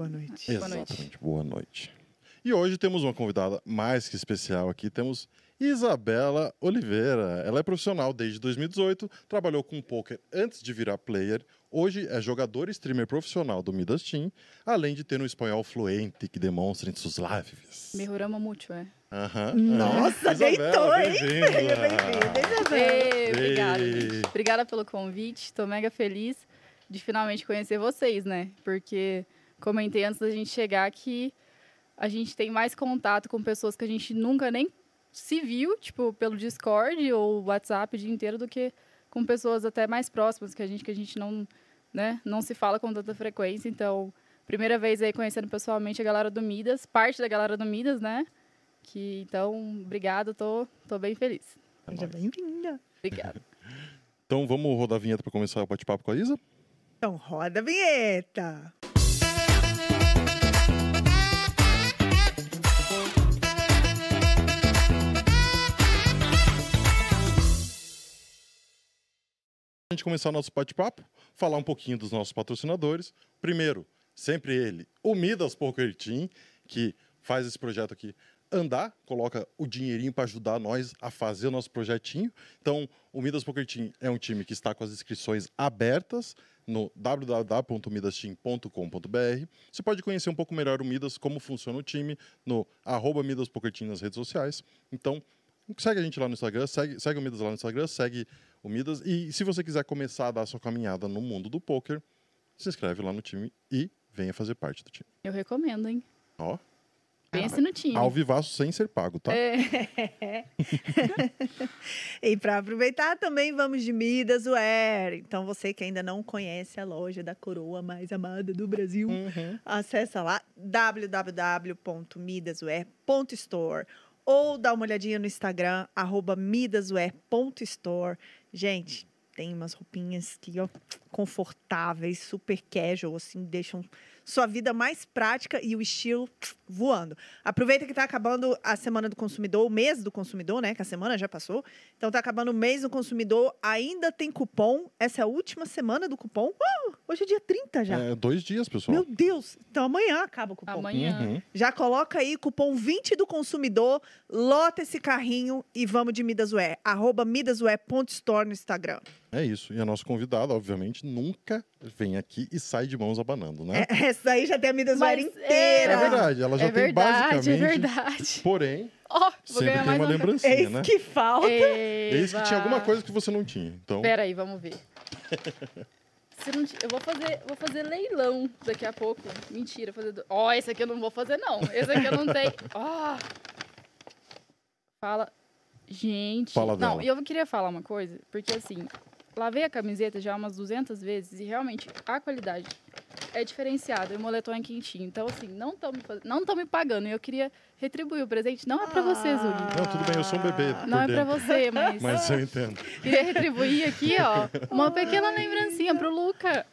Boa noite. Exatamente, boa noite. E hoje temos uma convidada mais que especial aqui. Temos Isabela Oliveira. Ela é profissional desde 2018, trabalhou com poker antes de virar player. Hoje é jogador e streamer profissional do Midas Team, além de ter um espanhol fluente que demonstra em suas lives. Mejoramos muito, é. Aham. Nossa, Ah, deitou, hein? bem-vinda. Obrigada, gente. Obrigada pelo convite. Tô mega feliz de finalmente conhecer vocês, né? Porque comentei antes da gente chegar que a gente tem mais contato com pessoas que a gente nunca nem se viu, tipo, pelo Discord ou WhatsApp o dia inteiro, do que com pessoas até mais próximas que a gente, que a gente não, né, não se fala com tanta frequência. Então, primeira vez aí conhecendo pessoalmente a galera do Midas, parte da galera do Midas, né? Que, então, obrigado, tô, tô bem feliz. Seja bem-vinda. Obrigada. Então vamos rodar a vinheta para começar o bate-papo com a Isa? Então, roda a vinheta. A gente começar o nosso bate-papo, falar um pouquinho dos nossos patrocinadores. Primeiro, sempre ele, o Midas Poker Team, que faz esse projeto aqui andar, coloca o dinheirinho para ajudar nós a fazer o nosso projetinho. Então, o Midas Poker Team é um time que está com as inscrições abertas no www.midasteam.com.br. Você pode conhecer um pouco melhor o Midas, como funciona o time, no arroba Midas Poker Team nas redes sociais. Então, segue a gente lá no Instagram, segue, segue o Midas lá no Instagram, segue o Midas. E se você quiser começar a dar a sua caminhada no mundo do poker, se inscreve lá no time e venha fazer parte do time. Eu recomendo, hein? Ó, Pense no time. ao vivaço sem ser pago, tá? É, E para aproveitar também vamos de Midas Wear. Então você que ainda não conhece a loja da coroa mais amada do Brasil, Uhum. acessa lá www.midaswear.store ou dá uma olhadinha no Instagram arroba midaswear.store. Gente, tem umas roupinhas que ó, confortáveis, super casual, assim, deixam sua vida mais prática e o estilo voando. Aproveita que está acabando a semana do consumidor, o mês do consumidor, né? Que a semana já passou. Então tá acabando o mês do consumidor, ainda tem cupom. Essa é a última semana do cupom. Uh, hoje é dia 30 já. É, dois dias, pessoal. Meu Deus! Então amanhã acaba o cupom. amanhã. Uhum. Já coloca aí cupom 20 do consumidor, lota esse carrinho e vamos de Midaswear. Arroba midaswear.store no Instagram. É isso. E a nossa convidada, obviamente, nunca vem aqui e sai de mãos abanando, né? É, essa aí já tem a Midaswear Mas, É, inteira. verdade, ela já é tem verdade, basicamente. é verdade. Porém, Ó, vou sempre tem uma lembrancinha, Eis né? que falta. Eis que tinha alguma coisa que você não tinha. Então, Pera aí, vamos ver. Não eu vou fazer, vou fazer leilão daqui a pouco. Mentira, fazer. do- Ó, esse aqui eu não vou fazer não. Esse aqui eu não tenho. Ó. Fala. Gente. Fala não, dela. e eu queria falar uma coisa, porque assim, lavei a camiseta já umas 200 vezes e realmente a qualidade é diferenciada. E o moletom é quentinho. Então, assim, não estão me, faz- não tão me pagando. E eu queria retribuir o presente. Não é pra você, Zuli. Não, tudo bem, eu sou um bebê. Não é pra dentro. você, mas, Mas eu entendo. queria retribuir aqui, ó, uma pequena lembrancinha pro Luca.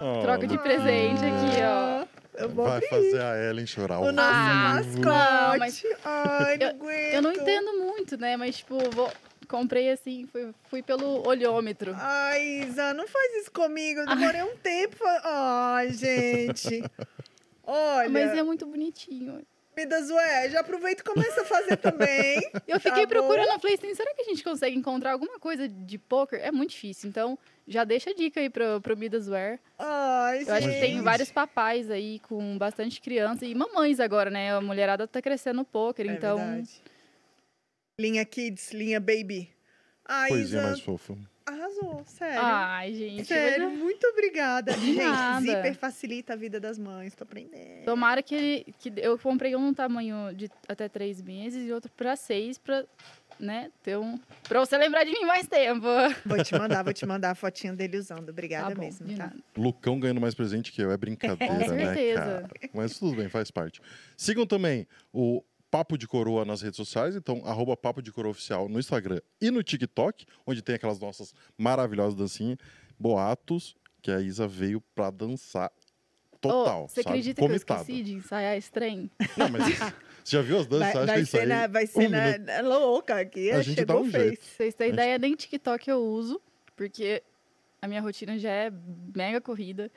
Oh, Troca de presente aqui, ó. Eu vou Vai abrir. fazer a Ellen chorar O nosso Ah, mascote. mas Ai, não aguento. Eu não entendo muito, né? Mas, tipo, vou... comprei assim, fui, fui pelo olhômetro. Ai, Isa, não faz isso comigo. Eu demorei um tempo. Ai, gente. Olha, Mas é muito bonitinho. Midas Ué, já aproveita e começa a fazer também. Eu Tá fiquei bom. procurando, eu falei assim, será que a gente consegue encontrar alguma coisa de poker? É muito difícil, então já deixa a dica aí pro, pro Midas Wear. Ai, gente. Eu acho que tem Gente. vários papais aí com bastante criança e mamães agora, né? A mulherada tá crescendo no poker, É então... verdade. Linha Kids, linha Baby. Ai, Coisinha Isa, mais fofa. arrasou, sério. Ai, gente. Sério, mas muito obrigada. Gente, nada. zíper facilita a vida das mães, tô aprendendo. Tomara que ele. Que eu comprei um tamanho de até três meses e outro pra seis, pra, né, ter um. Pra você lembrar de mim mais tempo. Vou te mandar, vou te mandar a fotinho dele usando. Obrigada Tá bom, mesmo, tá? Lucão ganhando mais presente que eu, é brincadeira, Com né, certeza. cara? Mas tudo bem, faz parte. Sigam também o Papo de Coroa nas redes sociais, então, arroba Papo de Coroa Oficial no Instagram e no TikTok, onde tem aquelas nossas maravilhosas dancinhas, boatos, que a Isa veio pra dançar total, Ô, você acredita que eu Comitada. esqueci de ensaiar esse trem? Não, mas você já viu as danças? Vai, vai ser, na, vai um ser na, minuto. na louca aqui. A gente dá um fez. jeito. Vocês terem Gente. ideia, nem TikTok eu uso, porque a minha rotina já é mega corrida.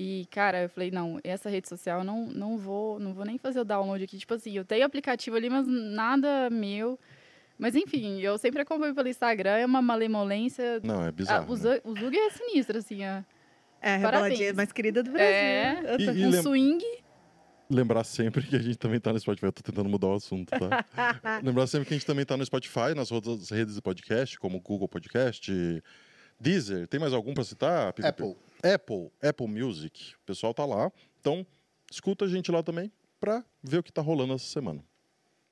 E, cara, eu falei, não, essa rede social eu não, não vou, não vou nem fazer o download aqui. Tipo assim, eu tenho aplicativo ali, mas nada meu. Mas enfim, eu sempre acompanho pelo Instagram, é uma malemolência. Não, é Ah, bizarro. o, né? Zug, o Zug é sinistro, assim, ó. É, a Parabéns. reboladinha mais querida do Brasil. É. E- Um lem- swing. Lembrar sempre que a gente também tá no Spotify. Eu tô tentando mudar o assunto, tá? Lembrar sempre que a gente também tá no Spotify, nas outras redes de podcast, como Google Podcast, Deezer. Tem mais algum pra citar? Pico? Apple. Apple, Apple Music. O pessoal tá lá. Então, escuta a gente lá também pra ver o que tá rolando essa semana.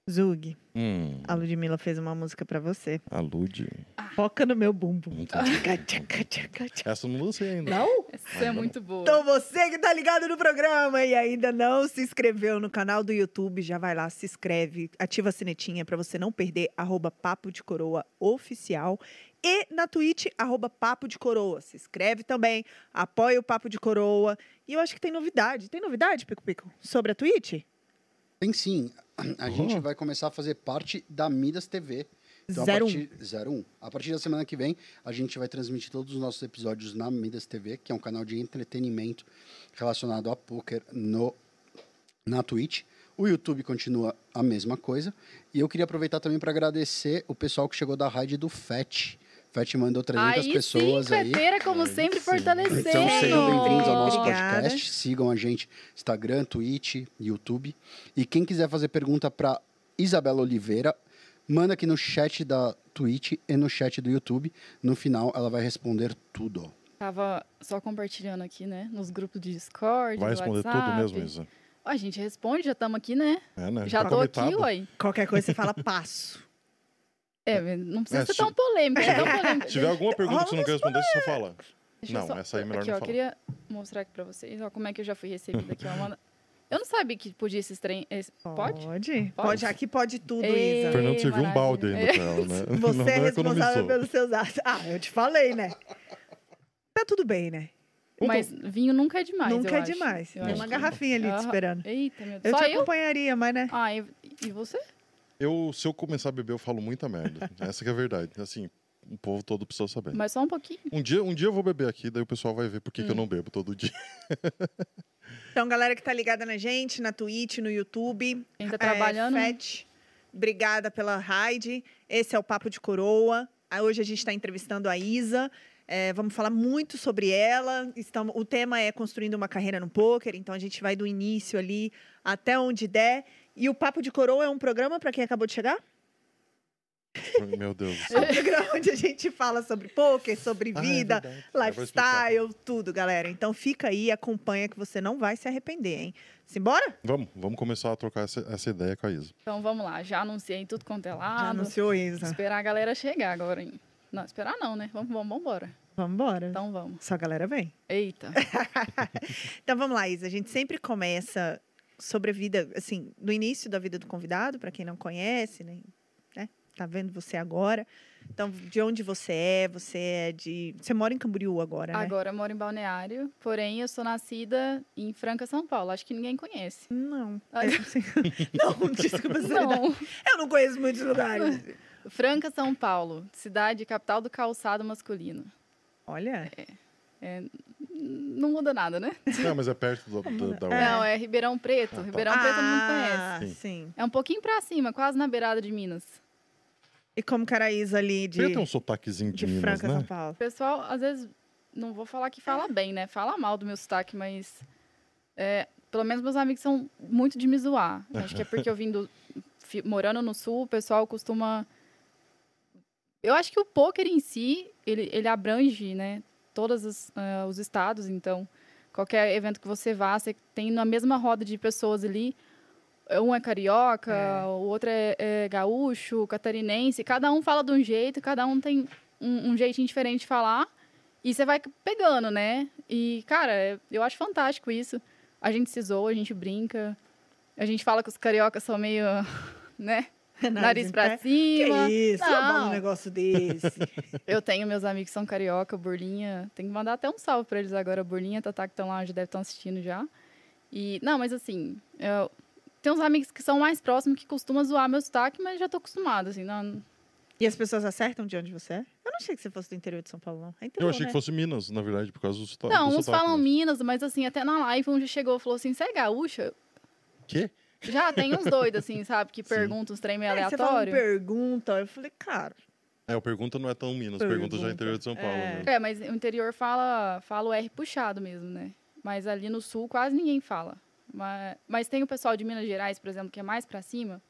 Zug, Hum, a Ludmilla fez uma música pra você. alude. Foca no meu tchaca. Essa eu não lancei ainda. Não? Essa é muito boa. Então você que tá ligado no programa e ainda não se inscreveu no canal do YouTube, já vai lá, se inscreve, ativa a sinetinha pra você não perder, arroba Papo de Coroa Oficial. E na Twitch, arroba Papo de Coroa. Se inscreve também, apoia o Papo de Coroa. E eu acho que tem novidade. Tem novidade, Pico Pico, sobre a Twitch? Tem sim. A gente Oh. vai começar a fazer parte da Midas TV. Então, a 01. partir, 01. A partir da semana que vem, a gente vai transmitir todos os nossos episódios na Midas TV, que é um canal de entretenimento relacionado a poker no, na Twitch. O YouTube continua a mesma coisa. E eu queria aproveitar também para agradecer o pessoal que chegou da raid do FET. FET mandou 300 aí pessoas sim, aí. Feteira, como Aí sempre, sim. fortalecendo. Então sejam bem-vindos ao nosso Obrigada. podcast. Sigam a gente Instagram, Twitch, YouTube. E quem quiser fazer pergunta para Isabela Oliveira, manda aqui no chat da Twitch e no chat do YouTube. No final ela vai responder tudo. Tava só compartilhando aqui, né? Nos grupos de Discord. Vai do responder tudo WhatsApp. mesmo, Isa? A gente responde, já estamos aqui, né? É, né? Já Tá tô aqui, uai. Qualquer coisa você fala passo. É, não precisa É, ser se- tão polêmico, é tão polêmico. Se tiver alguma pergunta que você não quer responder, você só fala. Deixa eu Não, só- essa aí é melhor aqui, não ó, falar. queria mostrar aqui pra vocês, ó, como é que eu já fui recebida aqui, ó, Amanda. Eu não sabia que podia esses trem... esse- Pode? Pode? Pode. Aqui pode tudo, Ei, Isa. Fernando serviu um balde ainda pra ela, né? Você não, é não responsável economizou. pelos seus atos. Ah, eu te falei, né? Tá tudo bem, né? Mas vinho nunca é demais, Nunca eu é acho. demais. Eu Tem uma garrafinha ali te esperando. Eita, meu Eu Deus. te Só eu? acompanharia, mas né? Ah, e, e você? Eu, se eu começar a beber, eu falo muita merda. Essa que é a verdade. Assim, o povo todo precisa saber. Mas só um pouquinho. Um dia, um dia eu vou beber aqui, daí o pessoal vai ver por que, que eu Hum. não bebo todo dia. Então, galera que tá ligada na gente, na Twitch, no YouTube. Quem tá trabalhando... É, Fat, obrigada pela raid. Esse é o Papo de Coroa. Ah, Hoje a gente está entrevistando a Isa. É, vamos falar muito sobre ela. Estamos, o tema é construindo uma carreira no poker, então a gente vai do início ali até onde der. E o Papo de Coroa é um programa para quem acabou de chegar? Meu Deus do É um programa onde a gente fala sobre poker, sobre Ah, é vida, vou explicar. lifestyle, tudo, galera. Então fica aí, acompanha que você não vai se arrepender, hein? Simbora? Vamos, vamos começar a trocar essa, essa ideia com a Isa. Então vamos lá, já anunciei em tudo quanto é Já lado. anunciou Isa. Esperar a galera chegar agora. Hein? Não, esperar não, né? Vamos, vamos, vamos embora. Vamos embora. Então vamos. Só a galera vem. Eita. Então vamos lá, Isa. A gente sempre começa sobre a vida, assim, no início da vida do convidado, para quem não conhece, nem, né? Tá vendo você agora. Então, de onde você é? Você é de. Você mora em Camboriú agora, né? Agora eu moro em Balneário, porém eu sou nascida em Franca, São Paulo. Acho que ninguém conhece. Não. Ah, É, não, desculpa. Não. Eu não conheço muitos lugares. Franca, São Paulo, cidade capital do calçado masculino. Olha. Não muda nada, né? Não, mas é perto do, do- da É. Não, é Ribeirão Preto. Ah, tá. Ribeirão Preto todo mundo ah, conhece. sim. É um pouquinho pra cima, quase na beirada de Minas. E como que era a Isa ali de, Você tem um sotaquezinho de, de Minas, Franca, né? São Paulo? O pessoal, às vezes, não vou falar que fala bem, né? Fala mal do meu sotaque, mas. é, pelo menos meus amigos são muito de me zoar. Acho que é porque eu vim do. Morando no sul, o pessoal costuma. Eu acho que o poker em si, ele, ele abrange, né? Todos os, ah, os estados, então. Qualquer evento que você vá, você tem na mesma roda de pessoas ali. Um é carioca, É. o outro é, é gaúcho, catarinense. Cada um fala de um jeito, cada um tem um, um jeitinho diferente de falar. E você vai pegando, né? E, cara, eu acho fantástico isso. A gente se zoa, a gente brinca. A gente fala que os cariocas são meio, né? Nariz em pra pé. cima. Que isso? Eu amo um Não. negócio desse. Eu tenho meus amigos que são carioca, Burlinha. Tem que mandar até um salve pra eles agora. Burlinha, Tatá, que estão lá, já devem estar assistindo já. E, não, mas assim, eu tenho uns amigos que são mais próximos que costumam zoar meu sotaque, mas já tô acostumada, assim. Não, e as pessoas acertam de onde você é? Eu não achei que você fosse do interior de São Paulo, não. É Eu interior, achei né? que fosse Minas, na verdade, por causa do sotaque. Não, do uns sotaque, falam né? Minas, mas assim, até na live um já chegou e falou assim, você é gaúcha? Quê? Já tem uns doidos, assim, sabe, que perguntam uns trem meio É, aleatório. pergunta, eu falei, cara, É, o pergunta não é tão Minas, pergunta, já é Pergunta. interior de São Paulo. É. mesmo. É, mas o interior fala, fala o R puxado mesmo, né? Mas ali no sul quase ninguém fala. Mas, mas tem o pessoal de Minas Gerais, por exemplo, que é mais pra cima,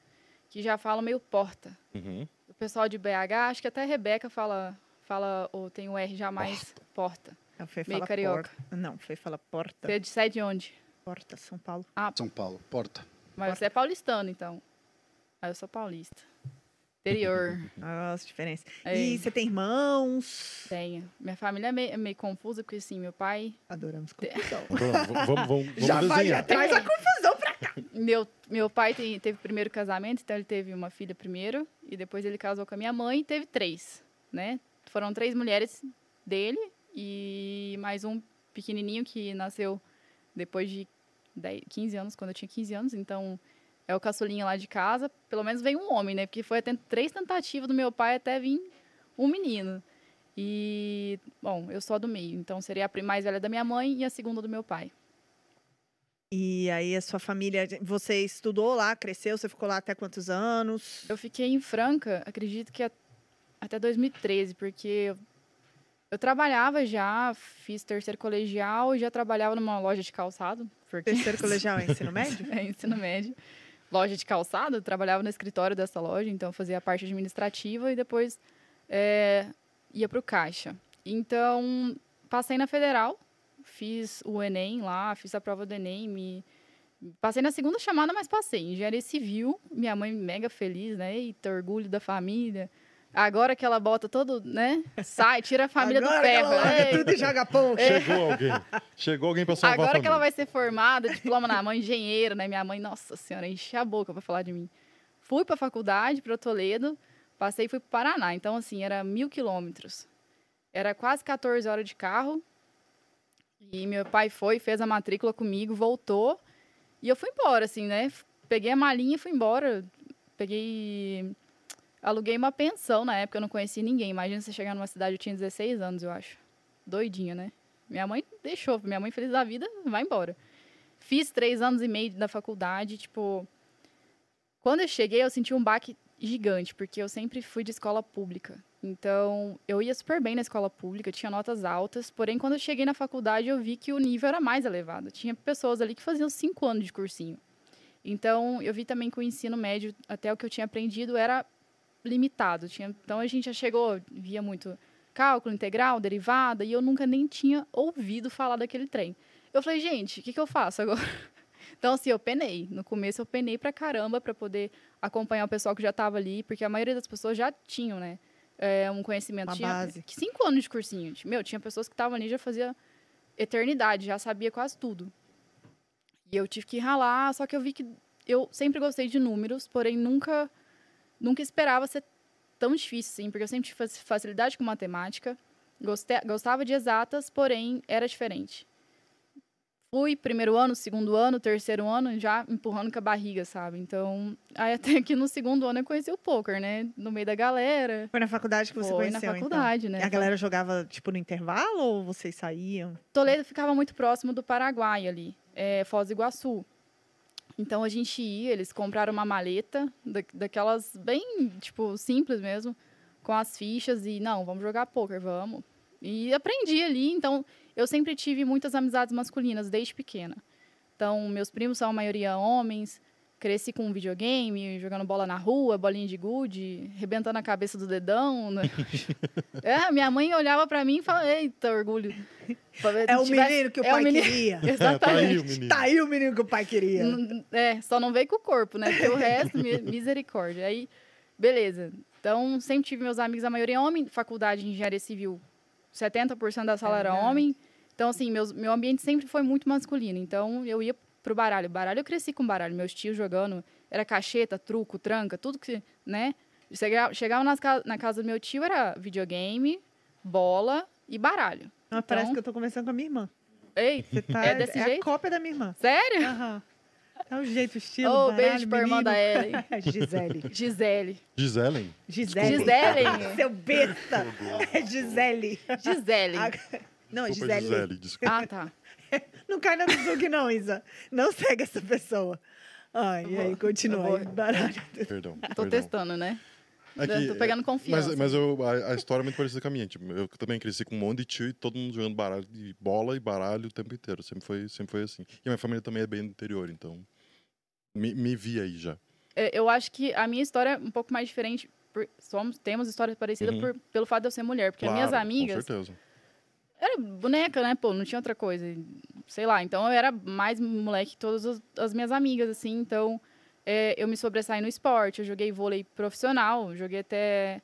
que já fala meio porta. Uhum. O pessoal de BH, acho que até a Rebeca fala, fala ou tem o R já mais porta. a Fê Meio carioca. porta. Não, Fê fala porta. Você é de, é onde? Porta, São Paulo. São Paulo, porta. Mas você é paulistano, então. Ah, eu sou paulista. Interior. As diferenças. É. E você tem irmãos? Tenho. Minha família é meio, é meio confusa, porque assim, meu pai. Adoramos confusão. Vamos, vamos, vamos, vamos Já vai, desenhar. já traz a confusão pra cá. Meu, meu pai tem- teve o primeiro casamento, então ele teve uma filha primeiro, e depois ele casou com a minha mãe e teve três, né? Foram três mulheres dele e mais um pequenininho que nasceu depois de 10, 15 anos, quando eu tinha 15 anos, então é o caçulinha lá de casa. Pelo menos veio um homem, né? Porque foi até três tentativas do meu pai até vir um menino. E, bom, eu sou a do meio, então seria a mais velha da minha mãe e a segunda do meu pai. E aí a sua família, você estudou lá, cresceu, você ficou lá até quantos anos? Eu fiquei em Franca, acredito que até 2013, porque eu, eu trabalhava já, fiz terceiro colegial e já trabalhava numa loja de calçado. Porque Terceiro colegial é ensino médio? é ensino médio. Loja de calçado, trabalhava no escritório dessa loja, então fazia a parte administrativa e depois é, ia para o caixa. Então, passei na federal, fiz o Enem lá, fiz a prova do Enem, me... passei na segunda chamada, mas passei. Engenharia civil, minha mãe mega feliz, né? Eita, orgulho da família. Agora que ela bota todo, né? Sai, tira a família Agora do que ferro. ela larga Ei, tudo e joga ponto. Chegou alguém. Chegou alguém pra salvar a Agora família. que ela vai ser formada, diploma na mão, engenheira, né? Minha mãe, nossa senhora, enche a boca pra falar de mim. Fui pra faculdade, pra Toledo, passei e fui pro Paraná. Então, assim, era mil quilômetros. Era quase 14 horas de carro. E meu pai foi, fez a matrícula comigo, voltou. E eu fui embora, assim, né? Peguei a malinha e fui embora. Peguei. Aluguei uma pensão na época, eu não conhecia ninguém. Imagina você chegar numa cidade, eu tinha 16 anos, eu acho. Doidinha, né? Minha mãe deixou, minha mãe feliz da vida, vai embora. Fiz três anos e meio da faculdade, tipo. Quando eu cheguei, eu senti um baque gigante, porque eu sempre fui de escola pública. Então, eu ia super bem na escola pública, tinha notas altas, porém, quando eu cheguei na faculdade, eu vi que o nível era mais elevado. Tinha pessoas ali que faziam cinco anos de cursinho. Então, eu vi também que o ensino médio, até o que eu tinha aprendido, era limitado. Tinha, então, a gente já chegou, via muito cálculo integral, derivada, e eu nunca nem tinha ouvido falar daquele trem. Eu falei, gente, o que, que eu faço agora? Então, assim, eu penei. No começo, eu penei pra caramba pra poder acompanhar o pessoal que já estava ali, porque a maioria das pessoas já tinham, né? é, um conhecimento. Uma tinha base. cinco anos de cursinho. Meu, tinha pessoas que estavam ali já fazia eternidade, já sabia quase tudo. E eu tive que ralar, só que eu vi que eu sempre gostei de números, porém nunca nunca esperava ser tão difícil assim, porque eu sempre tive fac- facilidade com matemática, gostei, gostava de exatas, porém era diferente. Fui primeiro ano, segundo ano, terceiro ano, já empurrando com a barriga, sabe? Então, aí até que no segundo ano eu conheci o poker, né? No meio da galera. Foi na faculdade que você Foi conheceu, na faculdade, então? né? E a galera jogava, tipo, no intervalo ou vocês saíam? Toledo ficava muito próximo do Paraguai ali, é, Foz do Iguaçu. Então a gente ia, eles compraram uma maleta, da, daquelas bem, tipo, simples mesmo, com as fichas e, não, vamos jogar poker, vamos. E aprendi ali, então eu sempre tive muitas amizades masculinas desde pequena. Então, meus primos são a maioria homens, cresci com videogame, jogando bola na rua, bolinha de gude, rebentando a cabeça do dedão. Né? é, minha mãe olhava pra mim e falava, eita, orgulho. É o Tivesse- menino que o é pai menino- queria. É, tá aí Exatamente. o menino. Tá aí o menino que o pai queria. É, só não veio com o corpo, né? Porque o resto, mi- misericórdia. Aí, beleza. Então, sempre tive meus amigos, a maioria homem, faculdade de engenharia civil, 70% da sala era Caraca. homem. Então, assim, meus, meu ambiente sempre foi muito masculino. Então, eu ia pro baralho. Baralho, eu cresci com baralho. Meus tios jogando, era cacheta, truco, tranca, tudo que, né? Chegava, nas na casa do meu tio, era videogame, bola e baralho. Ah, Parece Então- que eu tô conversando com a minha irmã. Ei, Você tá, É desse a jeito? cópia da minha irmã. sério? Aham. É o jeito, o estilo. Ô, baralho, beijo pra irmã da Ellen. Gisele. Gisele. Giselen? Gisele. Gisele. Seu besta. É Gisele. Gisele. Não, Desculpa, Gisele. Gisele, desculpa. Ah, tá. Não cai na Mizuki, não, Isa. Não segue essa pessoa. Ai, e aí, vou- continua aí. Baralho. Perdão. Tô perdão. testando, né? É que- Tô pegando confiança. Mas, mas eu, a, a história é muito parecida com a minha. Tipo, eu também cresci com um monte de tio e todo mundo jogando baralho de bola e baralho o tempo inteiro. Sempre foi, sempre foi assim. E a minha família também é bem do interior, então. Me, me vi aí já. É, Eu acho que a minha história é um pouco mais diferente. Por, somos, temos histórias parecidas Uhum. por- pelo fato de eu ser mulher. Porque Claro, as minhas Com amigas. certeza. Era boneca, né? Pô, não tinha outra coisa. Sei lá. Então eu era mais moleque que todas as, as minhas amigas, assim. Então é, eu me sobressaí no esporte. Eu joguei vôlei profissional. Joguei até,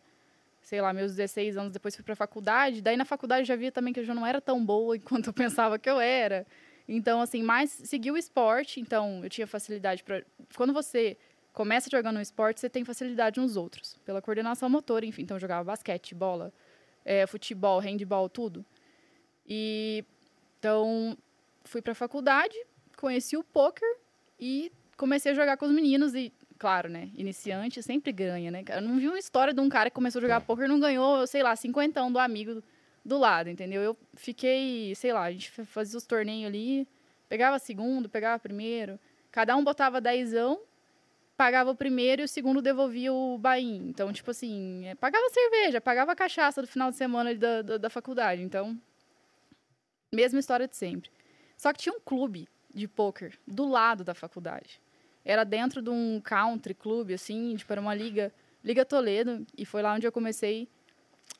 sei lá, meus 16 anos. Depois fui pra faculdade. Daí na faculdade eu já via também que eu já não era tão boa quanto eu pensava que eu era. Então, assim, mais segui o esporte. Então eu tinha facilidade para Quando você começa jogando um esporte, você tem facilidade nos outros. Pela coordenação motora, enfim. Então eu jogava basquete, bola, é, futebol, handball, tudo. E então fui para a faculdade, conheci o poker e comecei a jogar com os meninos e claro, né, iniciante sempre ganha, né? Eu não vi uma história de um cara que começou a jogar poker e não ganhou, sei lá, cinquentão do amigo do lado, entendeu? Eu fiquei, sei lá, a gente fa- fazia os torneios ali, pegava segundo, pegava primeiro, cada um botava dezão, pagava o primeiro e o segundo devolvia o bain. Então, tipo assim, é, pagava cerveja, pagava cachaça do final de semana da, da, da faculdade. Então, mesma história de sempre. Só que tinha um clube de pôquer do lado da faculdade. Era dentro de um country clube, assim, tipo, era uma liga, Liga Toledo, e foi lá onde eu comecei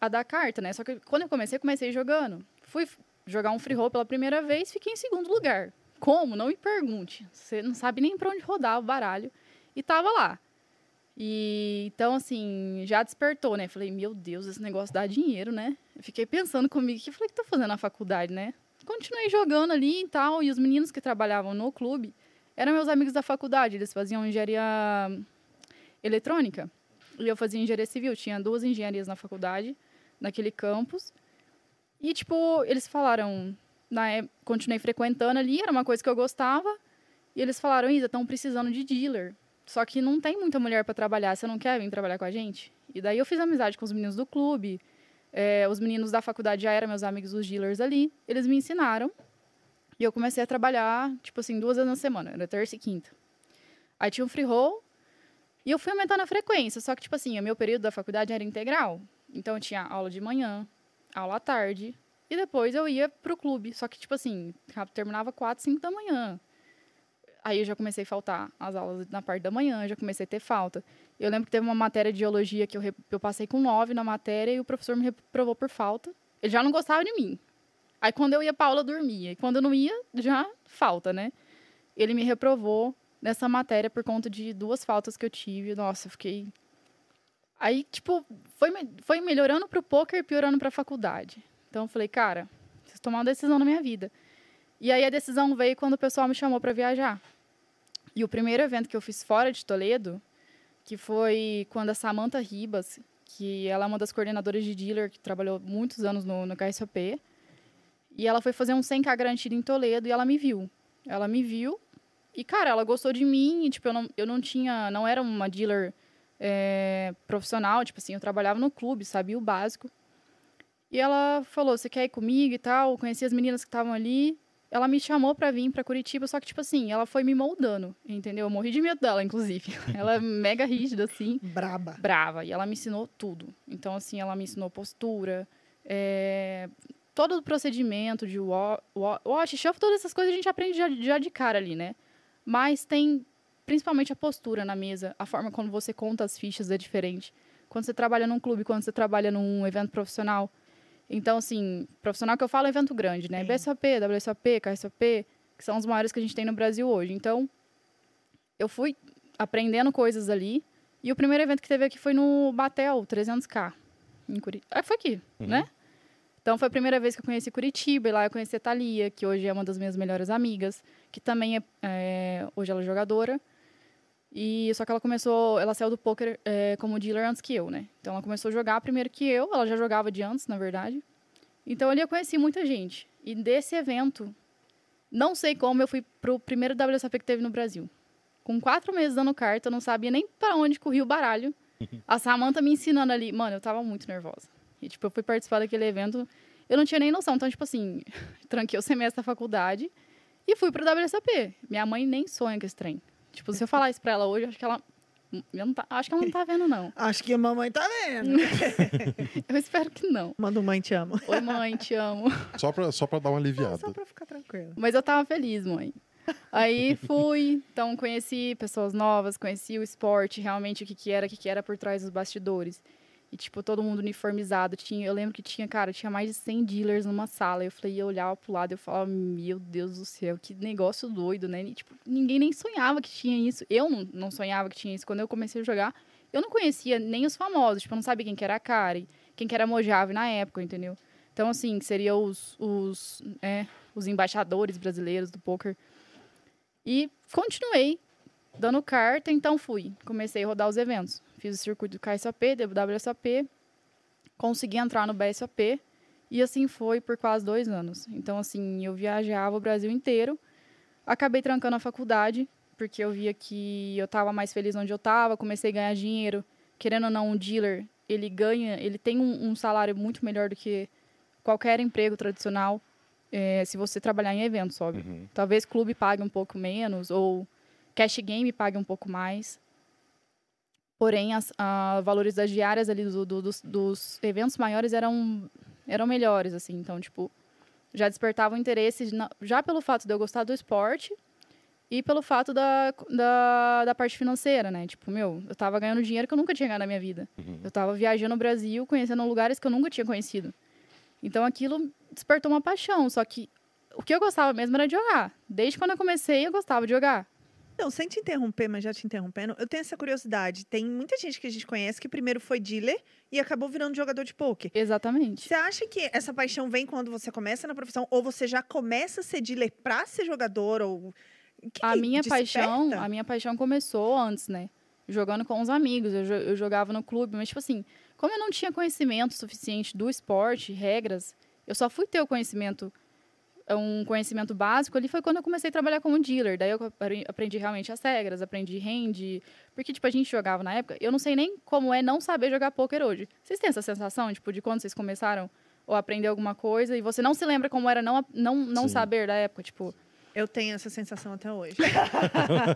a dar carta, né? Só que quando eu comecei, comecei jogando. Fui jogar um free roll pela primeira vez, fiquei em segundo lugar. Como? Não me pergunte. Você não sabe nem para onde rodar o baralho. E tava lá. E então, assim, já despertou, né? Falei, meu Deus, esse negócio dá dinheiro, né? Fiquei pensando comigo, o que eu falei que tô fazendo na faculdade, né? Continuei jogando ali e tal, e os meninos que trabalhavam no clube eram meus amigos da faculdade, eles faziam engenharia eletrônica. E eu fazia engenharia civil, tinha duas engenharias na faculdade, naquele campus. E, tipo, eles falaram, na época, continuei frequentando ali, era uma coisa que eu gostava. E eles falaram, Isa, estão precisando de dealer. Só que não tem muita mulher para trabalhar, você não quer vir trabalhar com a gente? E daí eu fiz amizade com os meninos do clube, é, os meninos da faculdade já eram meus amigos os dealers ali, eles me ensinaram. E eu comecei a trabalhar, tipo assim, duas vezes na semana, era terça e quinta. Aí tinha um free roll, e eu fui aumentando a frequência, só que, tipo assim, o meu período da faculdade era integral. Então eu tinha aula de manhã, aula à tarde, e depois eu ia pro clube. Só que, tipo assim, terminava quatro, cinco da manhã. Aí eu já comecei a faltar as aulas na parte da manhã, já comecei a ter falta. Eu lembro que teve uma matéria de geologia que eu, eu passei com nove na matéria e o professor me reprovou por falta. Ele já não gostava de mim. Aí quando eu ia pra aula, dormia. E quando eu não ia, já falta, né? Ele me reprovou nessa matéria por conta de duas faltas que eu tive. Nossa, eu fiquei. Aí, tipo, foi, foi melhorando pro poker e piorando pra faculdade. Então eu falei, cara, preciso tomar uma decisão na minha vida. E aí a decisão veio quando o pessoal me chamou para viajar. E o primeiro evento que eu fiz fora de Toledo, que foi quando a Samantha Ribas, que ela é uma das coordenadoras de dealer, que trabalhou muitos anos no, no KSOP, e ela foi fazer um 100k garantido em Toledo e ela me viu. Ela me viu e, cara, ela gostou de mim e, tipo, eu não, eu não tinha, não era uma dealer é, profissional, tipo assim, eu trabalhava no clube, sabia o básico. E ela falou, você quer ir comigo e tal? Eu conheci as meninas que estavam ali. Ela me chamou pra vir pra Curitiba, só que, tipo assim, ela foi me moldando, entendeu? Eu morri de medo dela, inclusive. ela é mega rígida, assim Braba. brava e ela me ensinou tudo. Então, assim, ela me ensinou postura, é, todo o procedimento de wa- wa- wash, shuffle, todas essas coisas a gente aprende já, já de cara ali, né? Mas tem principalmente a postura na mesa, a forma como você conta as fichas é diferente. Quando você trabalha num clube, quando você trabalha num evento profissional. Então, assim, profissional que eu falo é evento grande, né? Sim. BSOP, WSOP, KSOP, que são os maiores que a gente tem no Brasil hoje. Então, eu fui aprendendo coisas ali. E o primeiro evento que teve aqui foi no Batel, 300K, em Curitiba. Ah, foi aqui, Uhum. né? Então foi a primeira vez que eu conheci Curitiba, e lá eu conheci a Thalia, que hoje é uma das minhas melhores amigas, que também é, é, hoje ela é jogadora. E só que ela começou, ela saiu do poker é, como dealer antes que eu, né? Então ela começou a jogar primeiro que eu, ela já jogava de antes, na verdade. Então ali eu conheci muita gente. E desse evento, não sei como eu fui pro primeiro WSOP que teve no Brasil. Com quatro meses dando carta, eu não sabia nem pra onde corria o baralho. A Samanta me ensinando ali. Mano, eu tava muito nervosa. E, tipo, eu fui participar daquele evento, eu não tinha nem noção. Então, tipo assim, tranquei o semestre da faculdade e fui pro WSOP. Minha mãe nem sonha com esse trem. Tipo, se eu falar isso pra ela hoje, acho que ela. eu não tá- acho que ela não tá vendo, não. Acho que a mamãe tá vendo. Eu espero que não. Manda um mãe te amo. Oi, mãe, te amo. Só pra, só pra dar uma aliviada. Só pra ficar tranquila. Mas eu tava feliz, mãe. Aí fui, então conheci pessoas novas, conheci o esporte, realmente o que, que era, o que, que era por trás dos bastidores. E, tipo, todo mundo uniformizado. Tinha, eu lembro que tinha, cara, tinha mais de 100 dealers numa sala. Eu falei, eu olhava pro lado eu falava, meu Deus do céu, que negócio doido, né? E, tipo, ninguém nem sonhava que tinha isso. Eu não, não sonhava que tinha isso. Quando eu comecei a jogar, eu não conhecia nem os famosos. Tipo, eu não sabia quem que era a Kari, quem que era a Mojave na época, entendeu? Então, assim, seriam os, os, é, os embaixadores brasileiros do poker. E continuei dando carta, então fui. Comecei a rodar os eventos. Fiz o circuito do KSOP, WSOP, consegui entrar no BSOP e assim foi por quase dois anos. Então, assim, eu viajava o Brasil inteiro. Acabei trancando a faculdade, porque eu via que eu estava mais feliz onde eu estava, comecei a ganhar dinheiro. Querendo ou não, um dealer, ele ganha, ele tem um, um salário muito melhor do que qualquer emprego tradicional, eh, se você trabalhar em eventos, óbvio. Uhum. Talvez clube pague um pouco menos, ou cash game pague um pouco mais. Porém, as a, valores das diárias ali do- do- dos, dos eventos maiores eram, eram melhores, assim. Então, tipo, já despertava o interesse, na- já pelo fato de eu gostar do esporte e pelo fato da, da, da parte financeira, né? Tipo, meu, eu tava ganhando dinheiro que eu nunca tinha ganhado na minha vida. Uhum. Eu tava viajando no Brasil, conhecendo lugares que eu nunca tinha conhecido. Então, aquilo despertou uma paixão. Só que o que eu gostava mesmo era de jogar. Desde quando eu comecei, eu gostava de jogar. Não, sem te interromper, mas já te interrompendo, eu tenho essa curiosidade. Tem muita gente que a gente conhece que primeiro foi dealer e acabou virando jogador de poker. Exatamente. Você acha que essa paixão vem quando você começa na profissão ou você já começa a ser dealer pra ser jogador ou que a que minha paixão, desperta? a minha paixão começou antes, né? Jogando com os amigos, eu, eu jogava no clube, mas tipo assim, como eu não tinha conhecimento suficiente do esporte, regras, eu só fui ter o conhecimento, um conhecimento básico ali foi quando eu comecei a trabalhar como dealer. Daí eu apre- aprendi realmente as regras, aprendi hand, porque tipo a gente jogava na época, eu não sei nem como é não saber jogar poker hoje. Vocês têm essa sensação, tipo, de quando vocês começaram ou aprender alguma coisa e você não se lembra como era não não não Sim. saber da época, tipo, Eu tenho essa sensação até hoje.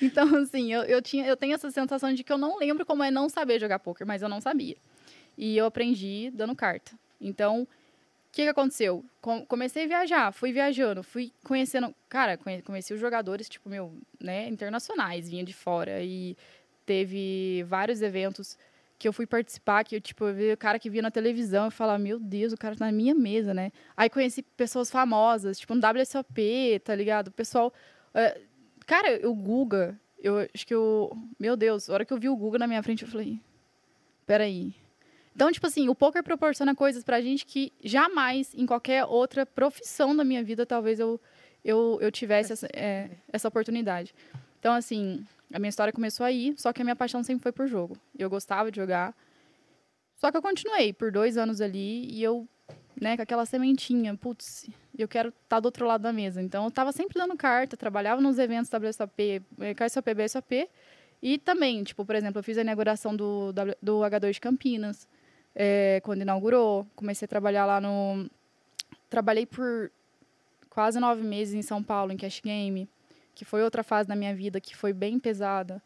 Então, assim, eu, eu, tinha, eu tenho essa sensação de que eu não lembro como é não saber jogar poker, mas eu não sabia. E eu aprendi dando carta. Então, que, que aconteceu? Com- comecei a viajar, fui viajando, fui conhecendo. Cara, conhe- conheci os jogadores, tipo, meu, né, internacionais, vinha de fora. E teve vários eventos que eu fui participar, que eu, tipo, eu vi o cara que via na televisão e falava, meu Deus, o cara tá na minha mesa, né? Aí conheci pessoas famosas, tipo, no WSOP, tá ligado? O pessoal. eh, cara, o Guga, eu acho que eu. Meu Deus, a hora que eu vi o Guga na minha frente, eu falei. Peraí. Então, tipo assim, o poker proporciona coisas pra gente que jamais, em qualquer outra profissão da minha vida, talvez eu, eu, eu tivesse essa, é, essa oportunidade. Então, assim, a minha história começou aí, só que a minha paixão sempre foi por jogo. Eu gostava de jogar. Só que eu continuei por dois anos ali e eu, né, com aquela sementinha, putz, eu quero estar do outro lado da mesa. Então, eu estava sempre dando carta, trabalhava nos eventos WSOP, eh, KSOP, BSOP. E também, tipo, por exemplo, eu fiz a inauguração do, do H2 de Campinas, eh, quando inaugurou. Comecei a trabalhar lá no... Trabalhei por quase nove meses em São Paulo, em Cash Game, que foi outra fase da minha vida que foi bem pesada.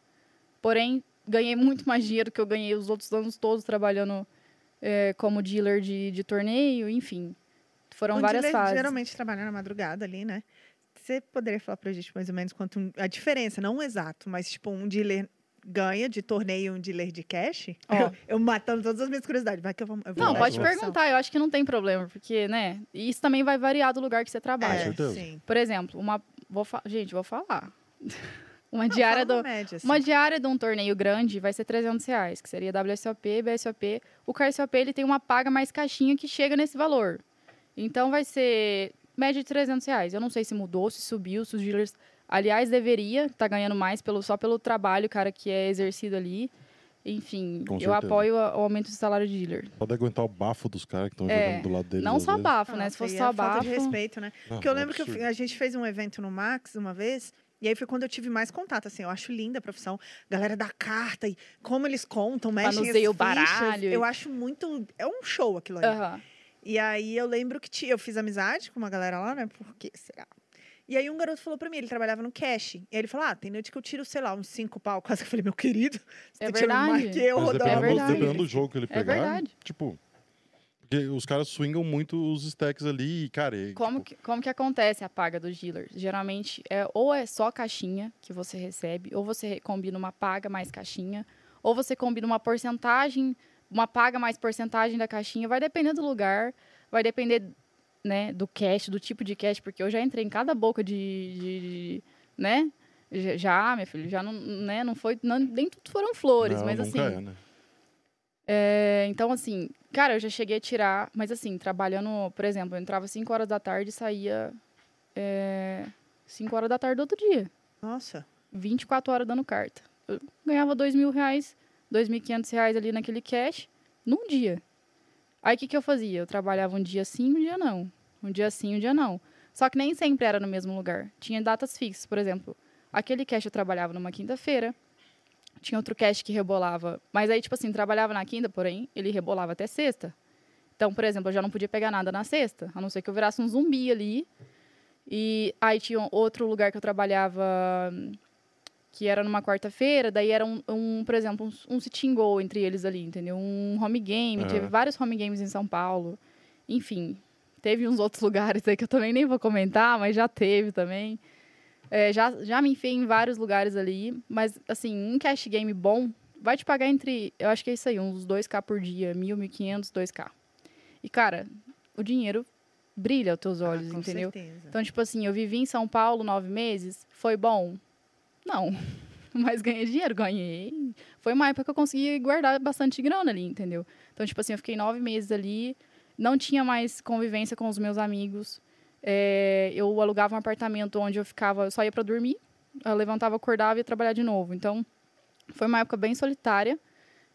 Porém, ganhei muito mais dinheiro que eu ganhei os outros anos todos trabalhando eh, como dealer de, de torneio, enfim. Foram várias fases. geralmente trabalha na madrugada ali, né? Você poderia falar pra gente mais ou menos quanto um- a diferença, não o exato, mas tipo, um dealer ganha de torneio e um dealer de cash? Ó. Eu, eu matando todas as minhas curiosidades. Vai que eu vou. eu vou Não, pode perguntar, eu acho que não tem problema, porque, né? Isso também vai variar do lugar que você trabalha. É. Por exemplo, uma. Vou fa- Gente, vou falar. Uma Não, diária do. uma média, assim. Uma diária de um torneio grande vai ser 300 reais, que seria WSOP, BSOP. O KSOP ele tem uma paga mais caixinha que chega nesse valor. Então vai ser média de 300 reais. Eu não sei se mudou, se subiu, se os dealers... Aliás, deveria estar ganhando mais pelo, só pelo trabalho, cara, que é exercido ali. Enfim, Com eu certeza. apoio a- o aumento do salário de dealer. Pode aguentar o bafo dos caras que estão É, jogando do lado deles. Não só vezes. bafo, né? Nossa, Se fosse só é falta bafo... de respeito, né? Porque eu é lembro que eu a gente fez um evento no Max uma vez E aí foi quando eu tive mais contato, assim, eu acho linda a profissão. Galera da carta e como eles contam, mexem as Manuseia o fichas. baralho. Eu acho muito... É um show aquilo ali. Aham. E aí eu lembro que ti- eu fiz amizade com uma galera lá, né? Por que será? E aí um garoto falou pra mim, ele trabalhava no cash. E aí ele falou, ah, tem noite que eu tiro, sei lá, uns cinco pau. Quase que eu falei, meu querido, você É tá tirando mais verdade. que eu, Mas dependendo, É verdade. dependendo do jogo que ele É pegar, verdade. tipo... Porque os caras swingam muito os stacks ali e, cara... e, Como tipo, que, como que acontece a paga dos dealers? Geralmente, é, ou é só caixinha que você recebe, ou você combina uma paga mais caixinha, ou você combina uma porcentagem, uma paga mais porcentagem da caixinha. Vai depender do lugar, vai depender né, do cash, do tipo de cash, porque eu já entrei em cada boca de... de- de- né? Já- minha filha, já não, né, não foi... Não, nem tudo foram flores, não, mas assim... é, né? É, então, assim, cara, eu já cheguei a tirar, mas assim, trabalhando, por exemplo, eu entrava 5 horas da tarde e saía é, 5 horas da tarde do outro dia. Nossa. 24 horas dando carta. Eu ganhava dois mil reais, dois mil e quinhentos reais ali naquele cash, num dia. Aí o que, que eu fazia? Eu trabalhava um dia sim, um dia não. Um dia sim, um dia não. Só que nem sempre era no mesmo lugar. Tinha datas fixas, por exemplo. Aquele cash eu trabalhava numa quinta-feira. Tinha outro cash que rebolava. Mas aí, tipo assim, trabalhava na quinta, porém, ele rebolava até sexta. Então, por exemplo, eu já não podia pegar nada na sexta, a não ser que eu virasse um zumbi ali. E aí tinha outro lugar que eu trabalhava que era numa quarta-feira, daí era um, um, por exemplo, um, um sit and go entre eles ali, entendeu? Um home game, É. teve vários home games em São Paulo. Enfim, teve uns outros lugares aí que eu também nem vou comentar, mas já teve também. É, já, já me enfiei em vários lugares ali, mas, assim, um cash game bom vai te pagar entre, eu acho que é isso aí, uns 2k por dia, 1.000, 1.500, 2k. E, cara, o dinheiro brilha aos teus olhos, Ah, com entendeu? certeza. Então, tipo assim, eu vivi em São Paulo nove meses, foi bom? Não. Mas ganhei dinheiro, ganhei. Foi uma época que eu consegui guardar bastante grana ali, entendeu? Então, tipo assim, eu fiquei nove meses ali, não tinha mais convivência com os meus amigos. É, eu alugava um apartamento onde eu ficava, eu só ia pra dormir, levantava, acordava e ia trabalhar de novo. Então, foi uma época bem solitária.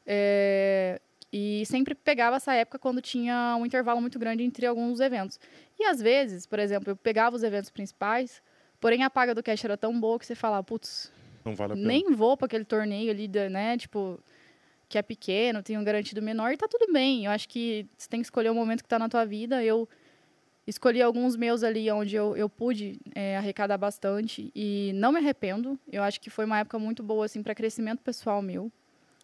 É, e sempre pegava essa época quando tinha um intervalo muito grande entre alguns eventos. E às vezes, por exemplo, eu pegava os eventos principais, porém a paga do cash era tão boa que você falava, putz, Não vale a pena. nem vou para aquele torneio ali, né? Tipo, que é pequeno, tem um garantido menor e tá tudo bem. Eu acho que você tem que escolher o momento que tá na tua vida. Eu escolhi alguns meus ali onde eu, eu pude é, arrecadar bastante e não me arrependo. Eu acho que foi uma época muito boa, assim, para crescimento pessoal meu.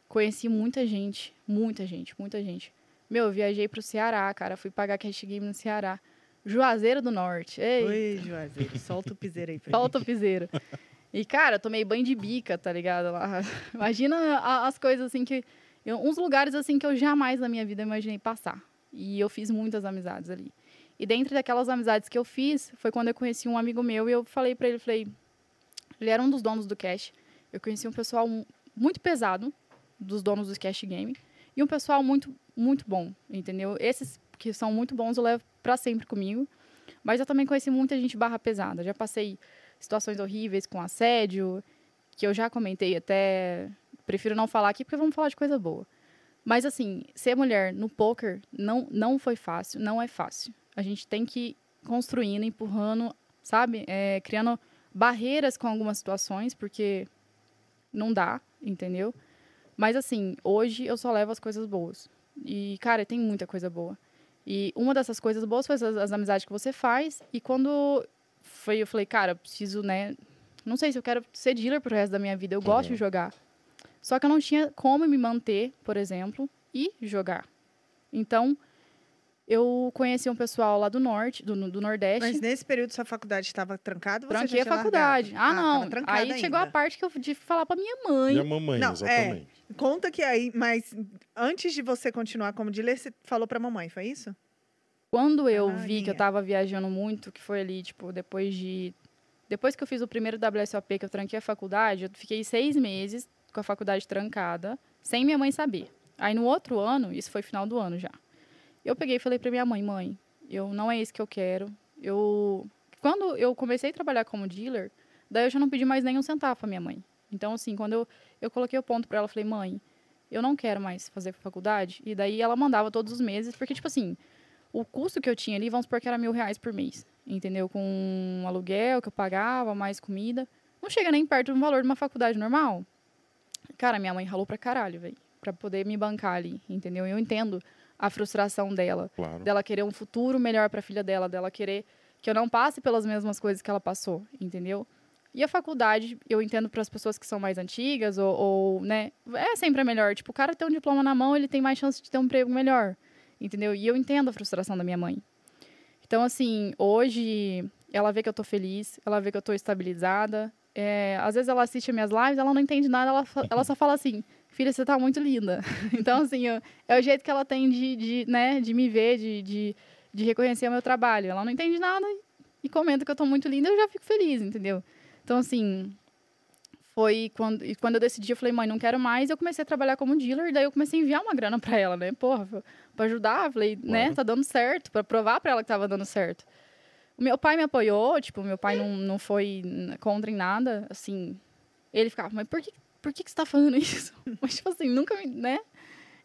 Conheci muita gente, muita gente, muita gente. Meu, eu viajei pro Ceará, cara. Fui pagar cash game no Ceará. Juazeiro do Norte. Ei, Oi, Juazeiro, solta o piseiro aí pra Solta o gente. piseiro. E, cara, tomei banho de bica, tá ligado? Lá. Imagina as coisas assim que. eu- uns lugares assim que eu jamais na minha vida imaginei passar. E eu fiz muitas amizades ali. E dentre daquelas amizades que eu fiz, foi quando eu conheci um amigo meu e eu falei pra ele, falei, ele era um dos donos do Cash. Eu conheci um pessoal mu- muito pesado, dos donos do Cash Game, e um pessoal muito, muito bom, entendeu? Esses que são muito bons eu levo pra sempre comigo. Mas eu também conheci muita gente barra pesada. Já passei situações horríveis com assédio, que eu já comentei até. Prefiro não falar aqui porque vamos falar de coisa boa. Mas assim, ser mulher no poker não, não foi fácil, não é fácil. A gente tem que ir construindo, empurrando, sabe? É, criando barreiras com algumas situações, porque não dá, entendeu? Mas assim, hoje eu só levo as coisas boas. E, cara, tem muita coisa boa. E uma dessas coisas boas foi as, as amizades que você faz. E quando foi, eu falei, cara, eu preciso, né? Não sei se eu quero ser dealer pro resto da minha vida. Eu gosto de jogar. Só que eu não tinha como me manter, por exemplo, e jogar. Então, eu conheci um pessoal lá do norte, do, do Nordeste. Mas nesse período sua faculdade estava trancada? Você Tranquei já a faculdade. largado? Ah, tava não. Aí chegou a ainda. parte que eu de falar pra minha mãe. E a mamãe, Não, é. Conta que aí, mas antes de você continuar como dealer, você falou pra mamãe, foi isso? Quando eu Ah, vi que eu tava viajando muito, que foi ali, tipo, depois de. Depois que eu fiz o primeiro WSOP, que eu tranquei a faculdade, eu fiquei seis meses com a faculdade trancada, sem minha mãe saber. Aí no outro ano, isso foi final do ano já. Eu peguei e falei pra minha mãe, mãe, eu não é isso que eu quero. Eu. Quando eu comecei a trabalhar como dealer, daí eu já não pedi mais nem um centavo pra minha mãe. Então, assim, quando eu, eu coloquei o ponto pra ela, falei, mãe, eu não quero mais fazer faculdade. E daí ela mandava todos os meses, porque, tipo assim, o custo que eu tinha ali, vamos supor que era mil reais por mês. Entendeu? Com um aluguel que eu pagava, mais comida. Não chega nem perto do valor de uma faculdade normal. Cara, minha mãe ralou pra caralho, velho. Pra poder me bancar ali, entendeu? Eu entendo a frustração dela. Claro. Dela querer um futuro melhor pra filha dela, dela querer que eu não passe pelas mesmas coisas que ela passou, entendeu? E a faculdade, eu entendo para as pessoas que são mais antigas, ou, ou, né, é sempre a melhor. Tipo, o cara tem um diploma na mão, ele tem mais chance de ter um emprego melhor, entendeu? E eu entendo a frustração da minha mãe. Então, assim, hoje ela vê que eu tô feliz, ela vê que eu tô estabilizada. É, às vezes ela assiste minhas lives, ela não entende nada, ela, ela só fala assim, filha, você tá muito linda. então, assim, eu- é o jeito que ela tem de, de, né, de me ver, de, de, de reconhecer o meu trabalho. Ela não entende nada e, e comenta que eu tô muito linda, eu já fico feliz, entendeu? Então, assim, foi quando, e quando eu decidi, eu falei, mãe, não quero mais. Eu comecei a trabalhar como dealer, daí eu comecei a enviar uma grana pra ela, né? Porra, pra ajudar. Falei, né, Claro. tá dando certo, pra provar pra ela que tava dando certo. O meu pai me apoiou, tipo, meu pai não, não foi contra em nada, assim. Ele ficava, mas por que, por que, que você tá falando isso? Mas, tipo assim, nunca me, né?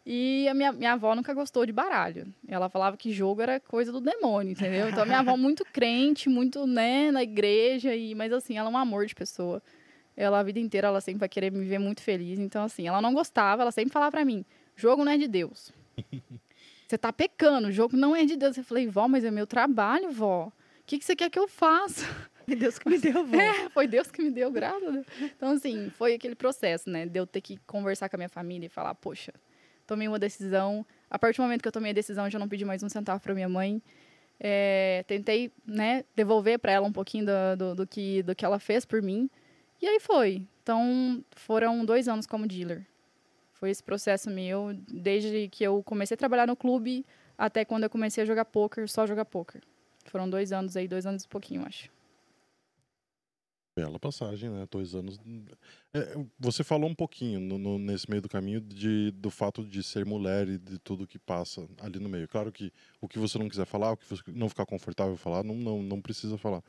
E a minha, minha avó nunca gostou de baralho. Ela falava que jogo era coisa do demônio, entendeu? Então, a minha avó muito crente, muito, né, na igreja, e, mas assim, ela é um amor de pessoa. Ela, a vida inteira, ela sempre vai querer me ver muito feliz. Então, assim, ela não gostava, ela sempre falava pra mim, jogo não é de Deus. Você tá pecando, o jogo não é de Deus. Eu falei, vó, mas é meu trabalho, vó. O que, que você quer que eu faça? Meu Deus que me deu, vó. É, foi Deus que me deu, graças a Deus. Então, assim, foi aquele processo, né? De eu ter que conversar com a minha família e falar, poxa, tomei uma decisão. A partir do momento que eu tomei a decisão, eu já não pedi mais um centavo para minha mãe. É, tentei, né, devolver para ela um pouquinho do, do, do que, do que ela fez por mim. E aí foi. Então, foram dois anos como dealer. Foi esse processo meu, desde que eu comecei a trabalhar no clube até quando eu comecei a jogar poker, só jogar poker. Foram dois anos aí, dois anos e pouquinho, acho. Bela passagem, né? Dois anos. É, você falou um pouquinho no- no- nesse meio do caminho de, do fato de ser mulher e de tudo que passa ali no meio. Claro que o que você não quiser falar, o que você não ficar confortável falar, não, não, não precisa falar.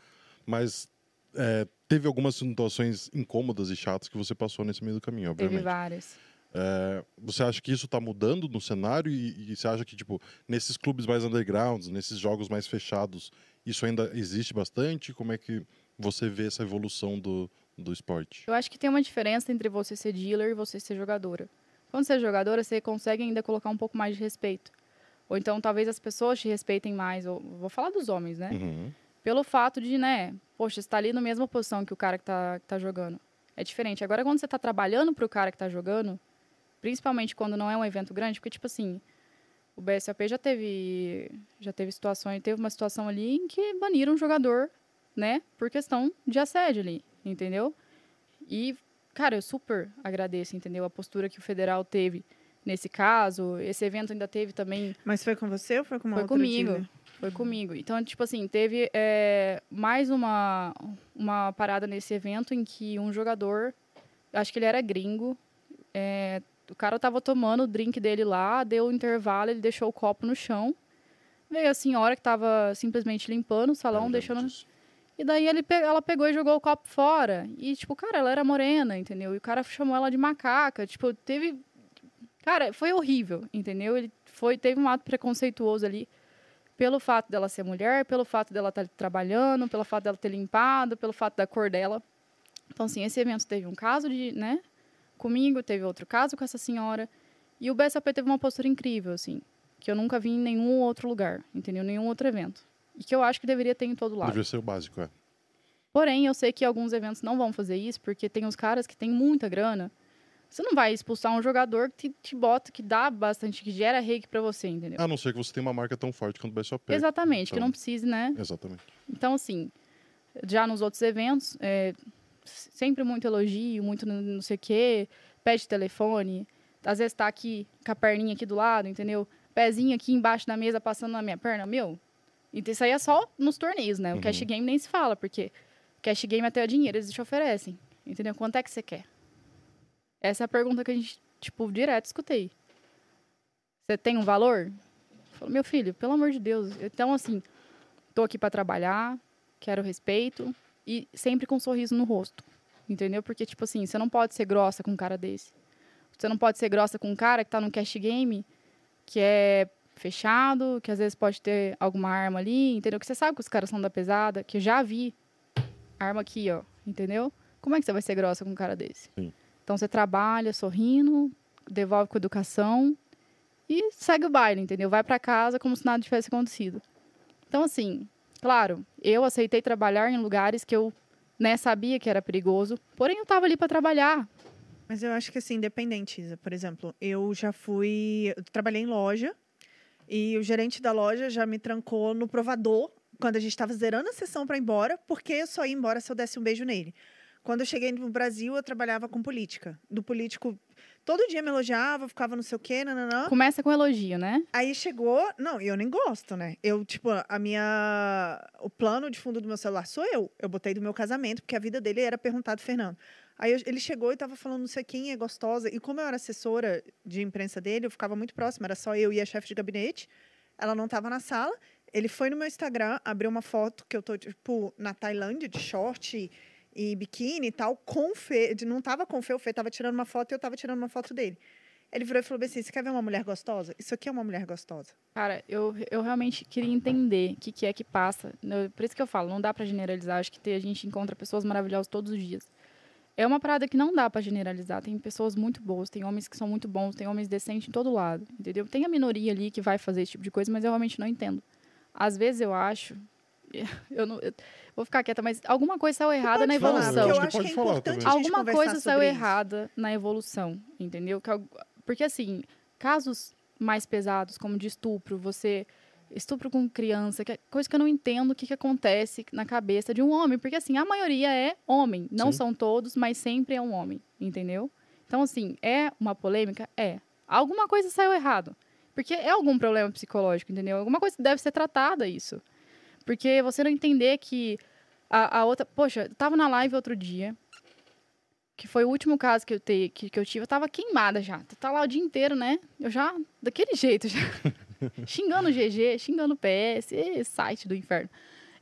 Mas é, teve algumas situações incômodas e chatas que você passou nesse meio do caminho, Teve obviamente. várias. É, você acha que isso está mudando no cenário e, e você acha que, tipo, nesses clubes mais undergrounds, nesses jogos mais fechados, isso ainda existe bastante? Como é que você vê essa evolução do, do esporte? Eu acho que tem uma diferença entre você ser dealer e você ser jogadora. Quando você é jogadora, você consegue ainda colocar um pouco mais de respeito. Ou então, talvez as pessoas te respeitem mais. Ou, vou falar dos homens, né? Uhum. Pelo fato de, né? Poxa, você tá ali na mesma posição que o cara que tá, que tá jogando. É diferente. Agora, quando você tá trabalhando pro cara que tá jogando, principalmente quando não é um evento grande, porque, tipo assim, o BSOP já teve, já teve situações, teve uma situação ali em que baniram um jogador, né? Por questão de assédio ali, entendeu? E, cara, eu super agradeço, entendeu? A postura que o federal teve nesse caso. Esse evento ainda teve também Mas foi com você ou foi com uma Foi outra comigo. dealer? foi comigo. Então, tipo assim, teve é, mais uma, uma parada nesse evento em que um jogador, acho que ele era gringo, é, o cara tava tomando o drink dele lá, deu o intervalo, ele deixou o copo no chão. Veio a senhora que tava simplesmente limpando o salão, Eu deixando. disso. E daí ele ela pegou e jogou o copo fora. E, tipo, cara, ela era morena, entendeu? E o cara chamou ela de macaca. Tipo, teve. Cara, foi horrível, entendeu? Ele foi, teve um ato preconceituoso ali. Pelo fato dela ser mulher, pelo fato dela estar trabalhando, pelo fato dela ter limpado, pelo fato da cor dela. Então, assim, esse evento teve um caso de, né? Comigo, teve outro caso com essa senhora. E o BSAP teve uma postura incrível, assim. Que eu nunca vi em nenhum outro lugar, entendeu? Nenhum outro evento. E que eu acho que deveria ter em todo lado. Devia ser o básico, é. Porém, eu sei que alguns eventos não vão fazer isso, porque tem os caras que têm muita grana. Você não vai expulsar um jogador que te, te bota, que dá bastante, que gera rake pra você, entendeu? A não ser que você tenha uma marca tão forte quanto o BSOP. Exatamente, que então- não precise, né? Exatamente. Então, assim, já nos outros eventos, é, sempre muito elogio, muito não não sei o quê, pede telefone, às vezes tá aqui com a perninha aqui do lado, entendeu? Pezinho aqui embaixo da mesa passando na minha perna, meu. E isso aí é só nos torneios, né? O Uhum. cash game nem se fala, porque cash game até o dinheiro eles te oferecem, entendeu? Quanto é que você quer? Essa é a pergunta que a gente, tipo, direto escutei. Você tem um valor? Falo, meu filho, pelo amor de Deus. Então, assim, tô aqui para trabalhar, quero respeito e sempre com um sorriso no rosto. Entendeu? Porque, tipo assim, você não pode ser grossa com um cara desse. Você não pode ser grossa com um cara que tá num cash game que é fechado, que às vezes pode ter alguma arma ali, entendeu? Que você sabe que os caras são da pesada, que eu já vi arma aqui, ó, entendeu? Como é que você vai ser grossa com um cara desse? Sim. Então você trabalha sorrindo, devolve com educação e segue o baile, entendeu? Vai pra casa como se nada tivesse acontecido. Então, assim, claro, eu aceitei trabalhar em lugares que eu né, sabia que era perigoso, porém eu tava ali para trabalhar. Mas eu acho que assim, independente, Isa. Por exemplo, eu já fui. Eu trabalhei em loja e o gerente da loja já me trancou no provador quando a gente estava zerando a sessão para ir embora, porque eu só ia embora se eu desse um beijo nele. Quando eu cheguei no Brasil, eu trabalhava com política. Do político, todo dia me elogiava, ficava não sei o quê, nananã. Começa com elogio, né? Aí chegou, não, eu nem gosto, né? Eu, tipo, a minha. O plano de fundo do meu celular sou eu. Eu botei do meu casamento, porque a vida dele era perguntar do Fernando. Aí eu- ele chegou e tava falando não sei quem é gostosa. E como eu era assessora de imprensa dele, eu ficava muito próxima, era só eu e a chefe de gabinete. Ela não tava na sala. Ele foi no meu Instagram, abriu uma foto que eu tô, tipo, na Tailândia, de short e biquíni e tal, com o Fê. Não tava com o Fê, o Fê tava tirando uma foto e eu tava tirando uma foto dele. Ele virou e falou assim: você quer ver uma mulher gostosa? Isso aqui é uma mulher gostosa. Cara, eu, eu realmente queria entender o que, que é que passa. Por isso que eu falo, não dá pra generalizar. Acho que a gente encontra pessoas maravilhosas todos os dias. É uma parada que não dá pra generalizar. Tem pessoas muito boas, tem homens que são muito bons, tem homens decentes em todo lado, entendeu? Tem a minoria ali que vai fazer esse tipo de coisa, mas eu realmente não entendo. Às vezes eu acho, eu não, eu vou ficar quieta, mas alguma coisa saiu errada na Pode falar, evolução. eu acho que é falar importante também. a gente alguma coisa saiu isso. errada na evolução, entendeu? Algu- porque assim, casos mais pesados, como de estupro, você estupro com criança, que é coisa que eu não entendo o que, que acontece na cabeça de um homem, porque assim, a maioria é homem, não Sim. são todos, mas sempre é um homem, entendeu? Então assim, é uma polêmica, é. Alguma coisa saiu errado. Porque é algum problema psicológico, entendeu? Alguma coisa deve ser tratada isso. Porque você não entender que a, a outra. Poxa, eu tava na live outro dia, que foi o último caso que eu, te, que, que eu tive, eu tava queimada já. Tu tá lá o dia inteiro, né? Eu já, daquele jeito, já. xingando o GG, xingando o PS, site do inferno.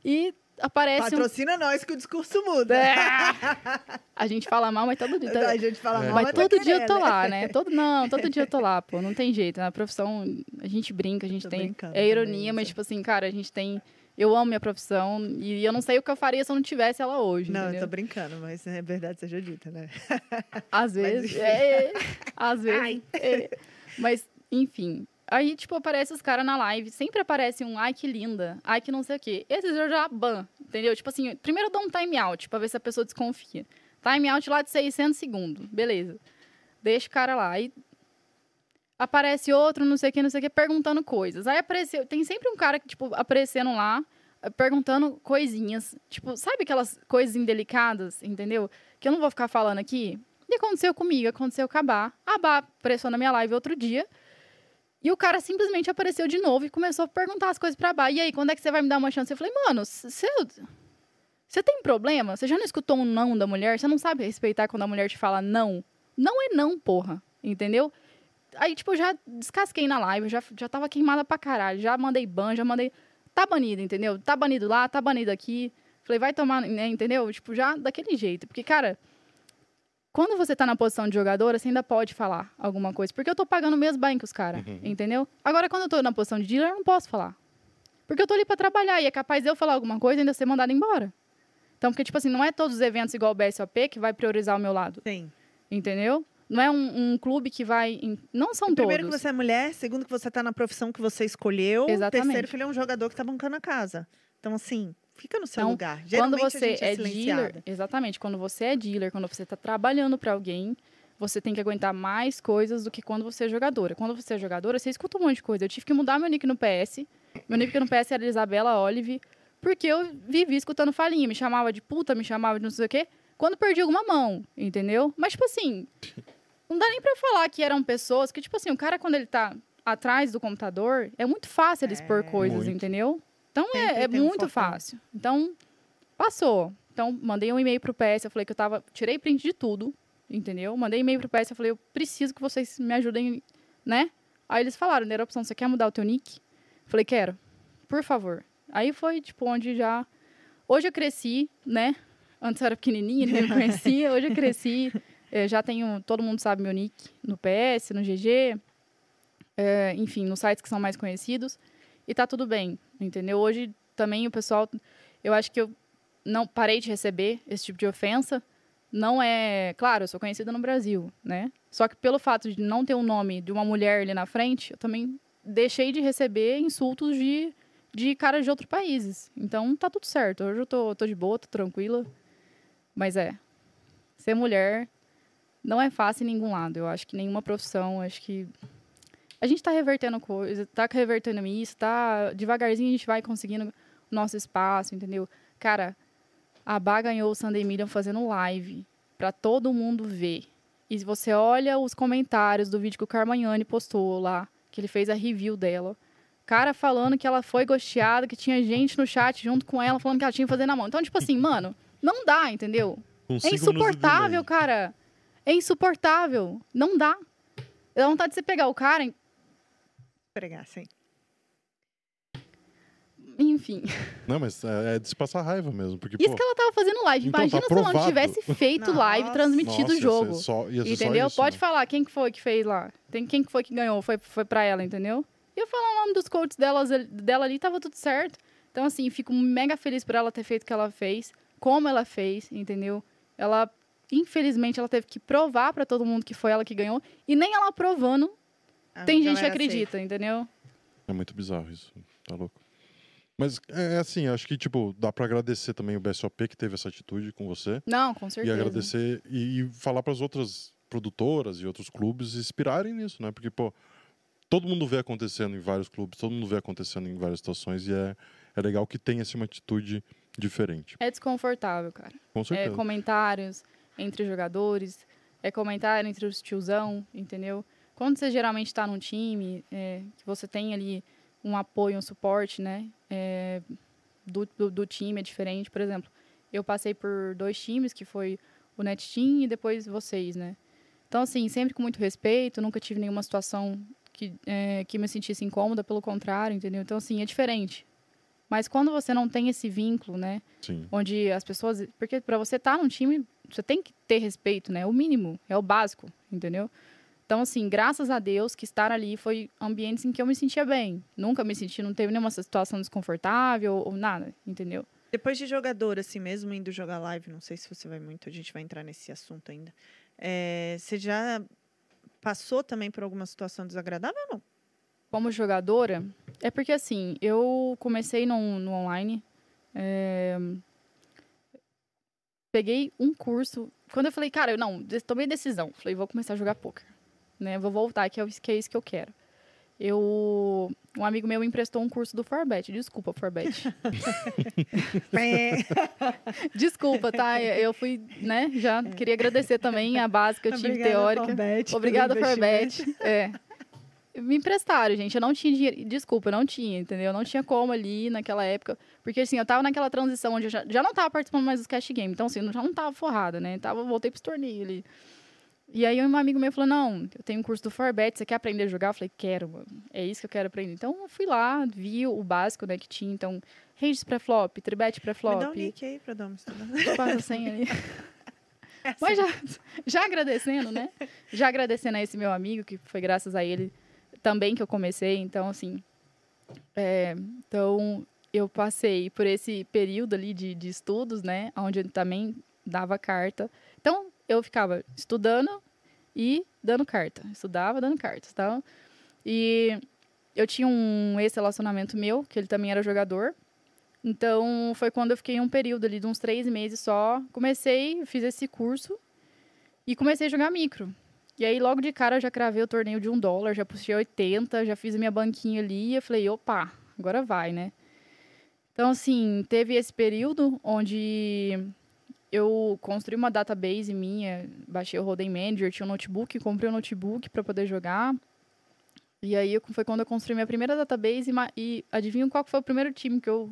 E aparece um. Patrocina nós que o discurso muda. É, a gente fala mal, mas todo dia. A gente fala É. mal, Mas tá todo dia eu tô lá, né? Todo, não, todo dia eu tô lá, pô. Não tem jeito. Na profissão, a gente brinca, a gente Tô tem. É ironia, mas, tipo assim, cara, a gente tem. Eu amo minha profissão e eu não sei o que eu faria se eu não tivesse ela hoje. Não, eu entendeu? tô brincando, mas é verdade seja dita, né? Às vezes. enfim. É, às vezes. Ai. é. Mas, enfim. Aí, tipo, aparece os caras na live. Sempre aparece um, ai, que linda. Ai, que não sei o quê. Esses eu já ban, entendeu? Tipo assim, primeiro eu dou um time out pra ver se a pessoa desconfia. Time out lá de 600 segundos. Beleza. Deixa o cara lá. Aí aparece outro, não sei o que, não sei o que, perguntando coisas. Aí apareceu. Tem sempre um cara que, tipo, aparecendo lá, eh, perguntando coisinhas. Tipo, sabe aquelas coisas indelicadas, entendeu? Que eu não vou ficar falando aqui. E aconteceu comigo, aconteceu com a Bá. A Bá apareceu na minha live outro dia. E o cara simplesmente apareceu de novo e começou a perguntar as coisas pra Bá. E aí, quando é que você vai me dar uma chance? Eu falei, mano, você. Você tem problema? Você já não escutou um não da mulher? Você não sabe respeitar quando a mulher te fala não? Não é não, porra. Entendeu? Aí, tipo, já descasquei na live, já, já tava queimada pra caralho. Já mandei ban, já mandei. Tá banido, entendeu? Tá banido lá, tá banido aqui. Falei, vai tomar, né, entendeu? Tipo, já daquele jeito. Porque, cara, quando você tá na posição de jogadora, você ainda pode falar alguma coisa. Porque eu tô pagando mesmo bem que os caras, Uhum. entendeu? Agora, quando eu tô na posição de dealer, eu não posso falar. Porque eu tô ali pra trabalhar e é capaz de eu falar alguma coisa e ainda ser mandado embora. Então, porque, tipo assim, não é todos os eventos igual o BSOP que vai priorizar o meu lado, Sim. entendeu? Não é um, um clube que vai. em- Não são Primeiro todos. que você é mulher, segundo que você tá na profissão que você escolheu, Exatamente. terceiro que ele é um jogador que tá bancando a casa. Então, assim, fica no seu Então, lugar. Quando Geralmente a você gente é, é dealer, silenciada. exatamente, quando você é dealer, quando você está trabalhando para alguém, você tem que aguentar mais coisas do que quando você é jogadora. Quando você é jogadora, você escuta um monte de coisa. Eu tive que mudar meu nick no PS. Meu nick no PS era Isabela Olive, porque eu vivi escutando falinha, me chamava de puta, me chamava de não sei o quê, quando perdi alguma mão, entendeu? Mas tipo assim, não dá nem pra falar que eram pessoas que tipo assim, o cara quando ele tá atrás do computador, é muito fácil ele expor É. coisas, Muito. entendeu? Então Sempre é, é tem um muito fortão. fácil. Então, passou. Então, mandei um e-mail pro PS, eu falei que eu tava. Tirei print de tudo, entendeu? Mandei e-mail pro PS, eu falei, eu preciso que vocês me ajudem, né? Aí eles falaram, era opção, você quer mudar o teu nick? Eu falei, quero. Por favor. Aí foi, tipo, onde já. Hoje eu cresci, né? Antes eu era pequenininha, ninguém me conhecia. Hoje eu cresci. eh, já tenho. Todo mundo sabe meu nick no PS, no GG. eh, enfim, nos sites que são mais conhecidos. E tá tudo bem, entendeu? Hoje também o pessoal. Eu acho que eu não parei de receber esse tipo de ofensa. não é. Claro, eu sou conhecida no Brasil, né? Só que pelo fato de não ter um nome de uma mulher ali na frente, eu também deixei de receber insultos de, de caras de outros países. Então tá tudo certo. Hoje eu tô, tô de boa, tô tranquila. Mas é. Ser mulher não é fácil em nenhum lado. Eu acho que nenhuma profissão, acho que. A gente tá revertendo coisa, tá revertendo isso, tá. Devagarzinho a gente vai conseguindo o nosso espaço, entendeu? Cara, a Bá ganhou o Sunday Million fazendo live para todo mundo ver. E se você olha os comentários do vídeo que o Carmagnani postou lá, que ele fez a review dela, cara falando que ela foi gosteada, que tinha gente no chat junto com ela falando que ela tinha que fazer na mão. Então, tipo assim, mano, não dá, entendeu? É insuportável, cara. É insuportável. Não dá. Dá vontade de você pegar o cara, e- Pregar, sim. enfim. Não, mas é, é de se passar raiva mesmo. Porque, Isso pô, que ela tava fazendo live. Então, Imagina tá se ela não tivesse feito live, Nossa. transmitido nossa, o jogo. Ia ser só, ia ser só Entendeu? isso, Pode né? falar quem que foi que fez lá. Tem quem que foi que ganhou, foi, foi pra ela, entendeu? Ia falar o nome dos coaches delas, dela ali, tava tudo certo. Então, assim, fico mega feliz por ela ter feito o que ela fez, como ela fez, entendeu? Ela, infelizmente, ela teve que provar pra todo mundo que foi ela que ganhou. E nem ela provando, A tem gente que acredita, entendeu? É muito bizarro isso. Tá louco. Mas é é assim, acho que, tipo, dá pra agradecer também o BSOP que teve essa atitude com você. Não, com E certeza. agradecer e, e falar para as outras produtoras e outros clubes inspirarem nisso, né? Porque, pô, todo mundo vê acontecendo em vários clubes, todo mundo vê acontecendo em várias situações e é, é legal que tenha assim, uma atitude diferente. É desconfortável, cara. Com É certeza. comentários entre jogadores, é comentário entre os tiozão, entendeu? Quando você geralmente está num time, é, que você tem ali um apoio, um suporte, né? é, do, do, do time é diferente. Por exemplo, eu passei por dois times, que foi o Net Team e depois vocês, né? Então, assim, sempre com muito respeito, nunca tive nenhuma situação que, é, que me sentisse incômoda, pelo contrário, entendeu? Então, assim, é diferente. Mas quando você não tem esse vínculo, né? Sim. onde as pessoas. Porque para você estar num time, você tem que ter respeito, né? O mínimo, é o básico, entendeu? Então, assim, graças a Deus que estar ali foi ambientes em que eu me sentia bem. Nunca me senti, não teve nenhuma situação desconfortável ou nada, entendeu? Depois de jogador, assim mesmo, indo jogar live, não sei se você vai muito, a gente vai entrar nesse assunto ainda. É, você já passou também por alguma situação desagradável ou não? Como jogadora, é porque assim, eu comecei no, no online. é, Peguei um curso. Quando eu falei, cara, eu não, tomei decisão. Falei, vou começar a jogar poker. Né? Vou voltar, que é, que é isso que eu quero. Eu. Um amigo meu me emprestou um curso do Forbet. Desculpa, Forbet. Desculpa, tá? Eu fui, né? Já queria agradecer também a base que eu tive Obrigada, teórica. Forbet, Obrigada. Forbet. É. Me emprestaram, gente. Eu não tinha dinheiro. Desculpa, eu não tinha, entendeu? Eu não tinha como ali naquela época. Porque, assim, eu tava naquela transição onde eu já, já não tava participando mais dos cash game. Então, assim, eu já não tava forrada, né? Tava, voltei pros torneios ali. E aí, um amigo meu falou: Não, eu tenho um curso do Forbet, você quer aprender a jogar? Eu falei: Quero, mano. É isso que eu quero aprender. Então, eu fui lá, vi o básico, né, que tinha. Então, range pré-flop, tribet Me pré-flop. dá um nick aí pra dar uma estudada. Passa a senha ali. Mas já, já agradecendo, né? Já agradecendo a esse meu amigo, que foi graças a ele também que eu comecei. Então, assim. é, então, eu passei por esse período ali de, de estudos, né? Onde eu também dava carta. Então, eu ficava estudando e dando carta. Estudava, dando cartas, tá? E eu tinha um ex-relacionamento meu, que ele também era jogador. Então, foi quando eu fiquei um período ali de uns três meses só. Comecei, fiz esse curso e comecei a jogar micro. E aí, logo de cara, já cravei o torneio de um dólar, já puxei 80, já fiz minha banquinha ali. E eu falei, opa, agora vai, né? Então, assim, teve esse período onde eu construí uma database minha, baixei o Rodem Manager, tinha um notebook, comprei um notebook para poder jogar. E aí foi quando eu construí minha primeira database e, e adivinha qual que foi o primeiro time que eu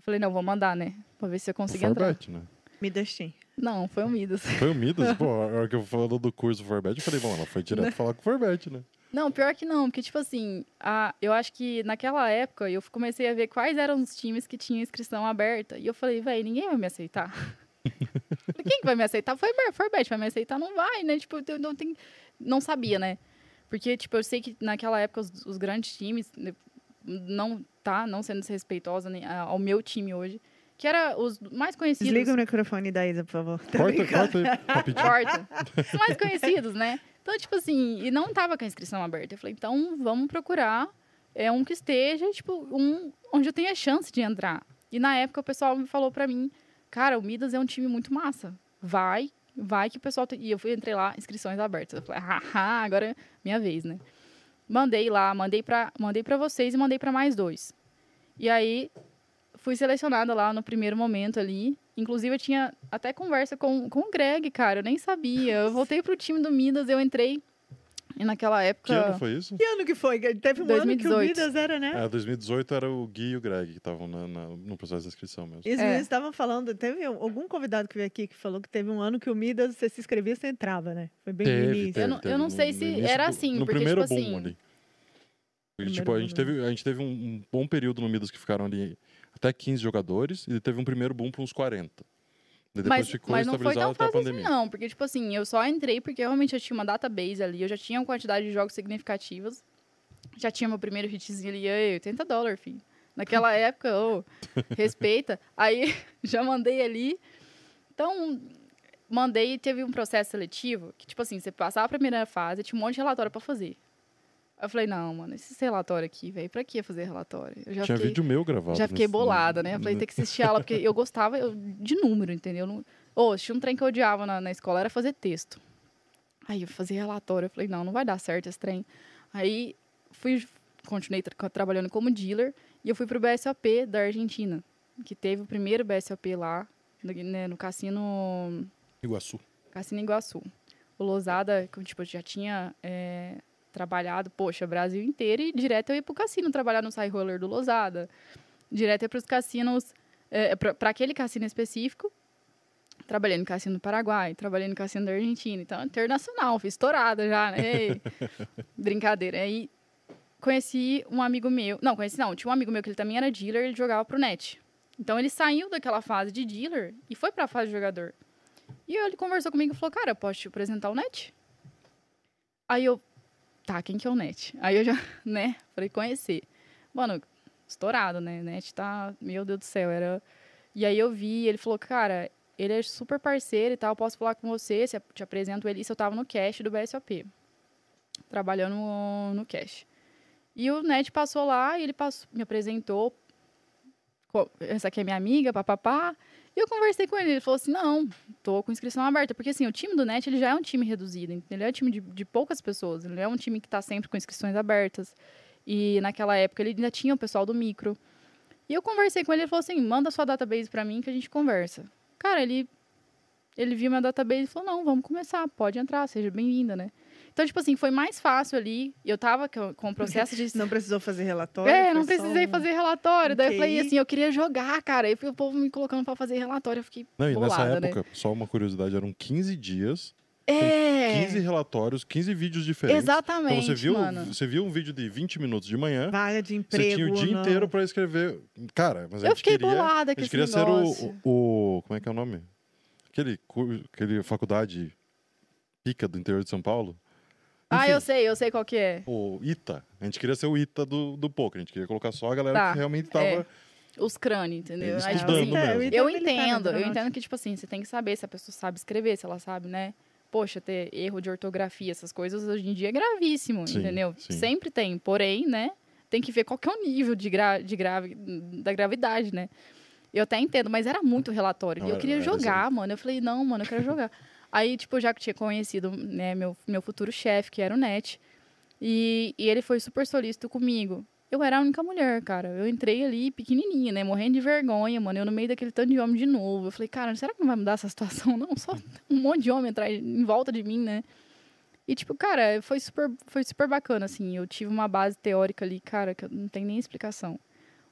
eu falei, não, vou mandar, né? Pra ver se eu consigo entrar. Forbet, né? Midas Team. Não, foi o Midas. Foi o Midas, pô, a hora que eu falando do curso do Forbet, eu falei, bom, ela foi direto falar com o Forbet, né? Não, pior que não, porque, tipo assim, a, eu acho que naquela época eu comecei a ver quais eram os times que tinham inscrição aberta. E eu falei, véi, ninguém vai me aceitar. Quem que vai me aceitar? Foi o Forbet, vai me aceitar? Não vai, né? Tipo, eu não, tem, não sabia, né? Porque, tipo, eu sei que naquela época os, os grandes times, né, não tá, não sendo desrespeitosa nem ao meu time hoje, que era os mais conhecidos. Desliga o microfone da Isa, por favor. Tá Corta, corta aí, rapidinho. Corta. Os mais conhecidos, né? Então, tipo assim, e não tava com a inscrição aberta. Eu falei, então vamos procurar é um que esteja, tipo, um onde eu tenha chance de entrar. E na época o pessoal me falou pra mim, cara, o Midas é um time muito massa. Vai, vai que o pessoal. Tem... E eu fui, entrei lá, inscrições abertas. Eu falei, haha, agora é minha vez, né? Mandei lá, mandei pra, mandei pra vocês e mandei pra mais dois. E aí, fui selecionada lá no primeiro momento ali. Inclusive, eu tinha até conversa com, com o Greg, cara. Eu nem sabia. Eu voltei pro time do Midas, eu entrei. E naquela época. Que ano foi isso? Que ano que foi? Teve um ano que o 2018. Midas era, né? É, 2018 era o Gui e o Greg que estavam na- na- no processo de inscrição mesmo. Os É. estavam falando, teve algum convidado que veio aqui que falou que teve um ano que o Midas, você se inscrevia, você entrava, né? Foi bem Teve, início. teve, Eu não- teve eu não no- sei no se era assim, No porque, primeiro tipo boom assim- ali. Primeiro tipo, a gente teve, a gente teve um, um bom período no Midas que ficaram ali até 15 jogadores e teve um primeiro boom para uns 40. Mas, mas não foi tão fácil assim, não. Porque, tipo assim, eu só entrei porque realmente eu tinha uma database ali. Eu já tinha uma quantidade de jogos significativos. Já tinha meu primeiro hitzinho ali. Ei, 80 dólares, filho. Naquela época, ô, respeita. Aí, já mandei ali. Então, mandei e teve um processo seletivo que, tipo assim, você passava a primeira fase, tinha um monte de relatório pra fazer. Aí eu falei, não, mano, esse relatório aqui, velho, pra que fazer relatório? Eu já Tinha fiquei... vídeo meu gravado. Já fiquei bolada, né? Eu falei, tem que assistir aula, porque eu gostava eu- de número, entendeu? Ô, tinha um trem que eu odiava na, na escola, era fazer texto. Aí eu fazia relatório, eu falei, não, não vai dar certo esse trem. Aí fui, continuei tra- trabalhando como dealer e eu fui pro BSOP da Argentina, que teve o primeiro BSOP lá, no, né, no cassino Iguaçu. Cassino Iguaçu. O Losada, que, tipo, já tinha é, trabalhado, poxa, Brasil inteiro e direto eu ia pro cassino trabalhar no Side Roller do Losada. Direto ia pros cassinos, é, para aquele cassino específico. Trabalhei no cassino do Paraguai, trabalhei no cassino da Argentina. Então, internacional, fiz estourada já, né? Ei, Brincadeira. Aí conheci um amigo meu. Não, conheci não. Tinha um amigo meu que ele também era dealer, ele jogava pro net. Então ele saiu daquela fase de dealer e foi pra fase de jogador. E ele conversou comigo e falou, cara, posso te apresentar o net? Aí eu, tá, quem que é o net? Aí eu já, né, falei, conhecer. Mano, estourado, né? Net tá, meu Deus do céu, era... E aí eu vi, ele falou, cara, ele é super parceiro e tal, posso falar com você, se te apresento ele. Isso eu tava no cash do BSOP, trabalhando no, cash. E o net passou lá e ele passou, me apresentou, essa aqui é minha amiga, papapá. E eu conversei com ele, ele falou assim, não, tô com inscrição aberta. Porque, assim, o time do NET, ele já é um time reduzido. Ele é um time de, de poucas pessoas. Ele é um time que tá sempre com inscrições abertas. E naquela época, ele ainda tinha o pessoal do micro. E eu conversei com ele, ele falou assim, manda sua database pra mim que a gente conversa. Cara, ele, ele viu minha database e falou, não, vamos começar, pode entrar, seja bem-vinda, né? Então, tipo assim, foi mais fácil ali. Eu tava com o processo de Não precisou fazer relatório? é, não precisei um- fazer relatório. Daí eu falei assim, eu queria jogar, cara. Aí o povo me colocando pra fazer relatório, eu fiquei Não, e nessa bolada, né? época, só uma curiosidade, eram 15 dias, É, 15 relatórios, 15 vídeos diferentes. exatamente, Então você viu, mano. você viu um vídeo de 20 minutos de manhã, Vaga de você emprego. tinha o dia não. inteiro pra escrever. Cara, mas a Eu gente fiquei queria, bolada a gente esse queria ser negócio. o, o. Como é que é o nome? Aquele, aquele faculdade pica do interior de São Paulo. Ah, eu sei, eu sei qual que é. O ITA. A gente queria ser o ITA do, do poker. A gente queria colocar só a galera Tá, que realmente tava. é. Os crânios, entendeu? Aí, tipo estudando assim, mesmo. eu militar entendo, eu entendo que, tipo assim, você tem que saber se a pessoa sabe escrever, se ela sabe, né? Poxa, ter erro de ortografia, essas coisas hoje em dia é gravíssimo, Sim, entendeu? sim. Sempre tem, porém, né? Tem que ver qual que é o nível de, gra de grave, da gravidade, né? Eu até entendo, mas era muito relatório. Não, e eu queria era jogar, mano. Eu falei, não, mano, eu quero jogar. Aí, tipo, eu já tinha conhecido, né, meu, meu futuro chefe, que era o Net. E, e ele foi super solícito comigo. Eu era a única mulher, cara. Eu entrei ali pequenininha, né? Morrendo de vergonha, mano. Eu no meio daquele tanto de homem de novo. Eu falei, cara, será que não vai mudar essa situação? Não, só um monte de homem atrás, em volta de mim, né? E, tipo, cara, foi super, foi super bacana, assim. Eu tive uma base teórica ali, cara, que não tem nem explicação.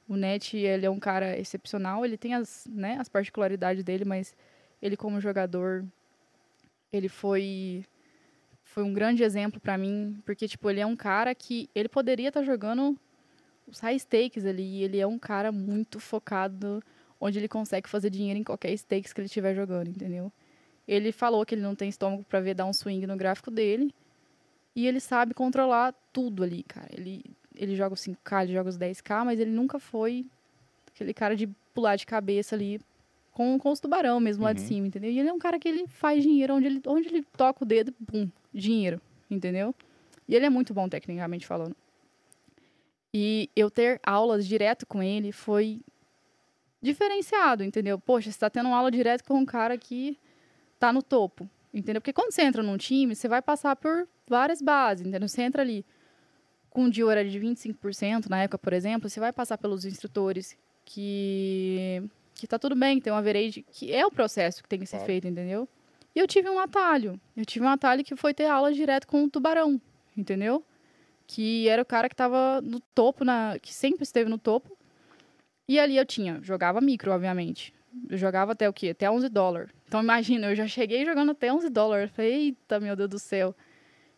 O Net, ele é um cara excepcional. Ele tem as, né, as particularidades dele, mas ele como jogador, ele foi foi um grande exemplo pra mim, porque tipo, ele é um cara que ele poderia estar jogando os high stakes ali, ele é um cara muito focado onde ele consegue fazer dinheiro em qualquer stakes que ele estiver jogando, entendeu? Ele falou que ele não tem estômago pra ver dar um swing no gráfico dele, e ele sabe controlar tudo ali, cara. Ele ele joga os 5K, ele joga os 10K, mas ele nunca foi aquele cara de pular de cabeça ali com, com os tubarão mesmo lá de Uhum. cima, entendeu? E ele é um cara que ele faz dinheiro onde ele, onde ele toca o dedo, pum, dinheiro, entendeu? E ele é muito bom tecnicamente falando. E eu ter aulas direto com ele foi diferenciado, entendeu? Poxa, você tá tendo uma aula direto com um cara que tá no topo, entendeu? Porque quando você entra num time, você vai passar por várias bases, entendeu? Você entra ali com um DIU era de 25%, na época, por exemplo, você vai passar pelos instrutores que que tá tudo bem, que tem um average, que é o processo que tem que ser Claro. feito, entendeu? E eu tive um atalho. Eu tive um atalho que foi ter aula direto com o tubarão, entendeu? Que era o cara que tava no topo, na, que sempre esteve no topo. E ali eu tinha, jogava micro, obviamente. Eu jogava até o quê? Até 11 dólares. Então imagina, eu já cheguei jogando até 11 dólares. Falei, eita, meu Deus do céu.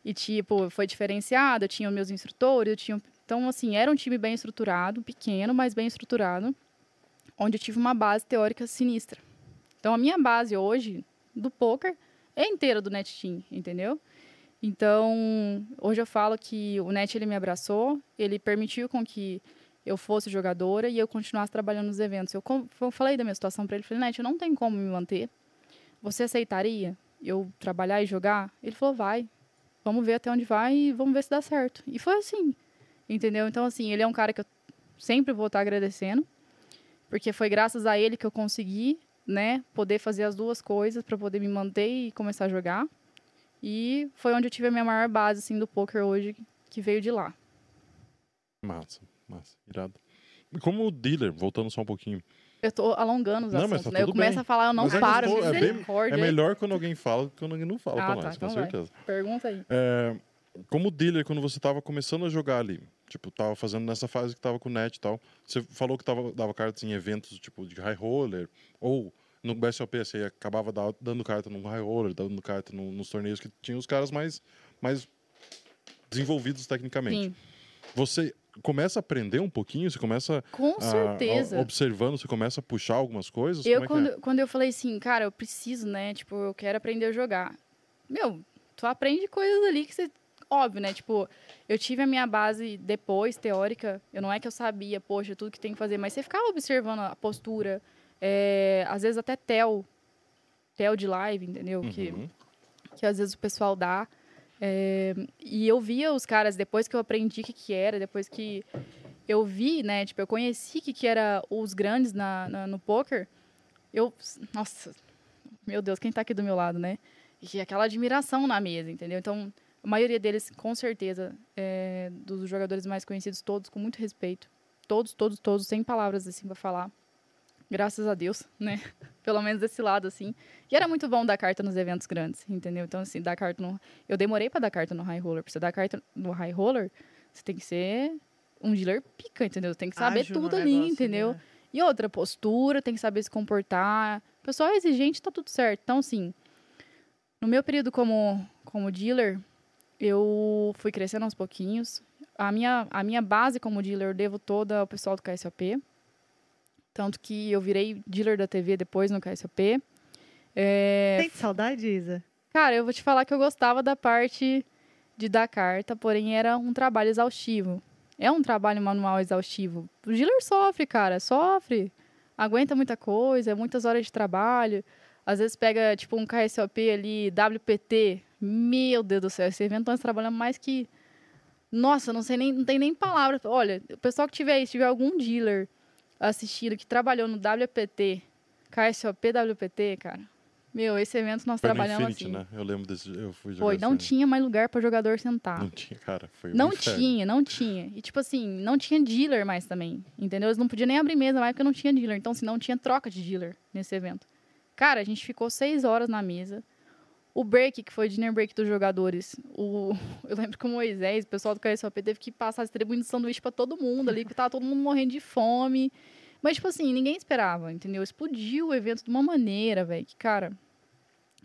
E tipo, foi diferenciado, eu tinha meus instrutores, eu tinha... Então, assim, era um time bem estruturado, pequeno, mas bem estruturado, onde eu tive uma base teórica sinistra. Então, a minha base hoje, do poker, é inteira do Net Team, entendeu? Então, hoje eu falo que o Net, ele me abraçou, ele permitiu com que eu fosse jogadora e eu continuasse trabalhando nos eventos. Eu, eu falei da minha situação para ele, falei, Net, eu não tenho como me manter. Você aceitaria eu trabalhar e jogar? Ele falou, vai. Vamos ver até onde vai e vamos ver se dá certo. E foi assim, entendeu? Então, assim, ele é um cara que eu sempre vou estar agradecendo, porque foi graças a ele que eu consegui, né, poder fazer as duas coisas para poder me manter e começar a jogar. E foi onde eu tive a minha maior base, assim, do poker hoje, que veio de lá. Massa, massa, irado. E Como dealer, voltando só um pouquinho, Eu tô alongando os Não, mas assuntos, tá né? Eu começo bem. a falar, eu não Mas é paro. gostoso, é bem- é melhor quando alguém fala do que quando alguém não fala Ah, pra tá, nós, então com vai. certeza. Pergunta aí. É, como dealer, quando você tava começando a jogar ali, tipo, tava fazendo nessa fase que tava com o net e tal, você falou que tava, dava cartas em eventos tipo de high roller, ou no BSOP você acabava da- dando carta num high roller, dando carta no- nos torneios que tinham os caras mais, mais desenvolvidos tecnicamente. Sim, Você começa a aprender um pouquinho, você começa com a- certeza. a- observando, você começa a puxar algumas coisas? Eu, é quando, é? quando eu falei assim, cara, eu preciso, né? Tipo, eu quero aprender a jogar. Meu, tu aprende coisas ali que você. Óbvio, né? Tipo, eu tive a minha base depois, teórica. Eu não é que eu sabia, poxa, tudo que tem que fazer, mas você ficava observando a postura. é, às vezes até tel. Tel de live, entendeu? Que, Uhum. que às vezes o pessoal dá. É, e eu via os caras, depois que eu aprendi o que, que era, depois que eu vi, né? Tipo, eu conheci o que, que era os grandes na, na- no poker. Eu. Nossa, meu Deus, quem tá aqui do meu lado, né? E aquela admiração na mesa, entendeu? Então, a maioria deles, com certeza, é, dos jogadores mais conhecidos, todos com muito respeito. Todos, todos, todos, sem palavras assim pra falar. Graças a Deus, né? Pelo menos desse lado, assim. E era muito bom dar carta nos eventos grandes, entendeu? Então, assim, dar carta no. Eu demorei pra dar carta no high roller. Pra você dar carta no high roller, você tem que ser um dealer pica, entendeu? Tem que saber Ágil tudo ali, negócio, entendeu? né? E outra, postura, tem que saber se comportar. O pessoal é exigente, tá tudo certo. Então, assim, no meu período como, como dealer, eu fui crescendo aos pouquinhos. A minha, a minha base como dealer eu devo toda ao pessoal do KSOP. Tanto que eu virei dealer da TV depois no KSOP. É, Tem saudade, Isa? Cara, eu vou te falar que eu gostava da parte de dar carta, porém era um trabalho exaustivo. É um trabalho manual exaustivo. O dealer sofre, cara, sofre. Aguenta muita coisa, muitas horas de trabalho. Às vezes pega, tipo, um KSOP ali, WPT. Meu Deus do céu, esse evento nós trabalhamos mais que. Nossa, não sei nem, não tem nem palavras. Olha, o pessoal que tiver aí, se tiver algum dealer assistindo que trabalhou no WPT, KSOP WPT, cara. Meu, esse evento nós Foi trabalhamos Infinity, assim. né? Eu lembro desse. Eu fui jogar Foi, não ano. tinha mais lugar para jogador sentar. Não tinha, cara. Foi Não inferno. tinha, não tinha. E, tipo assim, não tinha dealer mais também. Entendeu? Eles não podiam nem abrir mesa mais porque não tinha dealer. Então, assim, não tinha troca de dealer nesse evento. Cara, a gente ficou seis horas na mesa. O break, que foi o dinner break dos jogadores, o... eu lembro que o Moisés, o pessoal do KSOP, teve que passar distribuindo sanduíche pra todo mundo ali, porque tava todo mundo morrendo de fome. Mas, tipo assim, ninguém esperava, entendeu? Explodiu o evento de uma maneira, velho, que, cara...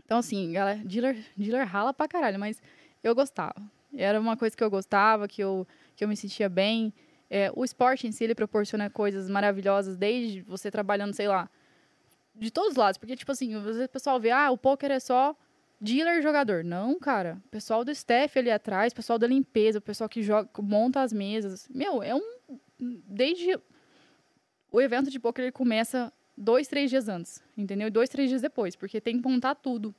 Então, assim, galera, dealer, dealer rala pra caralho, mas eu gostava. Era uma coisa que eu gostava, que eu, que eu me sentia bem. É, o esporte em si, ele proporciona coisas maravilhosas, desde você trabalhando, sei lá, de todos os lados. Porque, tipo assim, às vezes o pessoal vê, ah, o poker é só dealer jogador. Não, cara. O pessoal do staff ali atrás, o pessoal da limpeza, o pessoal que joga, monta as mesas. Meu, é um. Desde o evento de poker ele começa dois, três dias antes, entendeu? E dois, três dias depois, porque tem que montar tudo.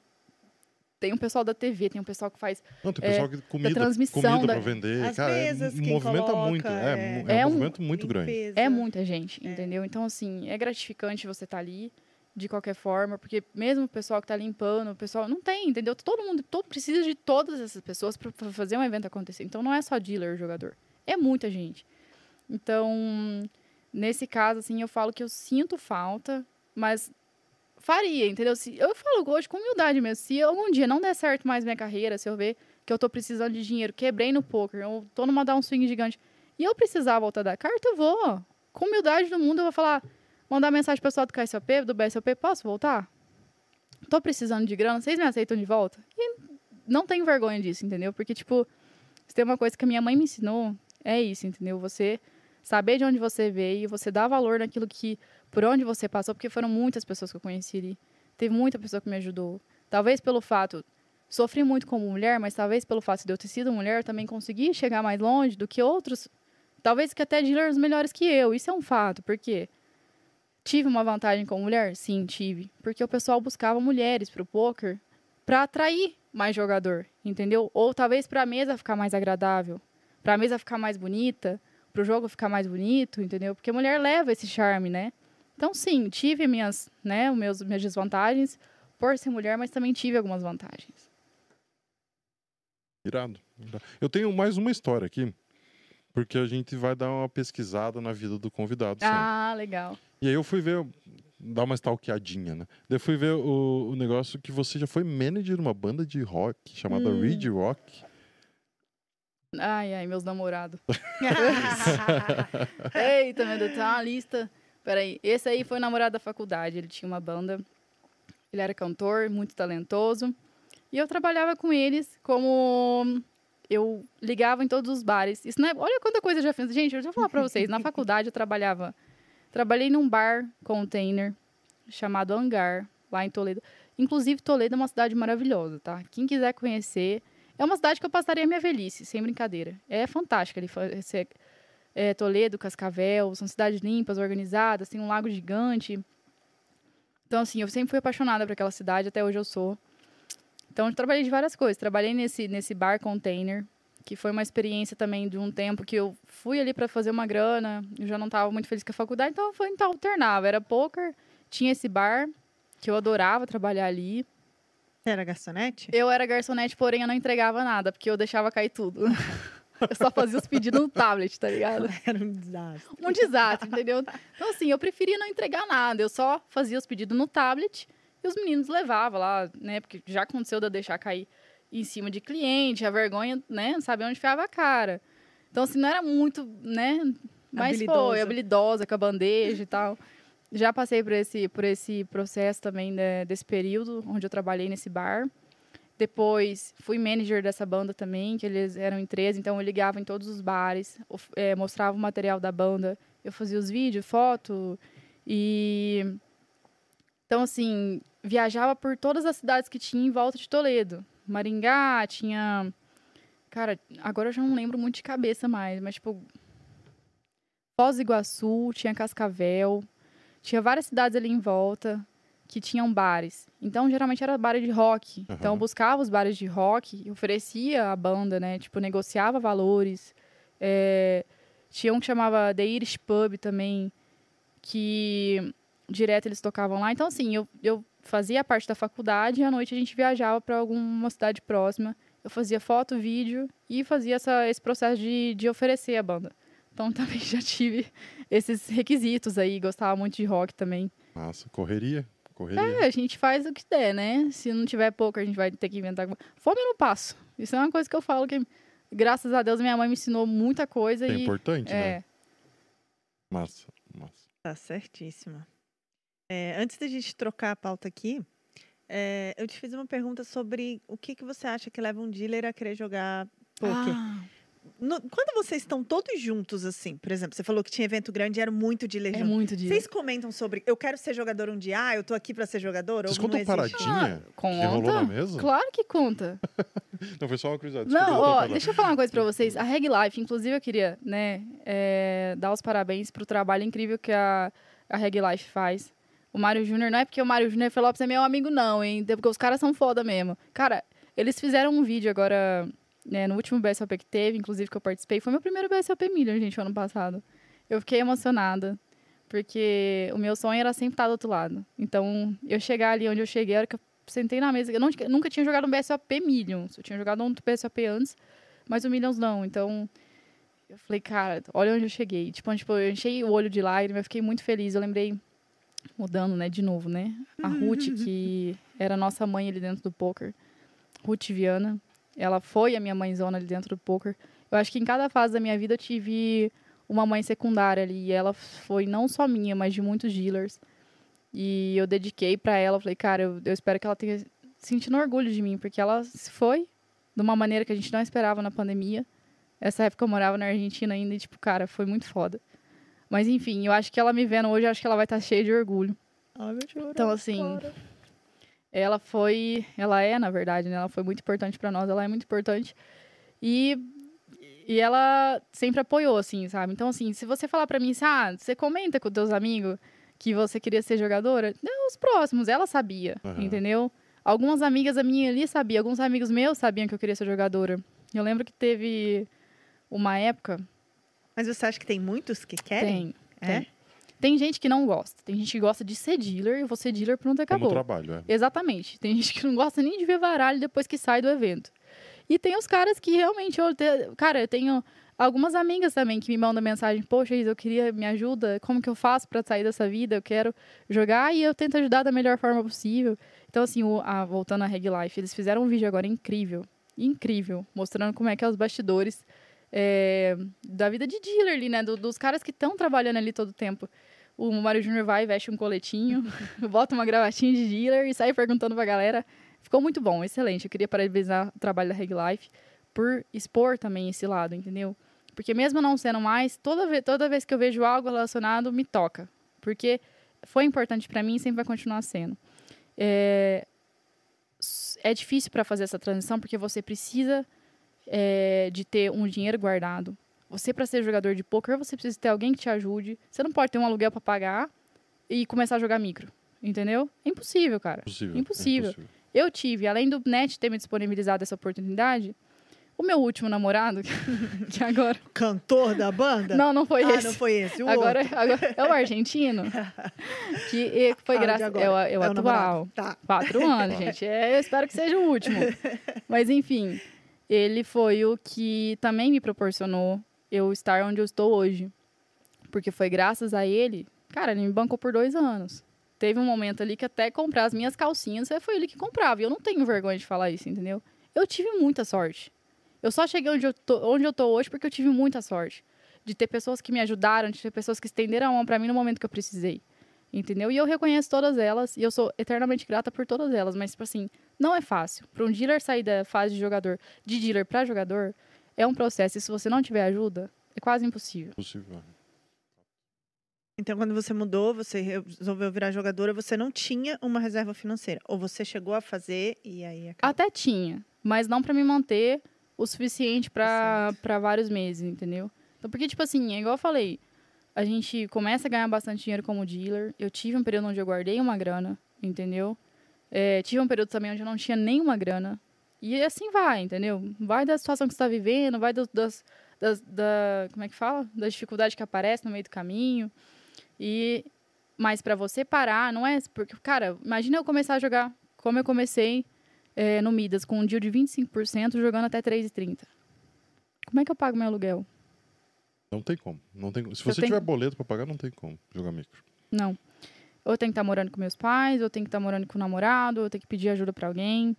Tem um pessoal da TV, tem um pessoal que faz. Não, tem É, pessoal que comida, transmissão comida da- pra vender. As cara, mesas, é, movimenta coloca, muito. É, é- é, É um um- movimento muito grande. Limpeza. É muita gente, É. entendeu? Então, assim, é gratificante você estar ali, de qualquer forma, porque mesmo o pessoal que tá limpando, o pessoal não tem, entendeu? Todo mundo todo, precisa de todas essas pessoas para fazer um evento acontecer. Então, não é só dealer, jogador. É muita gente. Então, nesse caso, assim, eu falo que eu sinto falta, mas faria, entendeu? Se, eu falo hoje com humildade mesmo. Se algum dia não der certo mais minha carreira, se eu ver que eu tô precisando de dinheiro, quebrei no poker, eu tô numa downswing gigante, e eu precisar voltar da carta, eu vou. Com humildade do mundo, eu vou falar, mandar mensagem pro pessoal do KSOP, do BSOP, posso voltar? Tô precisando de grana, vocês me aceitam de volta? E não tenho vergonha disso, entendeu? Porque, tipo, se tem uma coisa que a minha mãe me ensinou, é isso, entendeu? Você saber de onde você veio, você dar valor naquilo que, por onde você passou, porque foram muitas pessoas que eu conheci ali. Teve muita pessoa que me ajudou. Talvez pelo fato, sofri muito como mulher, mas talvez pelo fato de eu ter sido mulher, também consegui chegar mais longe do que outros, talvez que até dealers melhores que eu. Isso é um fato, porque tive uma vantagem como mulher? Sim, tive. Porque o pessoal buscava mulheres pro poker para atrair mais jogador, entendeu? Ou talvez para a mesa ficar mais agradável, para a mesa ficar mais bonita, para o jogo ficar mais bonito, entendeu? Porque mulher leva esse charme, né? Então, sim, tive minhas, né, meus, minhas desvantagens por ser mulher, mas também tive algumas vantagens. Irado. Eu tenho mais uma história aqui, porque a gente vai dar uma pesquisada na vida do convidado. sempre. Ah, legal. E aí eu fui ver, dar uma stalkeadinha, né? Daí eu fui ver o, o negócio que você já foi manager de uma banda de rock chamada Hum. Reed Rock. Ai, ai, meus namorados. Eita, meu Deus, tem uma lista. Peraí, esse aí foi o namorado da faculdade. Ele tinha uma banda. Ele era cantor, muito talentoso. E eu trabalhava com eles como. Eu ligava em todos os bares. Isso não é... Olha quanta coisa eu já fiz. Gente, eu já vou falar pra vocês. Na faculdade eu trabalhava. Trabalhei num bar container chamado Hangar, lá em Toledo. Inclusive, Toledo é uma cidade maravilhosa, tá? Quem quiser conhecer. É uma cidade que eu passaria a minha velhice, sem brincadeira. É fantástica ali. É, Toledo, Cascavel, são cidades limpas, organizadas, tem um lago gigante. Então, assim, eu sempre fui apaixonada por aquela cidade, até hoje eu sou. Então, eu trabalhei de várias coisas. Trabalhei nesse, nesse bar container, que foi uma experiência também de um tempo que eu fui ali para fazer uma grana, eu já não estava muito feliz com a faculdade, então foi então alternava. Era poker, tinha esse bar, que eu adorava trabalhar ali. Você era garçonete? Eu era garçonete, porém eu não entregava nada, porque eu deixava cair tudo. eu só fazia os pedidos no tablet, tá ligado? Era um desastre. Um desastre, entendeu? Então, assim, eu preferia não entregar nada. Eu só fazia os pedidos no tablet e os meninos levavam lá, né? Porque já aconteceu de eu deixar cair em cima de cliente, a vergonha, né? Não sabia onde ficava a cara. Então, assim, não era muito, né? Mas Habilidosa. foi, habilidosa com a bandeja e tal. Já passei por esse, por esse processo também né, desse período, onde eu trabalhei nesse bar. Depois, fui manager dessa banda também, que eles eram em três, então eu ligava em todos os bares, eh, mostrava o material da banda, eu fazia os vídeos, foto, e... Então, assim, viajava por todas as cidades que tinha em volta de Toledo. Maringá, tinha... Cara, agora eu já não lembro muito de cabeça mais, mas, tipo... Foz do Iguaçu, tinha Cascavel, tinha várias cidades ali em volta que tinham bares. Então, geralmente era bar de rock. Então, eu buscava os bares de rock, oferecia a banda, né? Tipo, negociava valores. É, Tinha um que chamava The Irish Pub também, que direto eles tocavam lá. Então, assim, eu, eu fazia a parte da faculdade e à noite a gente viajava para alguma cidade próxima. Eu fazia foto, vídeo e fazia essa, esse processo de, de oferecer a banda. Então, também já tive esses requisitos aí. Gostava muito de rock também. Nossa, correria. Correria. É, a gente faz o que der, né? Se não tiver pouco, a gente vai ter que inventar. alguma- Fome eu não passo. Isso é uma coisa que eu falo que, graças a Deus, minha mãe me ensinou muita coisa. É e, importante, né? é, Massa, massa. Tá certíssima. É, antes da gente trocar a pauta aqui, é, eu te fiz uma pergunta sobre o que, que você acha que leva um dealer a querer jogar poker. Ah, No- quando vocês estão todos juntos, assim, por exemplo, você falou que tinha evento grande e era muito dealer é junto. muito de. Vocês comentam sobre eu quero ser jogador um dia, ah, eu tô aqui pra ser jogador? Vocês contam paradinha que rolou na Conta? mesa? Claro que conta. Não, foi só uma curiosidade. Não, ó, deixa eu falar uma coisa pra vocês. A Reg Life, inclusive, eu queria, né, é, dar os parabéns pro trabalho incrível que a, a Reg Life faz. O Mário Júnior, não é porque o Mário Júnior Felopes é meu amigo, não, hein? É Porque os caras são foda mesmo. Cara, eles fizeram um vídeo agora, né, no último BSOP que teve, inclusive, que eu participei. Foi meu primeiro BSOP Million, gente, ano passado. Eu fiquei emocionada. Porque o meu sonho era sempre estar do outro lado. Então, eu chegar ali onde eu cheguei, a hora que eu sentei na mesa. Eu não- nunca tinha jogado um BSOP Millions. Eu tinha jogado um BSOP antes, mas o Millions não. Então, eu falei, cara, olha onde eu cheguei. Tipo, tipo eu enchei o olho de lágrimas, eu fiquei muito feliz. Eu lembrei, mudando, né, de novo, né? A Ruth, que era nossa mãe ali dentro do poker. Ruth Viana. Ela foi a minha mãezona ali dentro do poker. Eu acho que em cada fase da minha vida eu tive uma mãe secundária ali. E ela foi não só minha, mas de muitos dealers. E eu dediquei pra ela. Falei, cara, eu, eu espero que ela tenha sentido orgulho de mim, porque ela se foi de uma maneira que a gente não esperava na pandemia. Essa época eu morava na Argentina ainda e, tipo, cara, foi muito foda. Mas enfim, eu acho que ela me vendo hoje, eu acho que ela vai estar cheia de orgulho. Ai, meu Deus, Então, assim, cara. ela foi, ela é, na verdade, né? Ela foi muito importante pra nós, ela é muito importante. E e ela sempre apoiou, assim, sabe? Então, assim, se você falar pra mim, assim, ah, você comenta com teus amigos que você queria ser jogadora, não, os próximos, ela sabia, Aham. entendeu? Algumas amigas da minha ali sabiam, alguns amigos meus sabiam que eu queria ser jogadora. Eu lembro que teve uma época, Mas você acha que tem muitos que querem? tem, É? tem. Tem gente que não gosta. Tem gente que gosta de ser dealer e você dealer pronto Como acabou. trabalho, é. Exatamente. Tem gente que não gosta nem de ver baralho depois que sai do evento. E tem os caras que realmente. Eu te- Cara, eu tenho algumas amigas também que me mandam mensagem: Poxa, Isa, eu queria me ajuda. Como que eu faço pra sair dessa vida? Eu quero jogar e eu tento ajudar da melhor forma possível. Então, assim, o- a- voltando à Reg Life, eles fizeram um vídeo agora incrível. Incrível. Mostrando como é que é os bastidores é, da vida de dealer ali, né? Do- dos caras que estão trabalhando ali todo o tempo. O Mário Júnior vai, veste um coletinho, bota uma gravatinha de dealer e sai perguntando pra galera. Ficou muito bom, excelente. Eu queria parabenizar o trabalho da Reg Life por expor também esse lado, entendeu? Porque mesmo não sendo mais, toda vez, toda vez que eu vejo algo relacionado, me toca. Porque foi importante pra mim e sempre vai continuar sendo. É, é difícil para fazer essa transição porque você precisa é, de ter um dinheiro guardado. Você, para ser jogador de poker, você precisa ter alguém que te ajude. Você não pode ter um aluguel para pagar e começar a jogar micro. Entendeu? É impossível, cara. Impossível. Impossível. Eu tive, além do Net ter me disponibilizado essa oportunidade, o meu último namorado, que agora. Cantor da banda? Não, não foi ah, esse. não foi esse. O Agora, outro. agora é o argentino. Que foi Ah, o graças. É o, é o É o atual. Tá. Quatro anos, gente. É, eu espero que seja o último. Mas, enfim, ele foi o que também me proporcionou eu estar onde eu estou hoje. Porque foi graças a ele. Cara, ele me bancou por dois anos. Teve um momento ali que até comprar as minhas calcinhas foi ele que comprava. E eu não tenho vergonha de falar isso, entendeu? Eu tive muita sorte. Eu só cheguei onde eu tô, onde eu tô hoje porque eu tive muita sorte. De ter pessoas que me ajudaram, de ter pessoas que estenderam a mão pra mim no momento que eu precisei. Entendeu? E eu reconheço todas elas e eu sou eternamente grata por todas elas. Mas, tipo assim, não é fácil. Para um dealer sair da fase de jogador, de dealer para jogador, é um processo. E se você não tiver ajuda, é quase impossível. Impossível. Então, quando você mudou, você resolveu virar jogadora, você não tinha uma reserva financeira. Ou você chegou a fazer e aí acabou. Até tinha, mas não para me manter o suficiente para vários meses, entendeu? Então, porque, tipo assim, é igual eu falei, a gente começa a ganhar bastante dinheiro como dealer. Eu tive um período onde eu guardei uma grana, entendeu? É, tive um período também onde eu não tinha nenhuma grana. E assim vai, entendeu? Vai da situação que você está vivendo, vai do- das, das, da, como é que fala? Das dificuldades que aparecem no meio do caminho. E mas para você parar, não é porque, cara, imagina eu começar a jogar como eu comecei é, no Midas com um deal de 25% jogando até 3,30. Como é que eu pago meu aluguel? Não tem como. Não tem... Se Eu você tenho- tiver boleto pra pagar, não tem como jogar micro. Não. Ou eu tenho que estar morando com meus pais, ou eu tenho que estar morando com o namorado, ou eu tenho que pedir ajuda para alguém.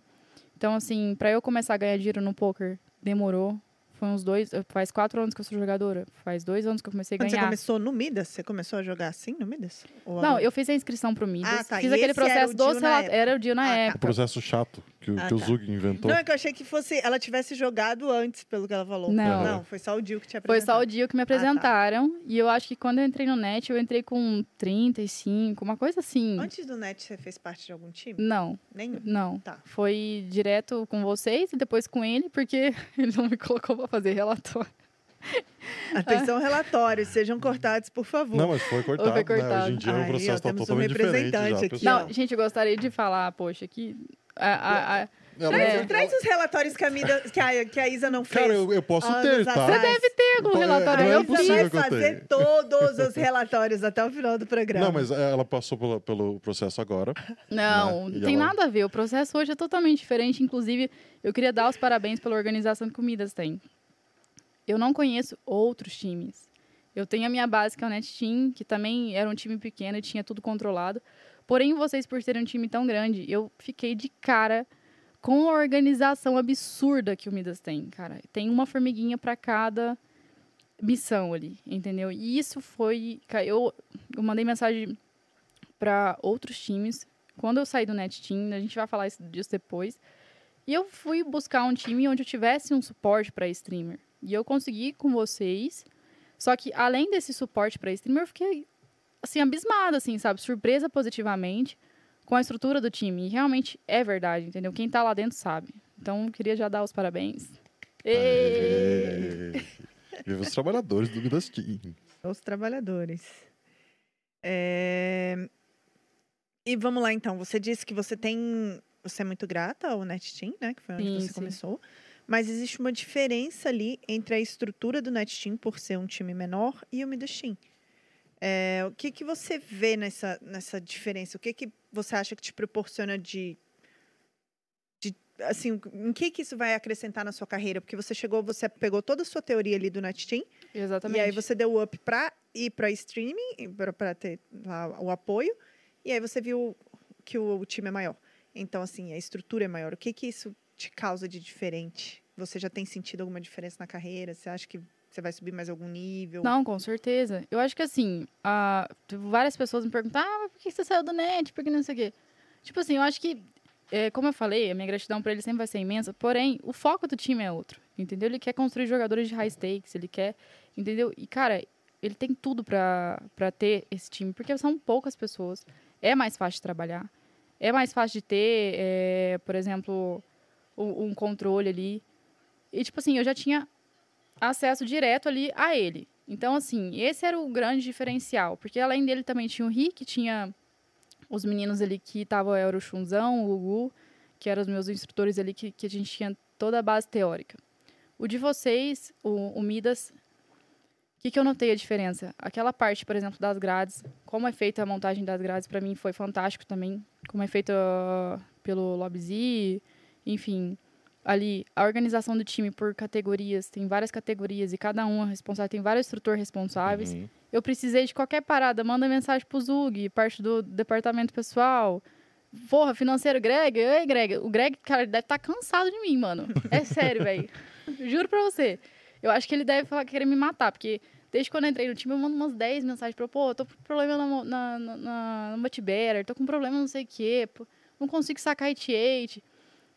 Então, assim, para eu começar a ganhar dinheiro no poker, demorou. Foi uns dois. Faz quatro anos que eu sou jogadora. Faz dois anos que eu comecei a Quando você ganhar. começou no Midas, você começou a jogar assim no Midas? Ou Não, a- eu fiz a inscrição pro Midas. Ah, tá. Fiz E aquele era processo o dos época. Era o dia na Ah, tá. O época. processo chato. Que, o- Ah, que o tá. Zug inventou. Não, é que eu achei que fosse ela tivesse jogado antes, pelo que ela falou. Não. Não, foi só o Dio que tinha Foi só o dia que me tá. apresentaram. E eu acho que quando eu entrei no net, eu entrei com 35, uma coisa assim. Antes do NET, você fez parte de algum time? Não, Nenhum. não. Tá. Foi direto com vocês e depois com ele, porque ele não me colocou pra fazer relatório. Atenção, relatórios, sejam cortados, por favor. Não, mas foi cortado, Foi né? Hoje cortado. em dia Aí, o ó, processo está temos um totalmente diferente representante já, aqui. Não, gente, eu gostaria de falar, poxa, que. A, a- a- Ela- Traz, É. traz os relatórios que a, Mida, que a, que a Isa não fez. Cara, eu, eu posso ter, tá? atrás. deve ter algum É, relatório. não é eu fiz. eu fazer todos os relatórios até o final do programa. Não, mas ela passou pela- pelo processo agora. Não, Né? não tem ela- nada a ver. O processo hoje é totalmente diferente. Inclusive, eu queria dar os parabéns pela organização que o Midas tem. Eu não conheço outros times. Eu tenho a minha base, que é o Net Team, que também era um time pequeno e tinha tudo controlado. Porém, vocês, por serem um time tão grande, eu fiquei de cara com a organização absurda que o Midas tem, cara. Tem uma formiguinha para cada missão ali, entendeu? E isso foi. Eu, eu mandei mensagem para outros times. Quando eu saí do Net Team, a gente vai falar isso- disso depois. E eu fui buscar um time onde eu tivesse um suporte para streamer. E eu consegui com vocês. Só que além desse suporte para streamer, eu fiquei assim abismada, assim, sabe, surpresa positivamente com a estrutura do time. E realmente é verdade, entendeu? Quem tá lá dentro sabe. Então, queria já dar os parabéns. Viva os trabalhadores do Midas Team. Os trabalhadores. É, E vamos lá, então. Você disse que você tem. Você é muito grata ao NetTeam, né? Que foi onde Sim, você sim. começou. Mas existe uma diferença ali entre a estrutura do NetTeam, por ser um time menor, e o Midas Team. É, o que, que você vê nessa, nessa diferença? O que, que você acha que te proporciona de, de. Assim, em que, que isso vai acrescentar na sua carreira? Porque você chegou, você pegou toda a sua teoria ali do NetTeam, Exatamente. e aí você deu o up para ir para streaming, para ter lá o apoio, e aí você viu que o, o time é maior. Então, assim, a estrutura é maior. O que que isso te causa de diferente? Você já tem sentido alguma diferença na carreira? Você acha que você vai subir mais algum nível? Não, com certeza. Eu acho que assim, várias pessoas me perguntam, ah, por que você saiu do net? Por que não sei o quê? Tipo assim, eu acho que, é, como eu falei, a minha gratidão pra ele sempre vai ser imensa, porém, o foco do time é outro, entendeu? Ele quer construir jogadores de high stakes, ele quer, entendeu? E, cara, ele tem tudo pra ter esse time, porque são poucas pessoas, é mais fácil de trabalhar, é mais fácil de ter, é, por exemplo, um, um controle ali. E, tipo assim, eu já tinha acesso direto ali a ele. Então, assim, esse era o grande diferencial. Porque além dele também tinha o Rick, tinha os meninos ali que estavam, era o Chunzão, o Gugu, que eram os meus instrutores ali, que, que a gente tinha toda a base teórica. O de vocês, o, o Midas, o que, que eu notei a diferença? Aquela parte, por exemplo, das grades, como é feita a montagem das grades, para mim foi fantástico também. Como é feita ah, pelo Lobzy, enfim ali a organização do time por categorias, tem várias categorias e cada um é responsável, tem vários instrutores responsáveis. Uhum. Eu precisei de qualquer parada, manda mensagem pro Zug, parte do departamento pessoal. Porra, financeiro Greg, ei Greg, o Greg, cara, deve estar cansado de mim, mano. É sério, velho. Juro pra você. Eu acho que ele deve falar, querer me matar, porque desde quando eu entrei no time, eu mando umas 10 mensagens pra, pô, tô com problema na, na, na, na, multibetter, tô com problema não sei o quê, pô, não consigo sacar IT8.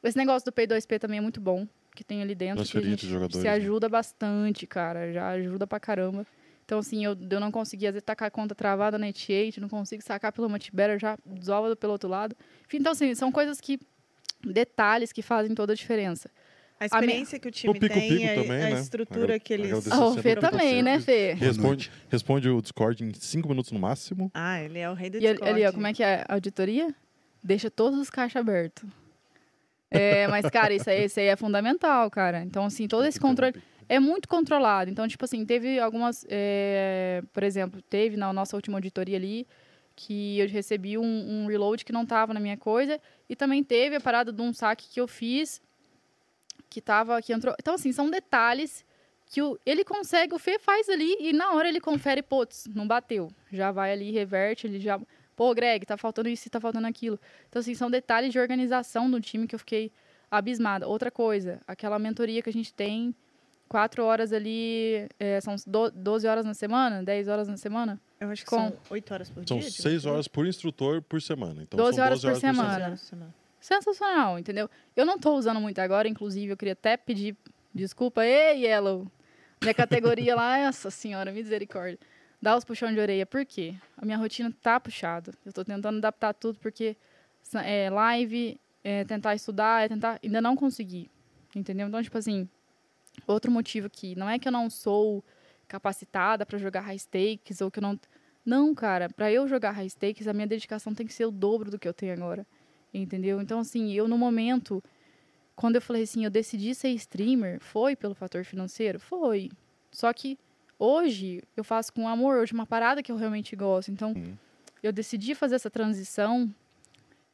Esse negócio do P2P também é muito bom, que tem ali dentro. Que a Transferir gente jogadores, se né? ajuda bastante, cara. Já ajuda pra caramba. Então, assim, eu, eu não consegui, às vezes, tacar a conta travada na Net8, não consigo sacar pelo multibetter, já desova pelo outro lado. Enfim, então, assim, são coisas que... Detalhes que fazem toda a diferença. A experiência que o time Pico tem, Pico a, também, a né? estrutura que eles... O Fê também, né, Fê? Responde, responde o Discord em 5 minutos no máximo. Ah, ele é o rei do E ali, Discord. ali, ó, como é que é? Auditoria? Deixa todos os caixas abertos. É, mas, cara, isso aí, isso aí é fundamental, cara. Então, assim, todo esse controle é muito controlado. Então, tipo assim, teve algumas. é, por exemplo, teve na nossa última auditoria ali que eu recebi um, um reload que não tava na minha coisa. E também teve a parada de um saque que eu fiz que tava. Que entrou. Então, assim, são detalhes que o, ele consegue, o Fê faz ali e na hora ele confere, putz, não bateu. Já vai ali, reverte, ele já. Pô, Greg, tá faltando isso, tá faltando aquilo. Então, assim, são detalhes de organização do time que eu fiquei abismada. Outra coisa, aquela mentoria que a gente tem, quatro horas ali, é, são do- 12 horas na semana, 10 horas na semana? Eu acho que Com- são oito horas por São dia. de 6 mentoria. horas por instrutor por semana. Então 12 são horas 12 por semana. Doze horas por semana. sensacional, entendeu? Eu não tô usando muito agora, inclusive, eu queria até pedir desculpa. Ei, Yellow! Minha categoria lá, essa senhora, misericórdia. Dá os puxão de orelha. Por quê? A minha rotina tá puxada. Eu tô tentando adaptar tudo porque é live, é tentar estudar, é tentar. Ainda não consegui. Entendeu? Então, tipo assim, outro motivo aqui. Não é que eu não sou capacitada para jogar high stakes ou que eu não. Não, cara, para eu jogar high stakes, a minha dedicação tem que ser o dobro do que eu tenho agora. Entendeu? Então, assim, eu no momento, quando eu falei assim, eu decidi ser streamer, foi pelo fator financeiro? Foi. Só que hoje eu faço com amor, hoje uma parada que eu realmente gosto. Então, eu decidi fazer essa transição,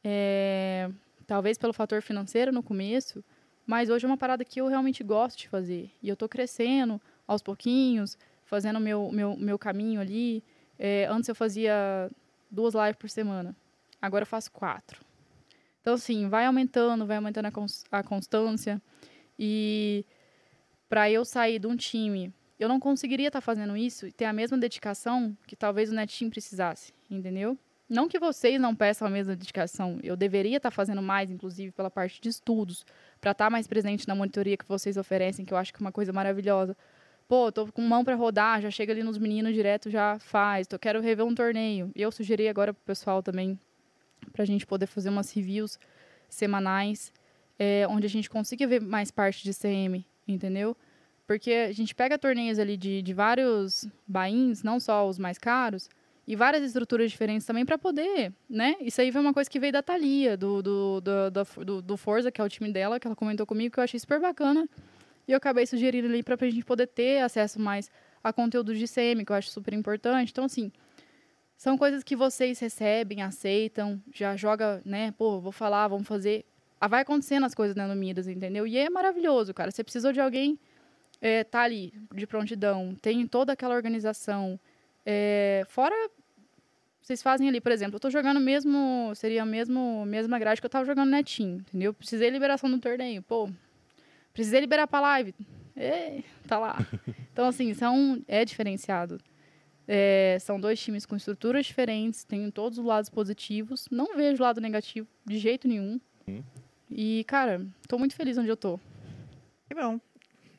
é, talvez pelo fator financeiro no começo, mas hoje é uma parada que eu realmente gosto de fazer. E eu tô crescendo aos pouquinhos, fazendo meu, meu, meu caminho ali. É, antes eu fazia duas lives por semana. Agora eu faço quatro. Então, assim, vai aumentando, vai aumentando a, cons a constância. E para eu sair de um time, eu não conseguiria estar tá fazendo isso e ter a mesma dedicação que talvez o Netinho precisasse, entendeu? Não que vocês não peçam a mesma dedicação, eu deveria estar tá fazendo mais, inclusive pela parte de estudos, para estar tá mais presente na monitoria que vocês oferecem, que eu acho que é uma coisa maravilhosa. Pô, tô com mão para rodar, já chega ali nos meninos direto, já faz. Tô, quero rever um torneio. Eu sugeri agora pro pessoal também para a gente poder fazer umas reviews semanais, é, onde a gente consiga ver mais parte de CM, entendeu? Porque a gente pega torneios ali de, de vários bains, não só os mais caros, e várias estruturas diferentes também para poder, né? Isso aí foi uma coisa que veio da Thalia, do, do, do, do, do Forza, que é o time dela, que ela comentou comigo, que eu achei super bacana. E eu acabei sugerindo ali para a gente poder ter acesso mais a conteúdo de CM, que eu acho super importante. Então, assim, são coisas que vocês recebem, aceitam, já joga, né? Pô, vou falar, vamos fazer. Ah, vai acontecendo as coisas né, no Midas, entendeu? E é maravilhoso, cara. Você precisou de alguém, é, tá ali, de prontidão, tem toda aquela organização. É, fora, vocês fazem ali, por exemplo, eu tô jogando mesmo, seria a mesmo, mesma grade que eu tava jogando netinho, entendeu? Precisei liberação do torneio, pô. Precisei liberar pra live. É, tá lá. Então, assim, são, é diferenciado. É, são dois times com estruturas diferentes, tem todos os lados positivos. Não vejo lado negativo de jeito nenhum. Hum. E, cara, tô muito feliz onde eu tô. Que bom.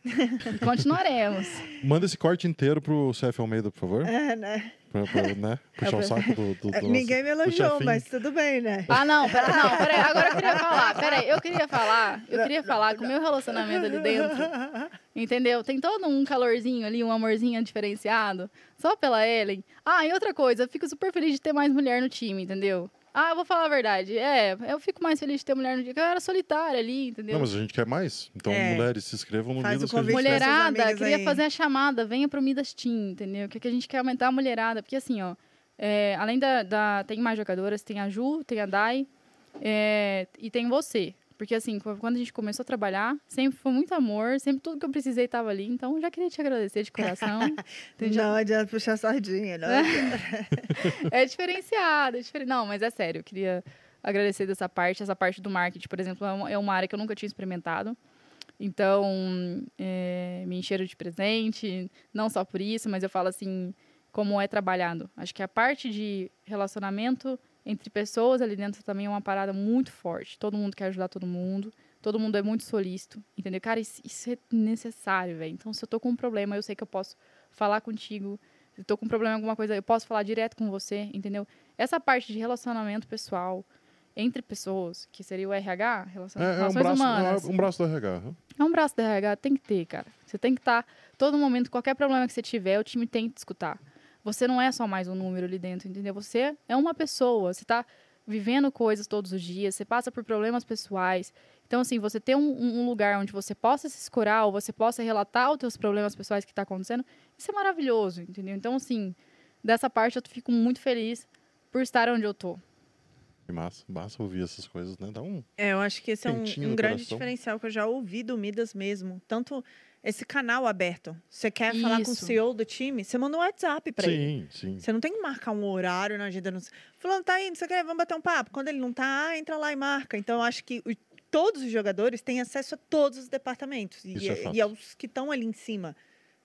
Continuaremos. Manda esse corte inteiro pro CF Almeida, por favor. É, né? Pra, pra né? puxar o saco do, do, do Ninguém me elogiou, mas tudo bem, né? Ah, não, pera, não, peraí, agora eu queria falar, peraí, eu queria falar, eu queria falar que o meu relacionamento ali dentro, entendeu? Tem todo um calorzinho ali, um amorzinho diferenciado, só pela Ellen. Ah, e outra coisa, eu fico super feliz de ter mais mulher no time, entendeu? Ah, eu vou falar a verdade. É, eu fico mais feliz de ter mulher no dia, que eu era solitária ali, entendeu? Não, mas a gente quer mais. Então, é. mulheres, se inscrevam no Faz Midas. O convite mulherada, queria aí. fazer a chamada, venha pro Midas Team, entendeu? Que, que a gente quer aumentar a mulherada. Porque assim, ó, é, além da, da, Tem mais jogadoras, tem a Ju, tem a Dai é, e tem você. Porque, assim, quando a gente começou a trabalhar, sempre foi muito amor, sempre tudo que eu precisei estava ali. Então, já queria te agradecer de coração. não adianta puxar sardinha, não. é diferenciado, é diferente. Não, mas é sério, eu queria agradecer dessa parte. Essa parte do marketing, por exemplo, é uma, é uma área que eu nunca tinha experimentado. Então, é, me encheram de presente, não só por isso, mas eu falo assim, como é trabalhado. Acho que a parte de relacionamento entre pessoas ali dentro também é uma parada muito forte. Todo mundo quer ajudar todo mundo. Todo mundo é muito solícito, entendeu? Cara, isso, isso é necessário, velho. Então, se eu tô com um problema, eu sei que eu posso falar contigo. Se eu tô com um problema em alguma coisa, eu posso falar direto com você, entendeu? Essa parte de relacionamento pessoal entre pessoas, que seria o RH, relações, é, é um braço, humanas. É um braço do RH. É um braço do RH, tem que ter, cara. Você tem que estar, tá, todo momento, qualquer problema que você tiver, o time tem que escutar. Você não é só mais um número ali dentro, entendeu? Você é uma pessoa, você está vivendo coisas todos os dias, você passa por problemas pessoais. Então, assim, você ter um, um lugar onde você possa se escurar ou você possa relatar os teus problemas pessoais que está acontecendo, isso é maravilhoso, entendeu? Então, assim, dessa parte eu fico muito feliz por estar onde eu tô. Massa, massa ouvir essas coisas, né? Dá um. É, eu acho que esse é um, um grande diferencial que eu já ouvi do Midas mesmo. Tanto esse canal aberto. Você quer Isso. falar com o CEO do time? Você manda um WhatsApp para ele. Sim, sim. Você não tem que marcar um horário na agenda. Não... Falando, tá indo, você quer? Vamos bater um papo. Quando ele não tá, ah, entra lá e marca. Então, eu acho que o, todos os jogadores têm acesso a todos os departamentos. E, é e aos que estão ali em cima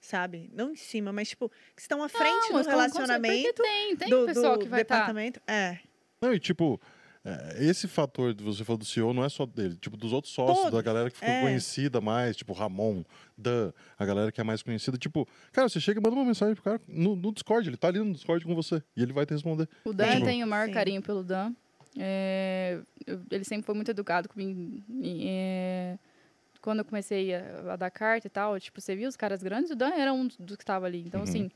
sabe? Não em cima, mas tipo, que estão à frente não, do relacionamento. tem, tem do, pessoal do que vai tá departamento. Tá. É. Não, e tipo, é, esse fator que você falou do CEO não é só dele, tipo, dos outros sócios, Todos, da galera que ficou é. conhecida mais, tipo, Ramon, Dan, a galera que é mais conhecida. Tipo, cara, você chega e manda uma mensagem pro cara no, no Discord, ele tá ali no Discord com você e ele vai te responder. O Dan Tipo- tem o maior Sim. carinho pelo Dan. É, eu- ele sempre foi muito educado comigo. É, quando eu comecei a, a dar carta e tal, tipo, você viu os caras grandes, o Dan era um dos que estava ali. Então, Uhum. assim,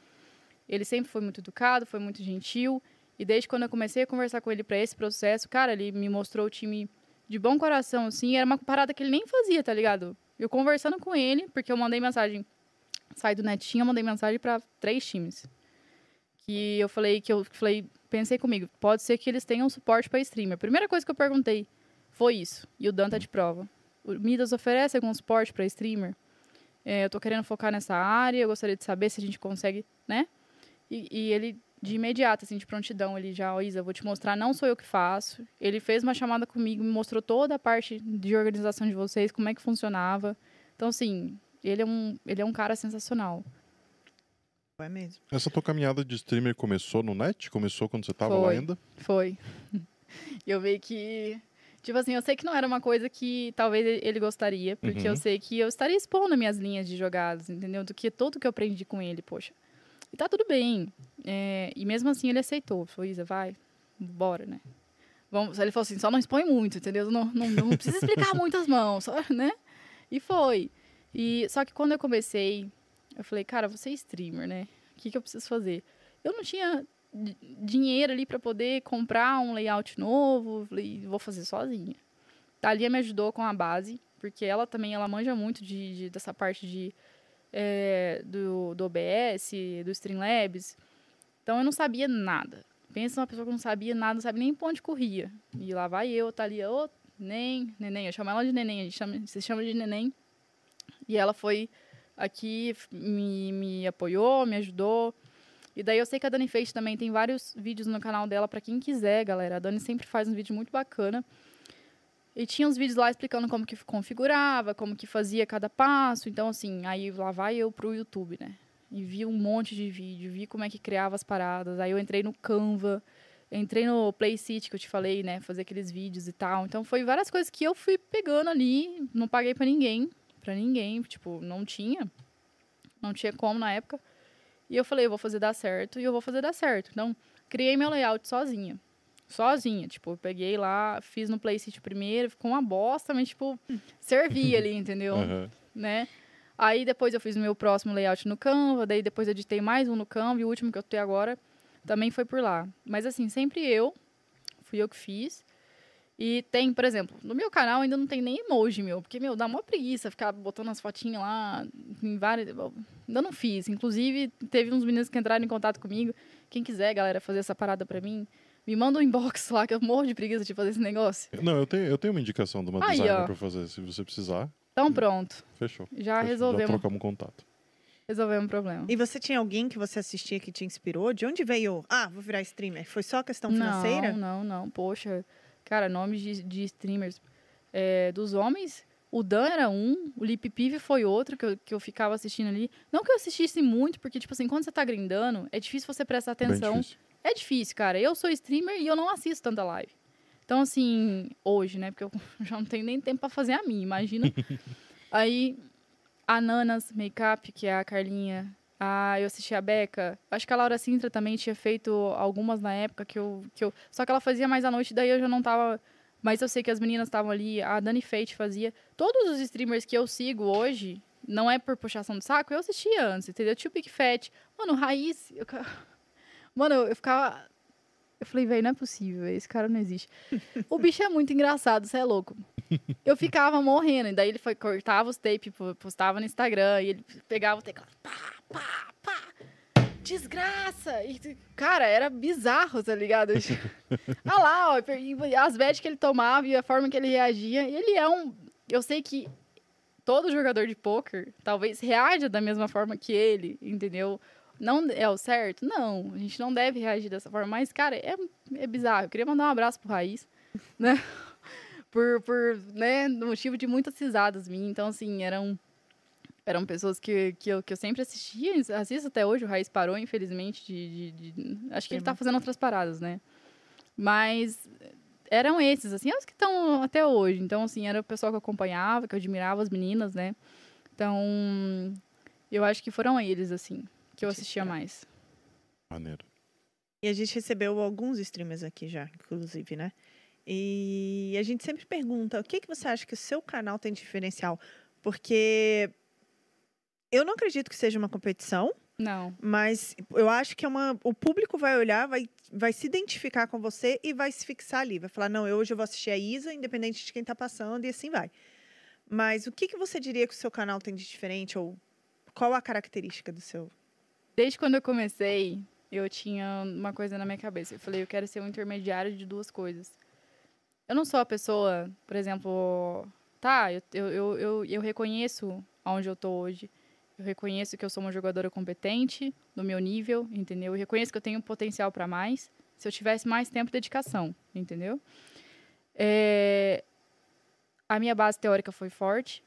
ele sempre foi muito educado, foi muito gentil. E desde quando eu comecei a conversar com ele para esse processo, cara, ele me mostrou o time de bom coração, assim. Era uma parada que ele nem fazia, tá ligado? Eu conversando com ele, porque eu mandei mensagem, saí do netinho, eu mandei mensagem para três times. Que eu falei que eu falei, pensei comigo, pode ser que eles tenham suporte para streamer. Primeira coisa que eu perguntei foi isso. E o Dan tá de prova. O Midas oferece algum suporte para streamer? É, eu tô querendo focar nessa área, eu gostaria de saber se a gente consegue, né? E, e ele, de imediato, assim, de prontidão, ele já, ó, Isa, vou te mostrar, não sou eu que faço. Ele fez uma chamada comigo, me mostrou toda a parte de organização de vocês, como é que funcionava. Então, assim, ele é um, ele é um cara sensacional. É mesmo. Essa tua caminhada de streamer começou no net? Começou quando você tava lá Foi. ainda? Foi. E eu vi que. Tipo assim, eu sei que não era uma coisa que talvez ele- ele gostaria, porque Uhum. eu sei que eu estaria expondo minhas linhas de jogadas, entendeu? Do que tudo que eu aprendi com ele, poxa. E tá tudo bem. É, e mesmo assim ele aceitou. Falou, Isa, vai, bora, né? Vamos, ele falou assim, só não expõe muito, entendeu? Não, não, não precisa explicar muito as mãos, só, né? E foi. E, só que quando eu comecei, eu falei, cara, você é streamer, né? O que, que eu preciso fazer? Eu não tinha di- dinheiro ali para poder comprar um layout novo, falei, vou fazer sozinha. Thalia me ajudou com a base, porque ela também ela manja muito de, de- dessa parte de é, do, do OBS, do Streamlabs. Então eu não sabia nada. Pensa uma pessoa que não sabia nada, não sabe nem onde corria. E lá vai eu, Thalia, ô, nem, neném, eu chamo ela de neném, a gente chama, se chama de neném. E ela foi aqui, me, me apoiou, me ajudou. E daí eu sei que a Dani Feixe também tem vários vídeos no canal dela para quem quiser, galera. A Dani sempre faz um vídeo muito bacana. E tinha uns vídeos lá explicando como que configurava, como que fazia cada passo. Então, assim, aí lá vai eu pro YouTube, né? E vi um monte de vídeo, vi como é que criava as paradas. Aí eu entrei no Canva, entrei no Playcity que eu te falei, né? Fazer aqueles vídeos e tal. Então, foi várias coisas que eu fui pegando ali. Não paguei para ninguém, para ninguém. Tipo, não tinha. Não tinha como na época. E eu falei, eu vou fazer dar certo e eu vou fazer dar certo. Então, criei meu layout sozinha. Sozinha. Tipo, eu peguei lá, fiz no Playcity primeiro, ficou uma bosta, mas, tipo, servi ali, entendeu? Aham. Né? Aí depois eu fiz o meu próximo layout no Canva, daí depois eu editei mais um no Canva e o último que eu tenho agora também foi por lá. Mas assim, sempre eu, fui eu que fiz. E tem, por exemplo, no meu canal ainda não tem nem emoji, meu, porque, meu, dá uma preguiça ficar botando as fotinhas lá em várias. Ainda não fiz. Inclusive, teve uns meninos que entraram em contato comigo. Quem quiser, galera, fazer essa parada pra mim, me manda um inbox lá, que eu morro de preguiça de fazer esse negócio. Não, eu tenho, eu tenho uma indicação de uma Aí, designer ó. pra fazer. Se você precisar, Então pronto, fechou. já Fechou. Já resolvemos, trocamos um contato. resolvemos o problema. E você tinha alguém que você assistia que te inspirou? De onde veio? Ah, vou virar streamer. Foi só questão financeira? Não, não, não. Poxa, cara, nomes de, de streamers é, dos homens, o Dan era um, o Lip Pive foi outro que eu, que eu ficava assistindo ali. Não que eu assistisse muito, porque, tipo assim, quando você tá grindando, é difícil você prestar Bem atenção. É difícil, cara. Eu sou streamer e eu não assisto tanta live. Então, assim, hoje, né? Porque eu já não tenho nem tempo pra fazer a minha, imagina. Aí, a Nanas Makeup, que é a Carlinha. Ah, eu assisti a Beca. Acho que a Laura Sintra também tinha feito algumas na época que eu, que eu. Só que ela fazia mais à noite, daí eu já não tava. Mas eu sei que as meninas estavam ali. A Dani Fate fazia. Todos os streamers que eu sigo hoje, não é por puxação de saco, eu assistia antes, entendeu? Tio Big Fat. Mano, Raiz. eu Mano, eu, eu ficava. Eu falei, velho, não é possível, esse cara não existe. O bicho é muito engraçado, você é louco. Eu ficava morrendo, e daí ele foi, cortava os tapes, po- postava no Instagram, e ele pegava o teclado, pá, pá, pá, desgraça! E, cara, era bizarro, tá ligado? ah lá, ó, as bets que ele tomava e a forma que ele reagia, ele é um... Eu sei que todo jogador de poker talvez reaja da mesma forma que ele, entendeu? Não é o certo? Não, a gente não deve reagir dessa forma. Mas, cara, é, é bizarro. Eu queria mandar um abraço pro Raiz, né? Por, por né, motivo de muitas risadas minhas. Então, assim, eram, eram pessoas que, que, eu, que eu sempre assistia, assisto até hoje. O Raiz parou, infelizmente, de... de- de- acho que ele tá fazendo outras paradas, né? Mas eram esses, assim, os que estão até hoje. Então, assim, era o pessoal que eu acompanhava, que eu admirava as meninas, né? Então, eu acho que foram eles, assim, que eu assistia mais. Maneiro. E a gente recebeu alguns streamers aqui já, inclusive, né? E a gente sempre pergunta: o que, que você acha que o seu canal tem de diferencial? Porque eu não acredito que seja uma competição, Não. mas eu acho que é uma. O público vai olhar, vai, vai se identificar com você e vai se fixar ali. Vai falar: não, eu hoje eu vou assistir a Isa, independente de quem tá passando, e assim vai. Mas o que, que você diria que o seu canal tem de diferente? Ou qual a característica do seu? Desde quando eu comecei, eu tinha uma coisa na minha cabeça. Eu falei, eu quero ser um intermediário de duas coisas. Eu não sou a pessoa, por exemplo, tá, eu, eu, eu, eu, reconheço aonde eu tô hoje. Eu reconheço que eu sou uma jogadora competente, no meu nível, entendeu? Eu reconheço que eu tenho potencial para mais, se eu tivesse mais tempo e dedicação, entendeu? É, A minha base teórica foi forte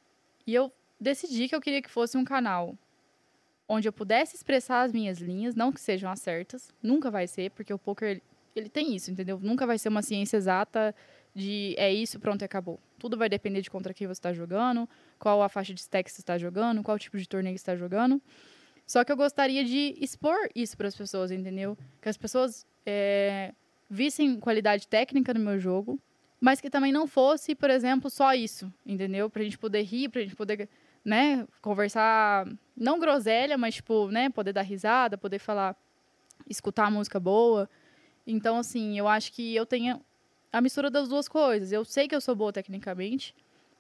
e eu decidi que eu queria que fosse um canal onde eu pudesse expressar as minhas linhas, não que sejam as certas, nunca vai ser, porque o poker ele, tem isso, entendeu? Nunca vai ser uma ciência exata de é isso, pronto, acabou. Tudo vai depender de contra quem você está jogando, qual a faixa de stack você está jogando, qual tipo de torneio você está jogando. Só que eu gostaria de expor isso para as pessoas, entendeu? Que as pessoas é, vissem qualidade técnica no meu jogo, mas que também não fosse, por exemplo, só isso, entendeu? Pra gente poder rir, pra gente poder, né, conversar, não groselha, mas, tipo, né, poder dar risada, poder falar, escutar música boa. Então, assim, eu acho que eu tenho a mistura das duas coisas. Eu sei que eu sou boa tecnicamente,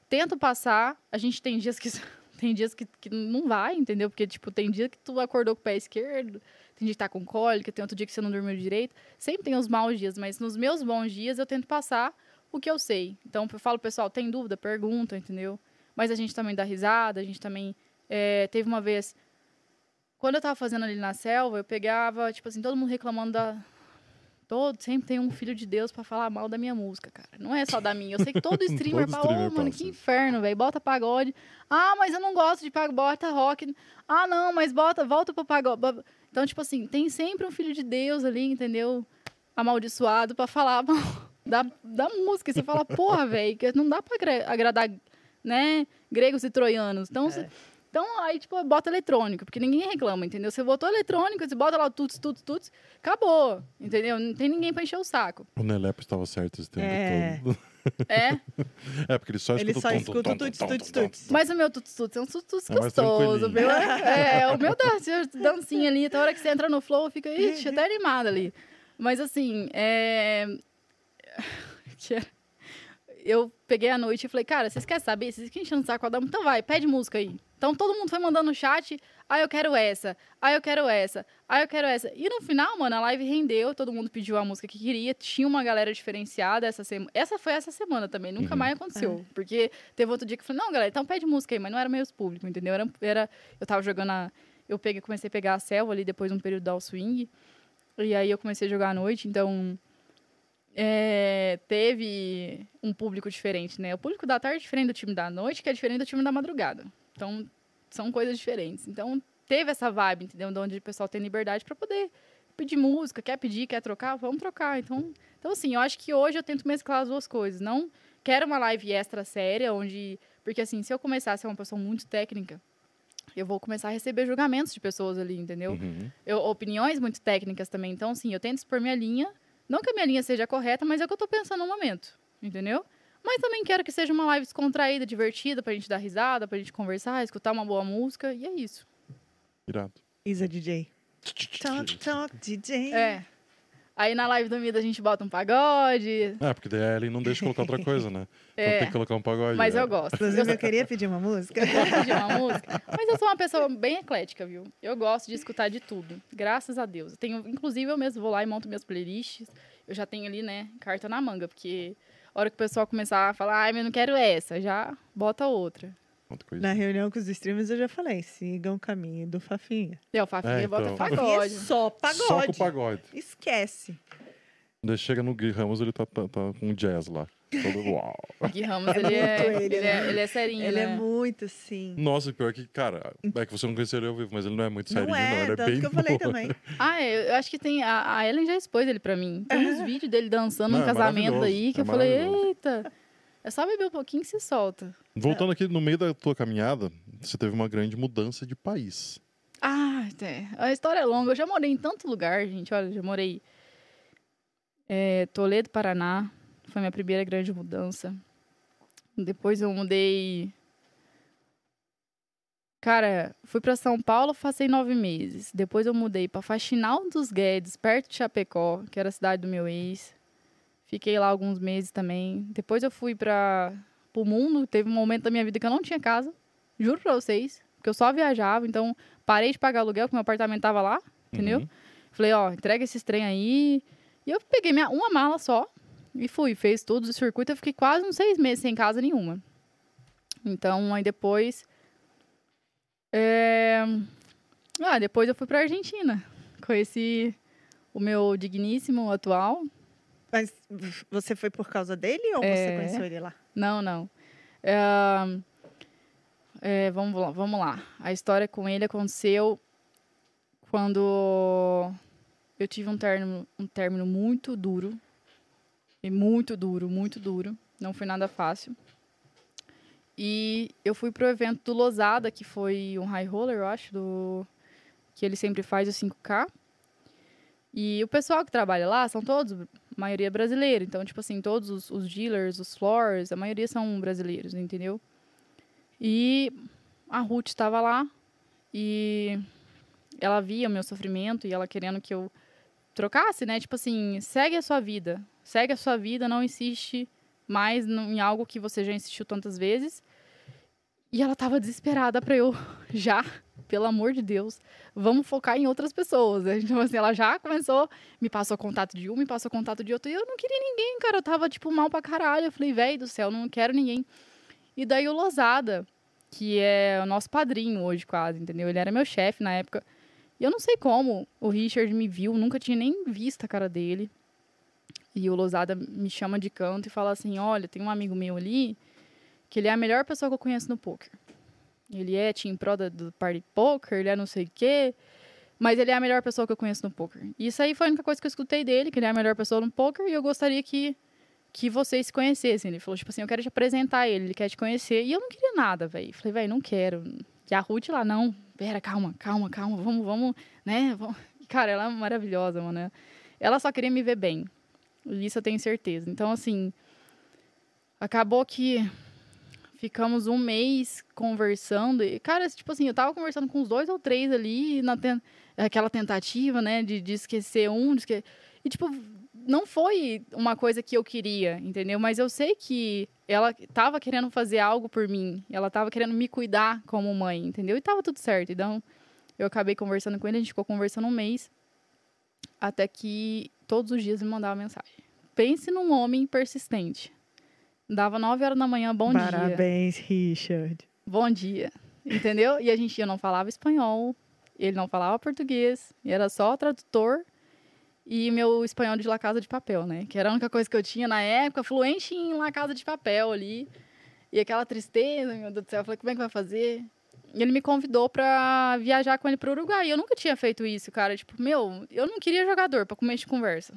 tento passar, a gente tem dias que tem dias que, que não vai, entendeu? Porque, tipo, tem dia que tu acordou com o pé esquerdo, tem dia que tá com cólica, tem outro dia que você não dormiu direito. Sempre tem os maus dias, mas nos meus bons dias eu tento passar o que eu sei. Então, eu falo, pessoal, tem dúvida? Pergunta, entendeu? Mas a gente também dá risada, a gente também... é, teve uma vez... Quando eu tava fazendo ali na selva, eu pegava, tipo assim, todo mundo reclamando da... Todo, sempre tem um filho de Deus pra falar mal da minha música, cara. Não é só da minha. Eu sei que todo streamer Todo fala, ô, streamer mano, que inferno, velho. Bota pagode. Ah, mas eu não gosto de pagode, bota rock. Ah, não, mas bota, volta pro pagode. Então, tipo assim, tem sempre um filho de Deus ali, entendeu? Amaldiçoado pra falar mal da, da música. E você fala, porra, velho, não dá pra agra- agradar, né, gregos e troianos. Então, você- então aí, tipo, bota eletrônico, porque ninguém reclama, entendeu? Você botou eletrônico, você bota lá o tuts, tuts, tuts, acabou, entendeu? Não tem ninguém pra encher o saco. O Nelepo estava certo esse tempo É. todo. É, É, porque ele só Ele escuta só tom, escuta tuts, tuts, tuts. mas o meu tuts, tuts é um tuts, tuts É gostoso. O meu é, é, o meu dancinha ali, até a hora que você entra no flow, fica, ixi, até animada ali. Mas assim, é... que era- Eu peguei a noite e falei, cara, vocês querem saber? Vocês querem enchendo o saco da Então vai, pede música aí. Então todo mundo foi mandando no chat, ah, eu quero essa, ah, eu quero essa, ah, eu quero essa. E no final, mano, a live rendeu, todo mundo pediu a música que queria, tinha uma galera diferenciada essa semana. Essa foi essa semana também, nunca Uhum. mais aconteceu. Porque teve outro dia que eu falei, não, galera, então pede música aí, mas não era meio público, entendeu? Era, era, eu tava jogando a. Eu peguei, comecei a pegar a selva ali depois de um período da All Swing. E aí eu comecei a jogar à noite, então. É, teve um público diferente, né? O público da tarde é diferente do time da noite, que é diferente do time da madrugada. Então, são coisas diferentes. Então, teve essa vibe, entendeu? De onde o pessoal tem liberdade para poder pedir música, quer pedir, quer trocar, vamos trocar. Então, então, assim, eu acho que hoje eu tento mesclar as duas coisas. Não quero uma live extra séria, onde. Porque, assim, se eu começar a ser uma pessoa muito técnica, eu vou começar a receber julgamentos de pessoas ali, entendeu? Uhum. eu, opiniões muito técnicas também. Então, assim, eu tento expor minha linha. Não que a minha linha seja correta, mas é o que eu tô pensando no momento. Entendeu? Mas também quero que seja uma live descontraída, divertida, pra gente dar risada, pra gente conversar, escutar uma boa música. E é isso. Irado. Isa DJ. Talk, talk, DJ. É. Aí na live do Mida a gente bota um pagode. É, porque daí a Ellen não deixa colocar outra coisa, né? Então É. tem que colocar um pagode. Mas é. eu gosto. Inclusive, eu queria pedir uma música. Eu pedir uma música. Mas eu sou uma pessoa bem eclética, viu? Eu gosto de escutar de tudo. Graças a Deus. Eu tenho, inclusive, eu mesmo vou lá e monto minhas playlists. Eu já tenho ali, né, carta na manga, porque a hora que o pessoal começar a falar, ai, mas eu não quero essa, já bota outra. Outra coisa. Na reunião com os streamers, eu já falei, sigam o caminho do Fafinha. E o Fafinha É, bota então. Fafinha é pagode. só pagode. Só com o pagode. Esquece. Daí chega no Gui Ramos, ele tá, tá, tá com jazz lá. Todo uau. Gui Ramos, É ele, é, muito ele, ele, é, né? ele é serinho, Ele né? é muito assim. Nossa, pior que, cara, é que você não conheceu ele ao vivo, mas ele não é muito serinho, Não não. é, Ele é tanto bem que eu falei também. Ah, eu eu acho que tem. A, a Ellen já expôs ele pra mim. Tem uns vídeos dele dançando Não, num é casamento aí que é eu falei, eita. É só beber um pouquinho que se solta. Voltando aqui no meio da tua caminhada, você teve uma grande mudança de país. Ah, é. a história é longa. Eu já morei em tanto lugar, gente. Olha, já morei. É, Toledo, Paraná. Foi minha primeira grande mudança. Depois eu mudei. Cara, fui pra São Paulo, passei nove meses. Depois eu mudei pra Faxinal dos Guedes, perto de Chapecó, que era a cidade do meu ex. Fiquei lá alguns meses também. Depois eu fui para o mundo. Teve um momento da minha vida que eu não tinha casa. Juro pra vocês. Porque eu só viajava. Então, parei de pagar aluguel, porque meu apartamento tava lá. Entendeu? Uhum. Falei, ó, entrega esses trem aí. E eu peguei minha, uma mala só e fui. Fez tudo o circuito. Eu fiquei quase uns seis meses sem casa nenhuma. Então, aí depois. é, Ah, depois eu fui pra Argentina. Conheci o meu digníssimo atual. Mas você foi por causa dele ou você É. conheceu ele lá? Não, não. É, é, vamos lá, vamos lá. A história com ele aconteceu quando eu tive um término, um término muito duro. E muito duro, muito duro. Não foi nada fácil. E eu fui pro evento do Losada, que foi um high roller, eu acho, do que ele sempre faz o 5K. E o pessoal que trabalha lá são todos, maioria brasileira. Então, tipo assim, todos os, os dealers, os floors, a maioria são brasileiros, entendeu? E a Ruth estava lá e ela via o meu sofrimento e ela querendo que eu trocasse, né? Tipo assim, segue a sua vida. Segue a sua vida, não insiste mais em algo que você já insistiu tantas vezes. E ela tava desesperada pra eu já, pelo amor de Deus, vamos focar em outras pessoas. Então, assim, ela já começou, me passou contato de um, me passou contato de outro. E eu não queria ninguém, cara. Eu tava, tipo, mal pra caralho. Eu falei, velho do céu, não quero ninguém. E daí o Losada, que é o nosso padrinho hoje, quase, entendeu? Ele era meu chefe na época. E eu não sei como o Richard me viu, nunca tinha nem visto a cara dele. E o Losada me chama de canto e fala assim: Olha, tem um amigo meu ali que ele é a melhor pessoa que eu conheço no poker. Ele é team pro da- do Party Poker, ele é não sei o quê. Mas ele é a melhor pessoa que eu conheço no poker. Isso aí foi a única coisa que eu escutei dele, que ele é a melhor pessoa no poker, e eu gostaria que, que vocês se conhecessem. Ele falou, tipo assim, eu quero te apresentar ele, ele quer te conhecer. E eu não queria nada, velho. Falei, velho, não quero. E a Ruth lá, não, pera, calma, calma, calma, vamos, vamos, né? Vamos. Cara, ela é maravilhosa, mano. Ela só queria me ver bem. Isso eu tenho certeza. Então, assim, acabou que ficamos um mês conversando. E, cara, tipo assim, eu tava conversando com os dois ou três ali, na ten- aquela tentativa, né, de, de esquecer um, de esque... e tipo, não foi uma coisa que eu queria, entendeu? Mas eu sei que ela tava querendo fazer algo por mim, ela tava querendo me cuidar como mãe, entendeu? E tava tudo certo. Então, eu acabei conversando com ele, a gente ficou conversando um mês, até que todos os dias me mandava mensagem. Pense num homem persistente. Dava 9 horas da manhã, bom dia. Parabéns, Richard. Bom dia. Entendeu? E a gente eu não falava espanhol, ele não falava português, e era só tradutor e meu espanhol de La Casa de Papel, né? Que era a única coisa que eu tinha na época, fluente em La Casa de Papel ali. E aquela tristeza, meu Deus do céu, eu falei, como é que vai fazer? E ele me convidou pra viajar com ele pro Uruguai. E eu nunca tinha feito isso, cara. Tipo, meu, eu não queria jogador pra comer de conversa.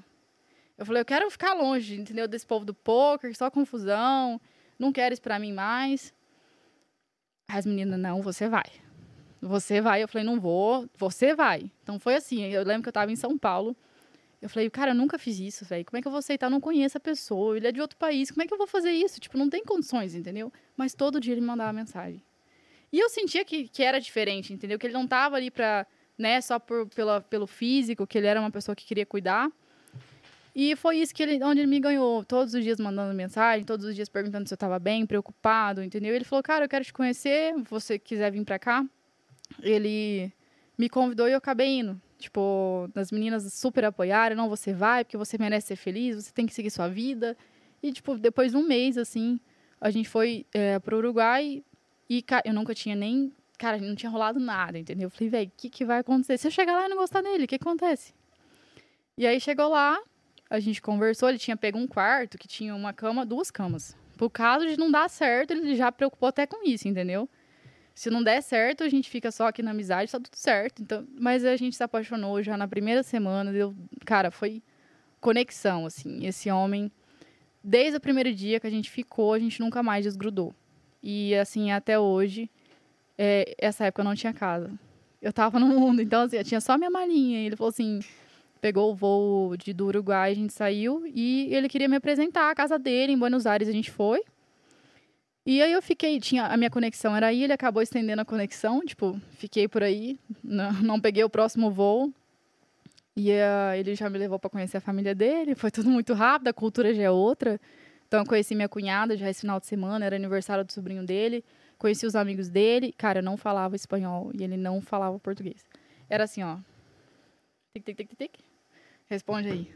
Eu falei, eu quero ficar longe, entendeu? Desse povo do poker, só confusão. Não quero isso pra mim mais. As meninas, não, você vai. Você vai. Eu falei, não vou, você vai. Então foi assim. Eu lembro que eu tava em São Paulo. Eu falei, cara, eu nunca fiz isso, velho. Como é que eu vou aceitar? Eu não conheço a pessoa. Ele é de outro país. Como é que eu vou fazer isso? Tipo, não tem condições, entendeu? Mas todo dia ele me mandava mensagem. E eu sentia que, que era diferente, entendeu? Que ele não tava ali pra, né, só por, pela, pelo físico, que ele era uma pessoa que queria cuidar. E foi isso que ele, onde ele me ganhou. Todos os dias mandando mensagem, todos os dias perguntando se eu tava bem, preocupado, entendeu? Ele falou, cara, eu quero te conhecer, você quiser vir pra cá. Ele me convidou e eu acabei indo. Tipo, as meninas super apoiaram, não, você vai, porque você merece ser feliz, você tem que seguir sua vida. E, tipo, depois de um mês, assim, a gente foi é, pro Uruguai e eu nunca tinha nem. Cara, não tinha rolado nada, entendeu? Eu falei, velho, o que, que vai acontecer? Se eu chegar lá e não gostar dele, o que acontece? E aí chegou lá, a gente conversou, ele tinha pego um quarto que tinha uma cama, duas camas. Por caso de não dar certo, ele já preocupou até com isso, entendeu? Se não der certo, a gente fica só aqui na amizade, tá tudo certo. Então, mas a gente se apaixonou já na primeira semana, deu, cara, foi conexão assim. Esse homem desde o primeiro dia que a gente ficou, a gente nunca mais desgrudou. E assim, até hoje, é, essa época eu não tinha casa. Eu tava no mundo, então assim, eu tinha só minha malinha. E ele falou assim: pegou o voo de, do Uruguai, a gente saiu e ele queria me apresentar a casa dele em Buenos Aires, a gente foi. E aí eu fiquei, tinha a minha conexão era aí, ele acabou estendendo a conexão, tipo, fiquei por aí, não, não peguei o próximo voo. E uh, ele já me levou para conhecer a família dele, foi tudo muito rápido, a cultura já é outra. Então eu conheci minha cunhada já esse final de semana, era aniversário do sobrinho dele, conheci os amigos dele. Cara, eu não falava espanhol e ele não falava português. Era assim, ó. Tic, tic, tic, tic. Responde aí.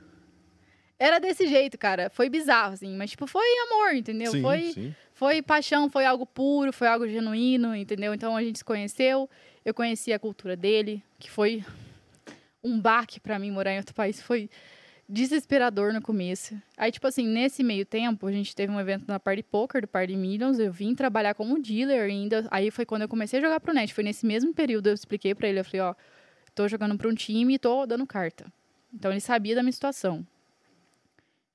Era desse jeito, cara. Foi bizarro, assim. Mas, tipo, foi amor, entendeu? Sim, foi, sim. foi paixão, foi algo puro, foi algo genuíno, entendeu? Então a gente se conheceu. Eu conheci a cultura dele, que foi um baque para mim morar em outro país. Foi desesperador no começo. Aí, tipo assim, nesse meio tempo, a gente teve um evento na Party Poker, do Party Millions. Eu vim trabalhar como dealer ainda. Aí foi quando eu comecei a jogar pro net. Foi nesse mesmo período eu expliquei para ele. Eu falei, ó, tô jogando pra um time e tô dando carta. Então ele sabia da minha situação.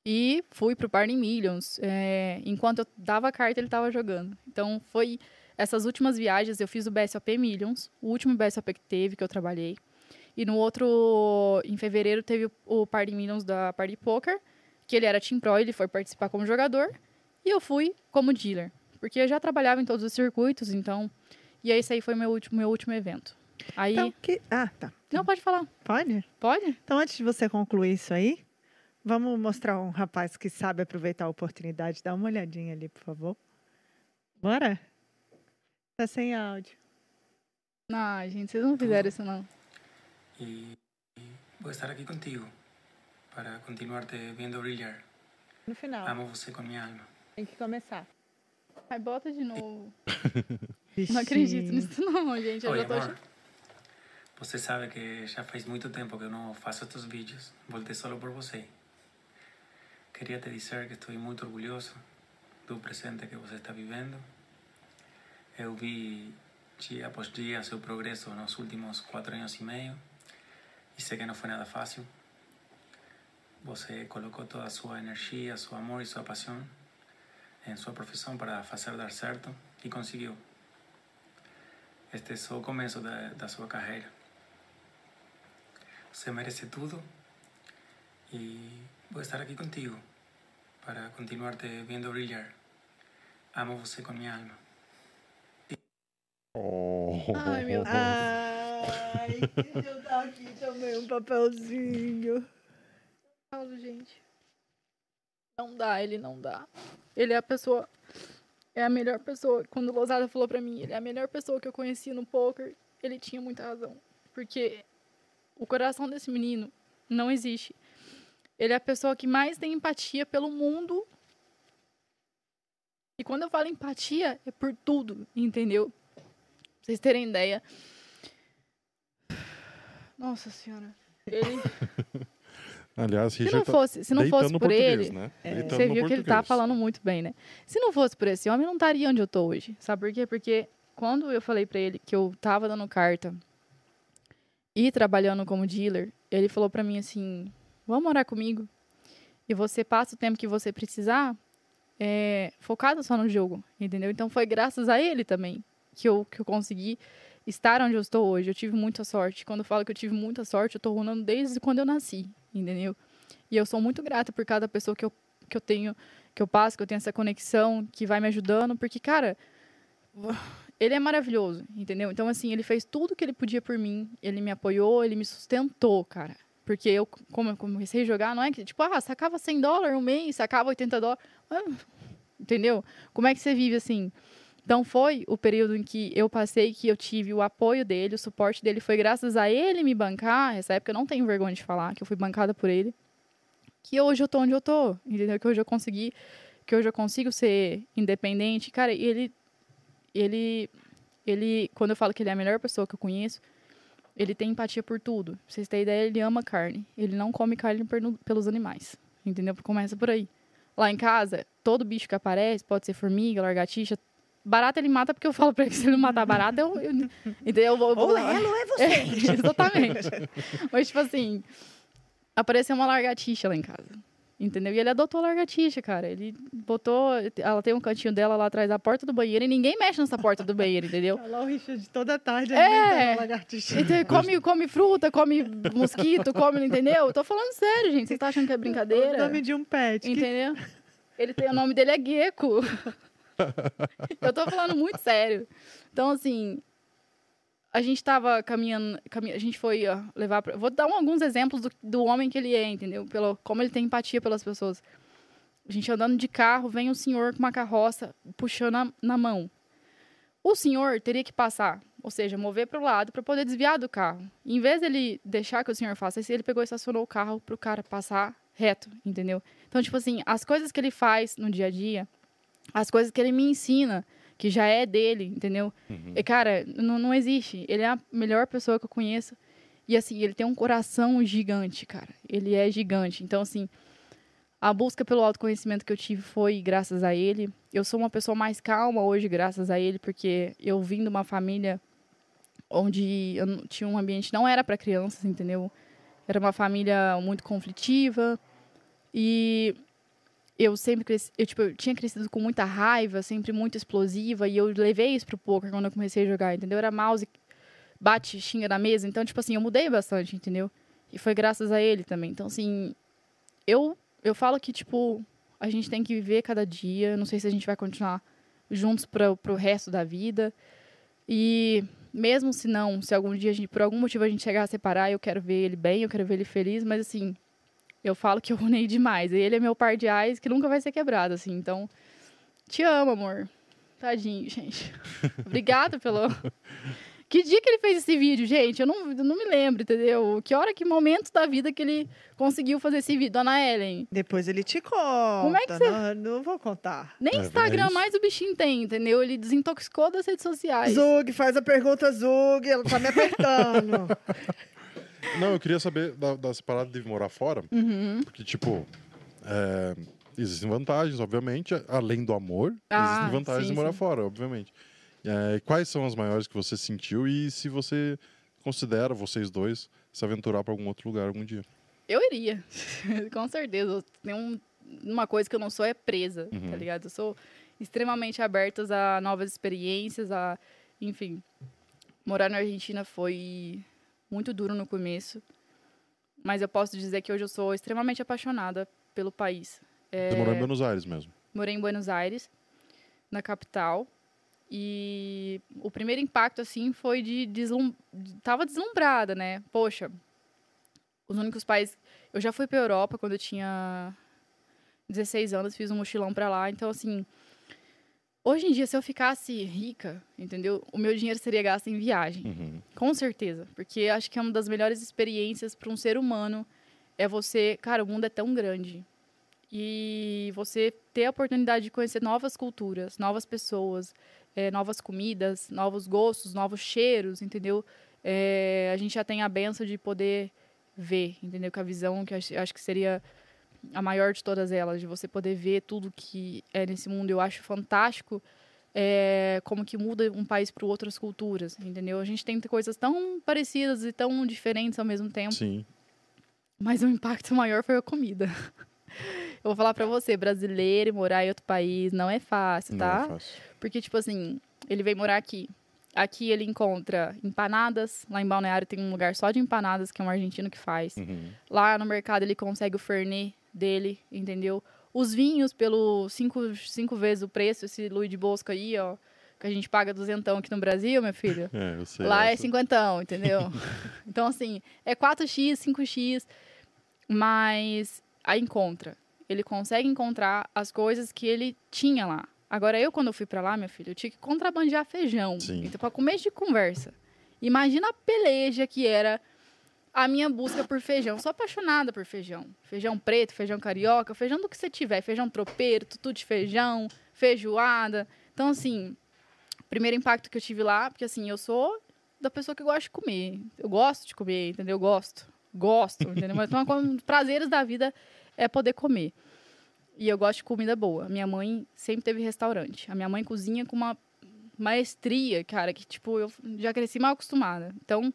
E fui pro Party Millions. É, enquanto eu dava carta, ele tava jogando. Então foi essas últimas viagens. Eu fiz o BSOP Millions, o último BSOP que teve, que eu trabalhei. E no outro, em fevereiro, teve o, Party Millions da Party Poker, que ele era Team Pro, ele foi participar como jogador. E eu fui como dealer, porque eu já trabalhava em todos os circuitos, então. E esse aí foi meu último, meu último evento. Aí. Então, que... Ah, tá. Não, pode falar. Pode? Pode? Então, antes de você concluir isso aí, vamos mostrar um rapaz que sabe aproveitar a oportunidade. Dá uma olhadinha ali, por favor. Bora? Tá sem áudio. Não, gente, vocês não fizeram isso, não. voy a estar aquí contigo para continuarte viendo brillar. No final. Amo você com minha alma. Tem que começar. Ai, bota de novo. Não acredito nisso, não, gente. Eu Oi, já tô amor. achando. Você sabe que já faz muito tempo que eu não faço estes vídeos. Voltei solo por você. Queria te dizer que estou muito orgulhoso do presente que você está vivendo. Eu vi dia após dia seu progresso nos últimos quatro anos e meio e sei que não foi nada fácil. Você colocou toda a sua energia, seu amor e sua paixão em sua profissão para fazer dar certo e conseguiu. Este é só o começo da, da sua carreira. Você merece tudo e vou estar aqui contigo para continuar te vendo brilhar. Amo você com minha alma. Oh. Ai, meu Deus. Ai, eu dar aqui também um papelzinho. Paulo, gente. Não dá, ele não dá. Ele é a pessoa. É a melhor pessoa. Quando o Lozada falou pra mim, ele é a melhor pessoa que eu conheci no poker, ele tinha muita razão. Porque o coração desse menino não existe. Ele é a pessoa que mais tem empatia pelo mundo. E quando eu falo empatia, é por tudo, entendeu? Pra vocês terem ideia. Nossa senhora. Ele. Aliás, Se não tá fosse, se não fosse por ele, né? É. Você viu que ele tá falando muito bem, né? Se não fosse por esse homem, eu não estaria onde eu tô hoje. Sabe por quê? Porque quando eu falei pra ele que eu tava dando carta e trabalhando como dealer, ele falou pra mim assim: "Vamos morar comigo e você passa o tempo que você precisar, é, focado só no jogo, entendeu? Então foi graças a ele também que eu que eu consegui estar onde eu estou hoje. Eu tive muita sorte. Quando eu falo que eu tive muita sorte, eu tô runando desde quando eu nasci, entendeu? E eu sou muito grata por cada pessoa que eu, que eu tenho, que eu passo, que eu tenho essa conexão, que vai me ajudando, porque, cara, ele é maravilhoso, entendeu? Então, assim, ele fez tudo que ele podia por mim, ele me apoiou, ele me sustentou, cara. Porque eu, como eu comecei a jogar, não é que, tipo, ah, sacava 100 dólares um mês, sacava 80 dólares, ah, entendeu? Como é que você vive assim? Então, foi o período em que eu passei, que eu tive o apoio dele, o suporte dele, foi graças a ele me bancar, essa época eu não tenho vergonha de falar, que eu fui bancada por ele, que hoje eu tô onde eu tô, entendeu? Que hoje eu consegui, que hoje eu consigo ser independente. Cara, ele, ele, ele, quando eu falo que ele é a melhor pessoa que eu conheço, ele tem empatia por tudo. Pra vocês terem ideia, ele ama carne. Ele não come carne pelos animais. entendeu? Começa por aí. Lá em casa, todo bicho que aparece, pode ser formiga, lagartixa, barata ele mata porque eu falo pra ele que se ele não matar barata, eu, eu, entendeu? Eu vou, eu vou Ou ela ou é você. É, exatamente. Mas, tipo assim, apareceu uma lagartixa lá em casa. Entendeu? E ele adotou a lagartixa, cara. Ele botou. Ela tem um cantinho dela lá atrás da porta do banheiro e ninguém mexe nessa porta do banheiro, entendeu? Olha lá o Richard toda tarde É. alimentando a lagartixa. Então, come, come fruta, come mosquito, come, entendeu? Eu tô falando sério, gente. Vocês estão achando que é O brincadeira? nome de um pet. que- Entendeu? Ele tem, o nome dele é Gecko. Eu tô falando muito sério. Então, assim, a gente tava caminhando, cami- a gente foi ó, levar. Pra, vou dar um- alguns exemplos do, do homem que ele é, entendeu? Pelo, como ele tem empatia pelas pessoas. A gente andando de carro, vem um senhor com uma carroça puxando a- na mão. O senhor teria que passar, ou seja, mover para o lado para poder desviar do carro. Em vez dele deixar que o senhor faça isso, ele pegou e estacionou o carro para o cara passar reto, entendeu? Então, tipo assim, as coisas que ele faz no dia a dia, as coisas que ele me ensina, que já é dele, entendeu? E, cara, não, não existe. Ele é a melhor pessoa que eu conheço. E, assim, ele tem um coração gigante, cara. Ele é gigante. Então, assim, a busca pelo autoconhecimento que eu tive foi graças a ele. Eu sou uma pessoa mais calma hoje, graças a ele, porque eu vim de uma família onde eu tinha um ambiente não era para crianças, entendeu? Era uma família muito conflitiva e eu sempre cresci, eu, tipo, eu tinha crescido com muita raiva, sempre muito explosiva e eu levei isso pro poker quando eu comecei a jogar, entendeu? Era mouse bate, xinga na mesa, então tipo assim, eu mudei bastante, entendeu? E foi graças a ele também. Então assim, eu eu falo que tipo a gente tem que viver cada dia, não sei se a gente vai continuar juntos para pro resto da vida. E mesmo se não, se algum dia gente, por algum motivo a gente chegar a separar, eu quero ver ele bem, eu quero ver ele feliz, mas assim, eu falo que eu unei demais. E ele é meu par de ais que nunca vai ser quebrado, assim. Então, te amo, amor. Tadinho, gente. Obrigada pelo. Que dia que ele fez esse vídeo, gente? Eu não, eu não me lembro, entendeu? Que hora, que momento da vida que ele conseguiu fazer esse vídeo? Dona Ellen. Depois ele te conta. é que você- Não, não vou contar. Nem É, Instagram mais o bichinho tem, entendeu? Ele desintoxicou das redes sociais. Zug, faz a pergunta, Zug. Ela tá me apertando. Não, eu queria saber da, das paradas de morar fora. Uhum. Porque, tipo, é, existem vantagens, obviamente, além do amor, Ah, existem vantagens sim, de morar sim. fora, obviamente. É, quais são as maiores que você sentiu e se você considera, vocês dois, se aventurar para algum outro lugar algum dia? Eu iria, com certeza. Tem um, uma coisa que eu não sou é presa, Uhum. tá ligado? Eu sou extremamente aberta a novas experiências, a, enfim. Morar na Argentina foi muito duro no começo, mas eu posso dizer que hoje eu sou extremamente apaixonada pelo país. É, Você morou em Buenos Aires mesmo. morei em Buenos Aires, na capital. E o primeiro impacto, assim, foi de deslum... de- Tava deslumbrada, né? Poxa, os únicos países... Eu já fui pra Europa quando eu tinha 16 anos, fiz um mochilão pra lá. Então, assim, hoje em dia, se eu ficasse rica, entendeu? O meu dinheiro seria gasto em viagem. Uhum. Com certeza. Porque acho que é uma das melhores experiências para um ser humano é você. Cara, o mundo é tão grande. E você ter a oportunidade de conhecer novas culturas, novas pessoas, eh, novas comidas, novos gostos, novos cheiros, entendeu? Eh, a gente já tem a benção de poder ver, entendeu? Com a visão que acho que seria a maior de todas elas, de você poder ver tudo que é nesse mundo. Eu acho fantástico é, como que muda um país para outras culturas, entendeu? A gente tem coisas tão parecidas e tão diferentes ao mesmo tempo, Sim. mas o impacto maior foi a comida. Eu vou falar para você, brasileiro e morar em outro país não é fácil, Não tá? é fácil. Porque, tipo assim, ele veio morar aqui. Aqui ele encontra empanadas. Lá em Balneário tem um lugar só de empanadas, que é um argentino que faz. Uhum. Lá no mercado ele consegue o Fernet dele, entendeu? Os vinhos pelo cinco, cinco vezes o preço, esse Louis de Bosco aí, ó. Que a gente paga duzentão aqui no Brasil, meu filho. É, eu sei. Lá é essa. cinquentão, entendeu? então, assim, é 4x, 5x, mas aí encontra. Ele consegue encontrar as coisas que ele tinha lá. Agora, eu, quando eu fui pra lá, meu filho, eu tinha que contrabandear feijão. Sim. Então, pra começo de conversa. Imagina a peleja que era a minha busca por feijão. Sou apaixonada por feijão. Feijão preto, feijão carioca, feijão do que você tiver. Feijão tropeiro, tutu de feijão, feijoada. Então, assim, primeiro impacto que eu tive lá, porque assim, eu sou da pessoa que gosta de comer. Eu gosto de comer, entendeu? Eu gosto. Gosto, entendeu? Mas então, como prazeres da vida é poder comer. E eu gosto de comida boa. Minha mãe sempre teve restaurante. A minha mãe cozinha com uma maestria, cara, que tipo, eu já cresci mal acostumada. Então,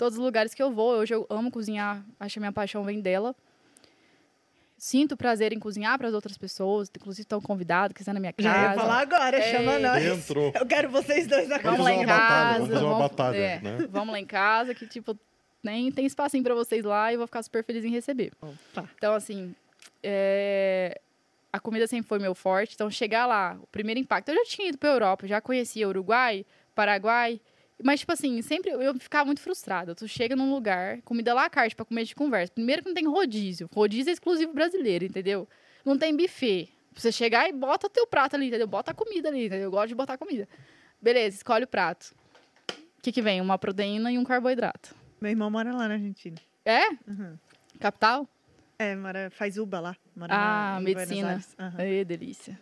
todos os lugares que eu vou, hoje eu amo cozinhar, acho que a minha paixão vem dela. Sinto prazer em cozinhar para as outras pessoas, inclusive estão convidados, que estão na minha casa. Já ia falar agora, É. chama nós. Entrou. Eu quero vocês dois na Vamos Vamos lá em casa. vamos fazer uma batalha, é, né? Vamos lá em casa, que, tipo, nem tem espacinho pra vocês lá e eu vou ficar super feliz em receber. Opa. Então, assim, é, a comida sempre foi meu forte. Então, chegar lá, o primeiro impacto. Eu já tinha ido pra Europa, já conhecia Uruguai, Paraguai. Mas, tipo assim, sempre eu ficava muito frustrada. Tu chega num lugar, comida lá à carte pra comer de conversa. Primeiro que não tem rodízio. Rodízio é exclusivo brasileiro, entendeu? Não tem buffet. Você chegar e bota teu prato ali, entendeu? Bota a comida ali, entendeu? Eu gosto de botar comida. Beleza, escolhe o prato. O que, que vem? Uma proteína e um carboidrato. Meu irmão mora lá na Argentina. É? Uhum. Capital? É, mora, faz UBA lá. Mora Ah, na, medicina. Aham. Ê, delícia.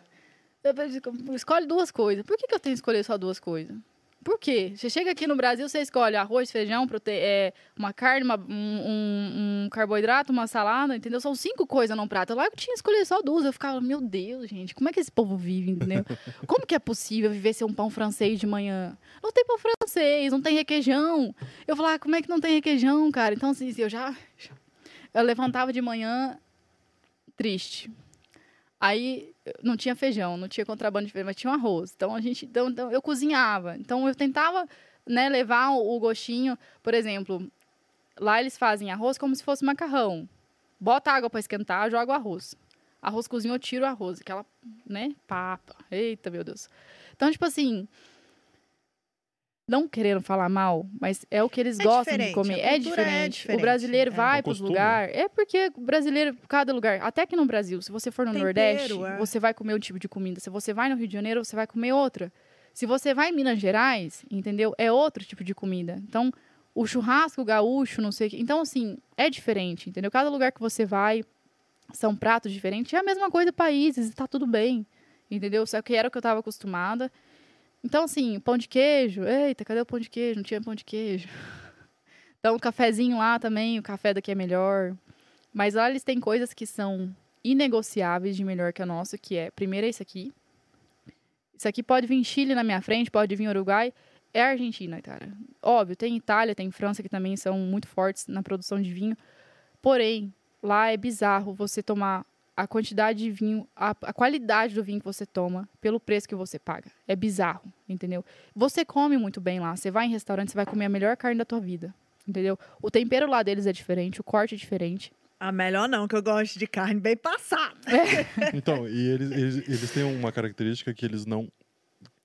Escolhe duas coisas. Por que, que eu tenho que escolher só duas coisas? Por quê? Você chega aqui no Brasil, você escolhe arroz, feijão, prote... é, uma carne, uma- um, um- carboidrato, uma salada, entendeu? São cinco coisas num prato. Lá eu tinha escolher só duas. Eu ficava, meu Deus, gente, como é que esse povo vive, entendeu? Como que é possível viver sem um pão francês de manhã? Não tem pão francês, não tem requeijão. Eu falava, como é que não tem requeijão, cara? Então, assim, eu já... Eu levantava de manhã triste. Aí não tinha feijão, não tinha contrabando de feijão, mas tinha um arroz. Então a gente, então, então, eu cozinhava. Então eu tentava, né, levar o, gostinho, por exemplo, lá eles fazem arroz como se fosse macarrão. Bota água para esquentar, joga o arroz. Arroz cozinhou, eu tiro o arroz, aquela, né, papa. Eita, meu Deus. Então, tipo assim, não querendo falar mal, mas é o que eles É gostam de diferente, comer. É cultura é diferente. diferente, O brasileiro é. vai O para os lugares. É porque o brasileiro, cada lugar, até aqui no Brasil, se você for no Tempero, Nordeste, é. você vai comer um tipo de comida. Se você vai no Rio de Janeiro, você vai comer outra. Se você vai em Minas Gerais, entendeu? É outro tipo de comida. Então, o churrasco gaúcho, não sei o quê. Então, assim, é diferente, entendeu? Cada lugar que você vai são pratos diferentes. É a mesma coisa países, e tá tudo bem, entendeu? Só que era o que eu tava acostumada. Então, assim, pão de queijo. Eita, cadê o pão de queijo? Não tinha pão de queijo. Então, o cafezinho lá também, o café daqui é melhor. Mas lá eles têm coisas que são inegociáveis de melhor que a nossa, que é, primeiro é isso aqui. Isso aqui pode vir Chile na minha frente, pode vir Uruguai. É Argentina, cara. Óbvio, tem Itália, tem França que também são muito fortes na produção de vinho. Porém, lá é bizarro você tomar a quantidade de vinho, a, a qualidade do vinho que você toma pelo preço que você paga. É bizarro, entendeu? Você come muito bem lá. Você vai em restaurante, você vai comer a melhor carne da tua vida, entendeu? O tempero lá deles é diferente, o corte é diferente. Ah, melhor não, que eu gosto de carne bem passada. Então, e eles, eles, eles têm uma característica que eles não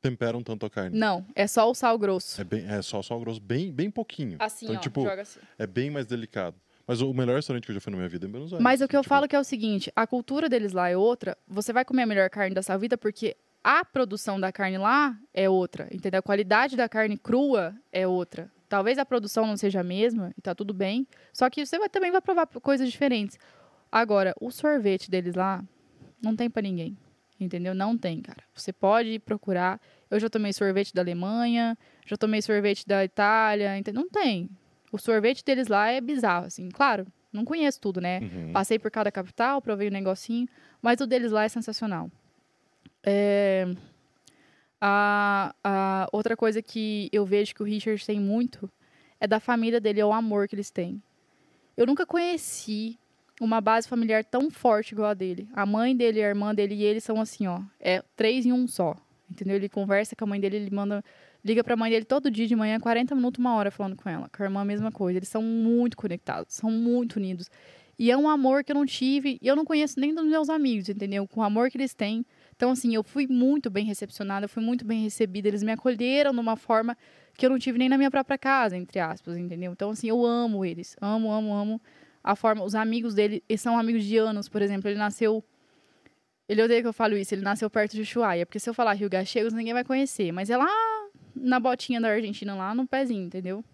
temperam tanto a carne. Não, é só o sal grosso. É, bem, é só sal grosso, bem, bem pouquinho. Assim, então, ó, tipo, joga assim. é bem mais delicado. Mas o melhor restaurante que eu já fui na minha vida é em Buenos Aires. Mas o que eu Tipo, falo que é o seguinte, a cultura deles lá é outra. Você vai comer a melhor carne da sua vida porque a produção da carne lá é outra, entendeu? A qualidade da carne crua é outra. Talvez a produção não seja a mesma e tá tudo bem, só que você vai- também vai provar coisas diferentes. Agora, o sorvete deles lá não tem pra ninguém, entendeu? Não tem, cara. Você pode procurar. Eu já tomei sorvete da Alemanha, já tomei sorvete da Itália? Não tem. O sorvete deles lá é bizarro, assim. Claro, não conheço tudo, né? Uhum. Passei por cada capital, provei um negocinho, mas o deles lá é sensacional. É, A, a outra coisa que eu vejo que o Richard tem muito é da família dele, é o amor que eles têm. Eu nunca conheci uma base familiar tão forte igual a dele. A mãe dele, a irmã dele e ele são assim, ó, é três em um só. Entendeu? Ele conversa com a mãe dele, ele manda liga pra mãe dele todo dia de manhã, 40 minutos, uma hora falando com ela. Com a irmã a mesma coisa. Eles são muito conectados, são muito unidos. E é um amor que eu não tive, e eu não conheço nem dos meus amigos, entendeu? Com o amor que eles têm. Então, assim, eu fui muito bem recepcionada, eu fui muito bem recebida. Eles me acolheram de uma forma que eu não tive nem na minha própria casa, entre aspas, entendeu? Então, assim, eu amo eles. Amo, amo, amo a forma. Os amigos dele, eles são amigos de anos, por exemplo. Ele nasceu. Ele odeia que eu falo isso, ele nasceu perto de Ushuaia, porque se eu falar Rio Gachegos, ninguém vai conhecer. Mas é lá na botinha da Argentina, lá no pezinho, entendeu?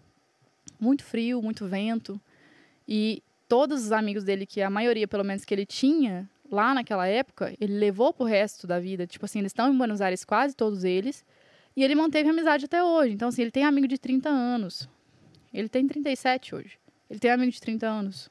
Muito frio, muito vento. E todos os amigos dele, que a maioria, pelo menos, que ele tinha lá naquela época, ele levou pro resto da vida. Tipo assim, eles estão em Buenos Aires, quase todos eles. E ele manteve amizade até hoje. Então, assim, ele tem amigo de 30 anos. Ele tem 37 hoje. Ele tem amigo de 30 anos.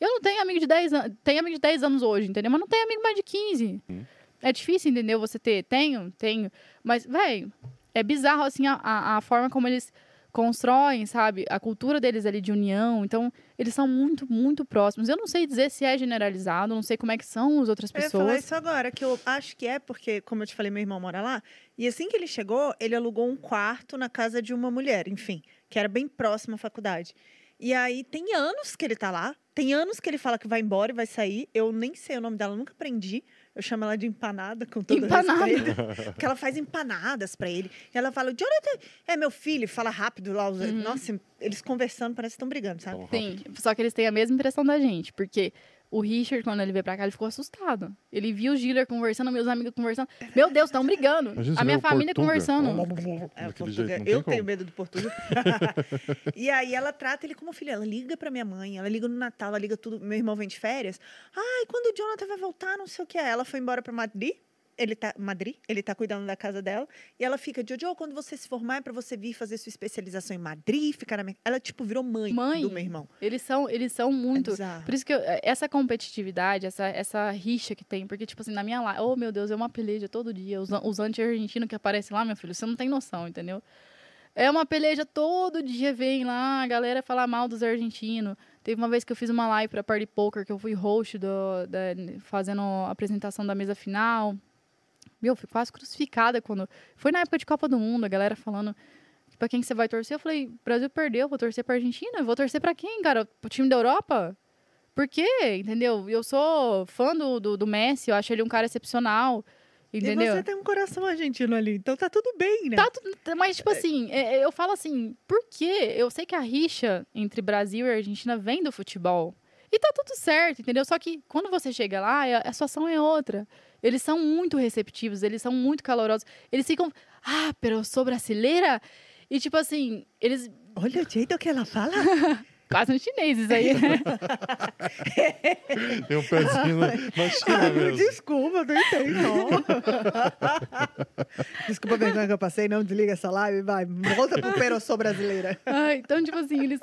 Eu não tenho amigo de 10 anos. Tenho amigo de 10 anos hoje, entendeu? Mas não tenho amigo mais de 15. Hum. É difícil, entendeu? Você ter. Tenho, tenho. Mas, velho, é bizarro, assim, a, a, forma como eles constroem, sabe? A cultura deles ali de união. Então, eles são muito, muito próximos. Eu não sei dizer se é generalizado, não sei como é que são as outras Eu ia falar pessoas. isso agora, que eu acho que é porque, como eu te falei, meu irmão mora lá. E assim que ele chegou, ele alugou um quarto na casa de uma mulher, enfim, que era bem próxima à faculdade. E aí tem anos que ele tá lá, tem anos que ele fala que vai embora e vai sair. Eu nem sei o nome dela, nunca aprendi. Eu chamo ela de empanada, com todo Empanada. respeito. Porque ela faz empanadas pra ele. E ela fala, Jonathan, é meu filho, fala rápido lá. Os... Uhum. Nossa, eles conversando, parece que estão brigando, sabe? Sim, só que eles têm a mesma impressão da gente, porque o Richard, quando ele veio pra cá, ele ficou assustado. Ele viu o Giller conversando, meus amigos conversando. Meu Deus, estão brigando. A minha família Portuga. conversando. É, jeito, eu tenho como. medo do português. e aí ela trata ele como filho. Ela liga pra minha mãe, ela liga no Natal, ela liga tudo. Meu irmão vem de férias. Ai, quando o Jonathan vai voltar, não sei o que. Ela foi embora pra Madrid. Ele tá, Madrid, ele tá cuidando da casa dela. E ela fica, Jojo, quando você se formar é pra você vir fazer sua especialização em Madrid, ficar na minha... Ela, tipo, virou mãe, Mãe. do meu irmão. Eles são, eles são muito. É. Por isso que eu- essa competitividade, essa, essa rixa que tem, porque, tipo assim, na minha live, oh meu Deus, é uma peleja todo dia. Os, os anti-argentinos que aparecem lá, meu filho, você não tem noção, entendeu? É uma peleja todo dia, vem lá, a galera falar mal dos argentinos. Teve uma vez que eu fiz uma live pra Party Poker, que eu fui host do, da, fazendo a apresentação da mesa final. Meu, eu fui quase crucificada quando. Foi na época de Copa do Mundo, a galera falando pra quem que você vai torcer. Eu falei, Brasil perdeu, vou torcer pra Argentina. Vou torcer pra quem, cara? Pro time da Europa? Por quê? Entendeu? Eu sou fã do, do, do Messi, eu acho ele um cara excepcional. Entendeu? E você tem um coração argentino ali, então tá tudo bem, né? Tá tudo- mas, tipo assim, é- é, eu falo assim, por quê? Eu sei que a rixa entre Brasil e Argentina vem do futebol. E tá tudo certo, entendeu? Só que quando você chega lá, a situação é outra. Eles são muito receptivos, eles são muito calorosos. Eles ficam, ah, pero eu sou brasileira? E, tipo assim, eles. Olha o jeito que ela fala. Quase um chinês, isso aí. Tem um pezinho na, na China Ah, mesmo. desculpa, não entendo. não. desculpa a vergonha que eu passei, não desliga essa live, vai. Volta pro Pero Sou Brasileira. Ah, então, tipo assim, eles.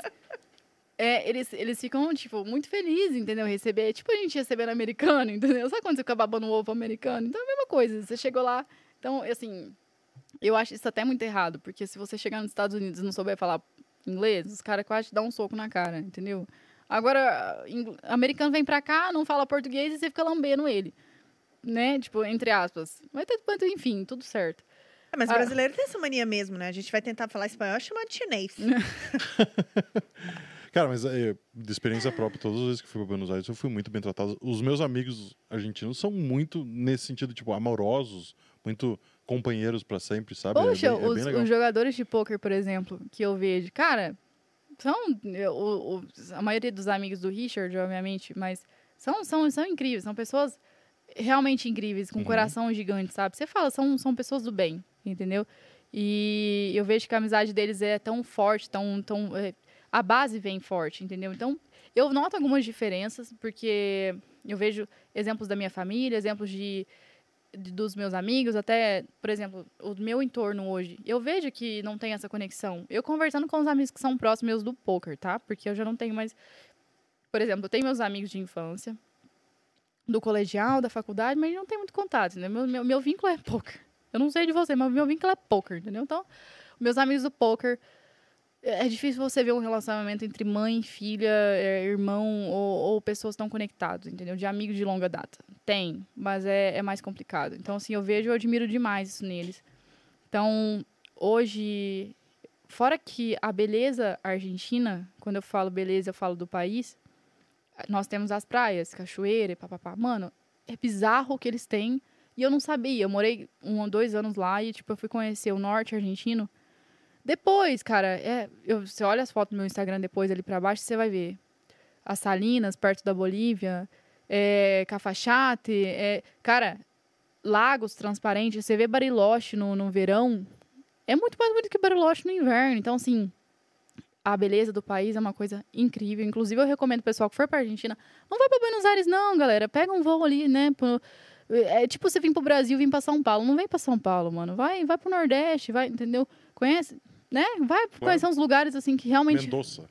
É, eles, eles ficam, tipo, muito felizes, entendeu? Receber, tipo a gente recebendo americano, entendeu? Sabe quando você fica babando o ovo americano? Então é a mesma coisa. Você chegou lá. Então, assim, eu acho isso até muito errado, porque se você chegar nos Estados Unidos e não souber falar inglês, os caras quase te dão um soco na cara, entendeu? Agora, americano vem pra cá, não fala português e você fica lambendo ele. Né? Tipo, entre aspas. Mas, enfim, tudo certo. É, mas Ah. brasileiro tem essa mania mesmo, né? A gente vai tentar falar espanhol chamando de chinês. Cara, mas é, de experiência própria, todas as vezes que fui para Buenos Aires, eu fui muito bem tratado. Os meus amigos argentinos são muito nesse sentido, tipo, amorosos, muito companheiros para sempre, sabe? É Poxa, é bem os, os jogadores de pôquer, por exemplo, que eu vejo, cara, são o- o- a maioria dos amigos do Richard, obviamente, mas são, são, são incríveis, são pessoas realmente incríveis, com um Uhum. coração gigante, sabe? Você fala, são, são pessoas do bem, entendeu? E eu vejo que a amizade deles é tão forte, tão, tão é, a base vem forte, entendeu? Então, eu noto algumas diferenças, porque eu vejo exemplos da minha família, exemplos de de- dos meus amigos, até, por exemplo, o meu entorno hoje, eu vejo que não tem essa conexão. Eu conversando com os amigos que são próximos meus do poker, tá? Porque eu já não tenho mais. Por exemplo, eu tenho meus amigos de infância, do colegial, da faculdade, mas não tem muito contato, né? Meu, meu, meu vínculo é poker. Eu não sei de você, mas meu vínculo é poker, entendeu? Então, meus amigos do poker. É é difícil você ver um relacionamento entre mãe, filha, é, irmão ou, ou pessoas tão conectados, entendeu? De amigos de longa data. Tem, mas é, é mais complicado. Então, assim, eu vejo eu admiro demais isso neles. Então, hoje, fora que a beleza argentina, quando eu falo beleza, eu falo do país, nós temos as praias, cachoeira e papapá. Mano, é bizarro o que eles têm. E eu não sabia. Eu morei um ou dois anos lá e, tipo, eu fui conhecer o norte argentino. Depois, cara, é, eu, você olha as fotos do meu Instagram depois ali pra baixo, você vai ver. As Salinas, perto da Bolívia, é, Cafachate, é, cara, lagos transparentes. Você vê Bariloche no, no verão, é muito mais bonito que Bariloche no inverno. Então, assim, a beleza do país é uma coisa incrível. Inclusive, eu recomendo o pessoal que for pra Argentina, não vai pra Buenos Aires, não, galera. Pega um voo ali, né? pro- é tipo você vir pro Brasil, vir pra São Paulo. Não vem pra São Paulo, mano. Vai, vai pro Nordeste, vai, entendeu? Conhece, né? Vai conhecer uns lugares assim que realmente. Mendoza.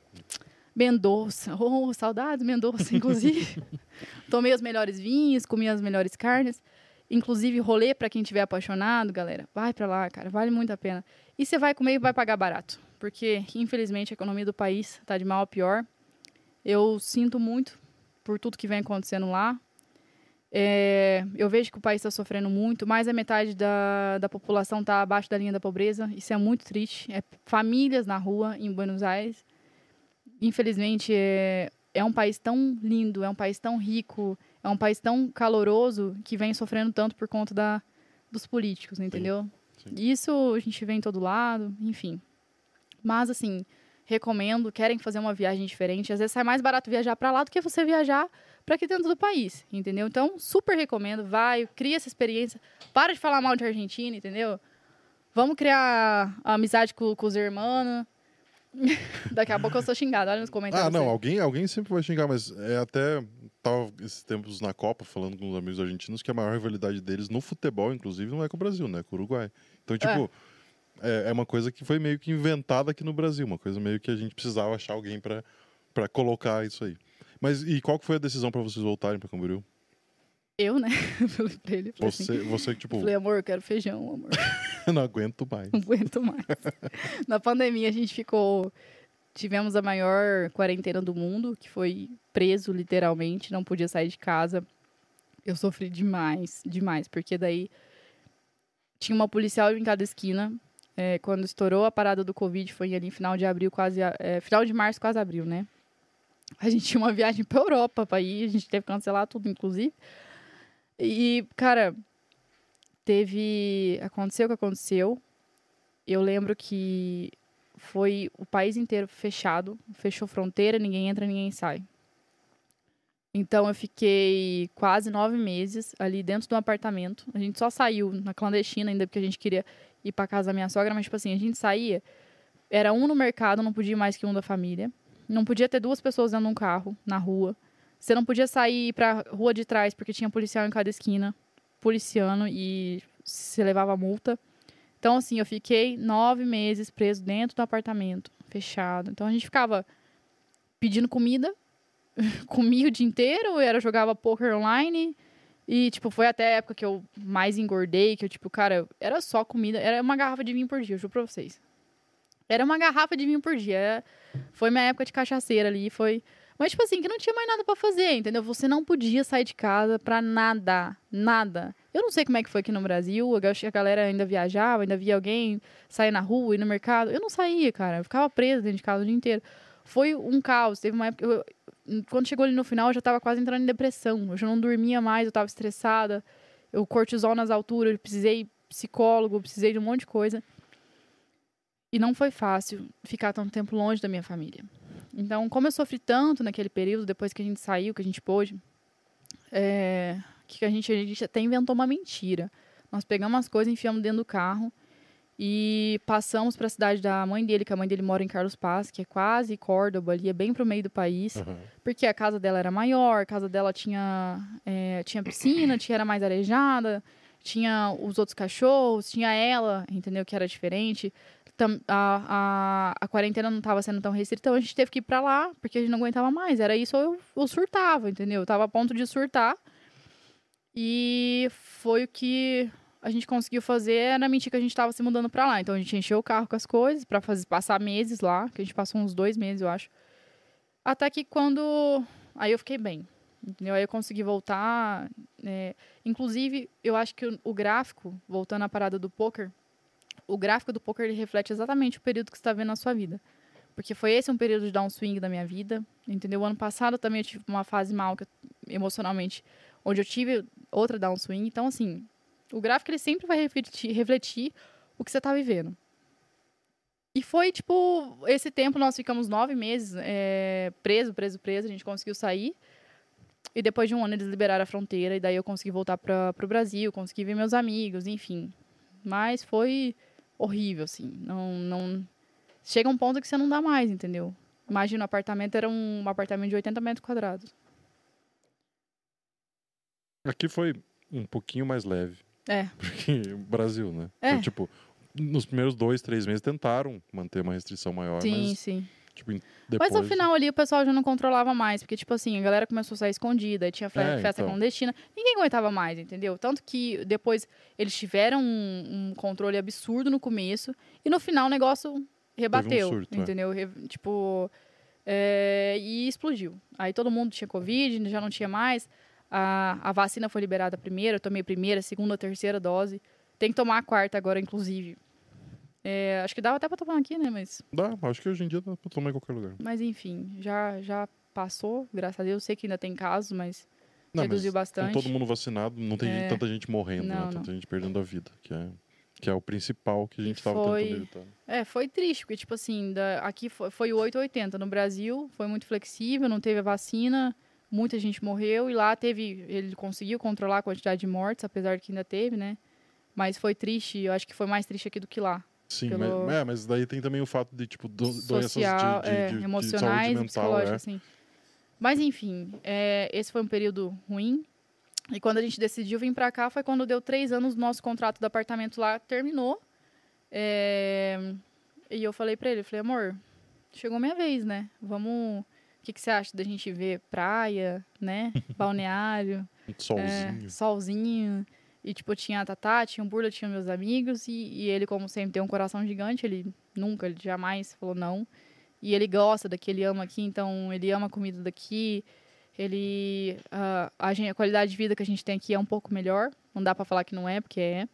Mendonça. Oh, saudades, Mendonça, inclusive. Tomei os melhores vinhos, comi as melhores carnes. Inclusive, rolê para quem tiver apaixonado, galera. Vai para lá, cara. Vale muito a pena. E você vai comer e vai pagar barato. Porque, infelizmente, a economia do país tá de mal a pior. Eu sinto muito por tudo que vem acontecendo lá. É, eu vejo que o país está sofrendo muito, mais da metade da, da população está abaixo da linha da pobreza. Isso é muito triste. É famílias na rua em Buenos Aires. Infelizmente, é, é um país tão lindo, é um país tão rico, é um país tão caloroso que vem sofrendo tanto por conta da, dos políticos, entendeu? Sim, sim. Isso a gente vê em todo lado, enfim. Mas, assim, recomendo, querem fazer uma viagem diferente. Às vezes sai mais barato viajar para lá do que você viajar para aqui dentro do país, entendeu? Então, super recomendo, vai, cria essa experiência. Para de falar mal de Argentina, entendeu? Vamos criar amizade com, com os irmãos. Daqui a pouco eu sou xingada, olha nos comentários. Ah, não, aí. alguém, alguém sempre vai xingar, mas é até. Tava esses tempos na Copa falando com os amigos argentinos que a maior rivalidade deles no futebol, inclusive, não é com o Brasil, né? É com o Uruguai. Então, tipo, é, é uma coisa que foi meio que inventada aqui no Brasil, uma coisa meio que a gente precisava achar alguém pra colocar isso aí. Mas e qual que foi a decisão pra vocês voltarem pra Camboriú? Eu, né? Falei pra ele, falei assim, Você, você que, tipo, falei, amor, eu quero feijão, amor. não aguento mais. Não aguento mais. Na pandemia, a gente ficou. Tivemos a maior quarentena do mundo, que foi preso, literalmente, não podia sair de casa. Eu sofri demais, demais, porque daí tinha uma policial em cada esquina. É, quando estourou a parada do Covid, foi ali em final de abril, quase. é, final de março, quase abril, né? A gente tinha uma viagem pra Europa pra ir, a gente teve que cancelar tudo, inclusive. E, cara, teve. Aconteceu o que aconteceu. Eu lembro que foi o país inteiro fechado, fechou fronteira, ninguém entra, ninguém sai. Então eu fiquei quase nove meses ali dentro do apartamento. A gente só saiu na clandestina ainda porque a gente queria ir para casa da minha sogra, mas tipo assim, a gente saía, era um no mercado, não podia ir mais que um da família. Não podia ter duas pessoas dentro de um carro na rua. Você não podia sair para rua de trás porque tinha policial em cada esquina, policiando e se levava multa. Então, assim, eu fiquei nove meses preso dentro do apartamento, fechado. Então, a gente ficava pedindo comida, comia o dia inteiro, era, jogava poker online. E, tipo, foi até a época que eu mais engordei, que eu, tipo, cara, era só comida, era uma garrafa de vinho por dia, eu juro pra vocês. Era uma garrafa de vinho por dia. era- Foi minha época de cachaceira ali, foi... Mas, tipo assim, que não tinha mais nada pra fazer, entendeu? Você não podia sair de casa pra nada, nada. Eu não sei como é que foi aqui no Brasil, eu acho que a galera ainda viajava, ainda via alguém sair na rua, ir no mercado. Eu não saía, cara, eu ficava presa dentro de casa o dia inteiro. Foi um caos, teve uma época... eu- quando chegou ali no final, eu já tava quase entrando em depressão. Eu já não dormia mais, eu tava estressada. Eu cortisol nas alturas, eu precisei psicólogo, precisei de um monte de coisa. E não foi fácil ficar tanto tempo longe da minha família. Então, como eu sofri tanto naquele período, depois que a gente saiu, que a gente pôde, é, que a gente, a gente até inventou uma mentira. Nós pegamos as coisas, enfiamos dentro do carro e passamos para a cidade da mãe dele, que a mãe dele mora em Carlos Paz, que é quase Córdoba, ali é bem pro meio do país, Aham. porque a casa dela era maior, a casa dela tinha, é, tinha piscina, tinha, era mais arejada, tinha os outros cachorros, tinha ela, entendeu? Que era diferente. A, a, a quarentena não estava sendo tão restrita, então a gente teve que ir pra lá, porque a gente não aguentava mais. Era isso ou eu, eu surtava, entendeu? Eu tava a ponto de surtar. E foi o que a gente conseguiu fazer, era mentir que a gente estava se mudando pra lá. Então a gente encheu o carro com as coisas pra fazer, passar meses lá, que a gente passou uns dois meses, eu acho. Até que quando. Aí eu fiquei bem. Entendeu? Aí eu consegui voltar. é, Inclusive, eu acho que o gráfico, voltando à parada do poker, o gráfico do poker ele reflete exatamente o período que você está vendo na sua vida. Porque foi esse um período de downswing da minha vida, entendeu? O ano passado também eu tive uma fase mal eu- emocionalmente, onde eu tive outra downswing. Então, assim, o gráfico ele sempre vai refletir, refletir o que você está vivendo. E foi, tipo, esse tempo nós ficamos nove meses é, preso, preso, preso. A gente conseguiu sair. E depois de um ano eles liberaram a fronteira. E daí eu consegui voltar para o Brasil, consegui ver meus amigos, enfim. Mas foi horrível, assim. Não, não... Chega um ponto que você não dá mais, entendeu? Imagina, o apartamento era um, um apartamento de 80 metros quadrados. Aqui foi um pouquinho mais leve. É. Porque o Brasil, né? É. Então, tipo, nos primeiros dois, três meses tentaram manter uma restrição maior, sim, mas sim. Tipo, depois. Mas no final ali o pessoal já não controlava mais, porque, tipo assim, a galera começou a sair escondida, tinha fe- É, festa então. clandestina, ninguém aguentava mais, entendeu? Tanto que depois eles tiveram um, um controle absurdo no começo, e no final o negócio rebateu, surto, é. entendeu? Re- tipo, é, e explodiu. Aí todo mundo tinha Covid, já não tinha mais, a, a vacina foi liberada primeiro, eu tomei a primeira, segunda, terceira dose, tem que tomar a quarta agora, inclusive. É, acho que dava até pra tomar aqui, né, mas... Dá, acho que hoje em dia dá pra tomar em qualquer lugar. Mas enfim, já, já passou, graças a Deus. Sei que ainda tem casos, mas Não, reduziu mas bastante. Com todo mundo vacinado, não tem É. tanta gente morrendo, né? Não, Tanta não. gente perdendo a vida, que é, que é o principal que a gente tava foi- tentando evitar. É, foi triste, porque, tipo assim, da- aqui foi, foi o 880. No Brasil, foi muito flexível, não teve a vacina, muita gente morreu, e lá teve. Ele conseguiu controlar a quantidade de mortes, apesar de que ainda teve, né? Mas foi triste, eu acho que foi mais triste aqui do que lá. Sim, pelo- mas, é, mas daí tem também o fato de, tipo, do, doenças Social, de, de, é, de- de emocionais saúde e mental, é. assim. Mas enfim, é, esse foi um período ruim. E quando a gente decidiu vir pra cá, foi quando deu três anos, nosso contrato do apartamento lá terminou. É, e eu falei pra ele, falei, amor, chegou minha vez, né? Vamos... O que, que você acha da gente ver praia, né? Balneário, Um é, solzinho. solzinho. E, tipo, tinha a Tatá, tinha o Burla, tinha meus amigos. E, e ele, como sempre, tem um coração gigante. Ele nunca, ele jamais falou não. E ele gosta daqui, ele ama aqui. Então, ele ama a comida daqui. Ele... ah, a, gen- a qualidade de vida que a gente tem aqui é um pouco melhor. Não dá pra falar que não é, porque é.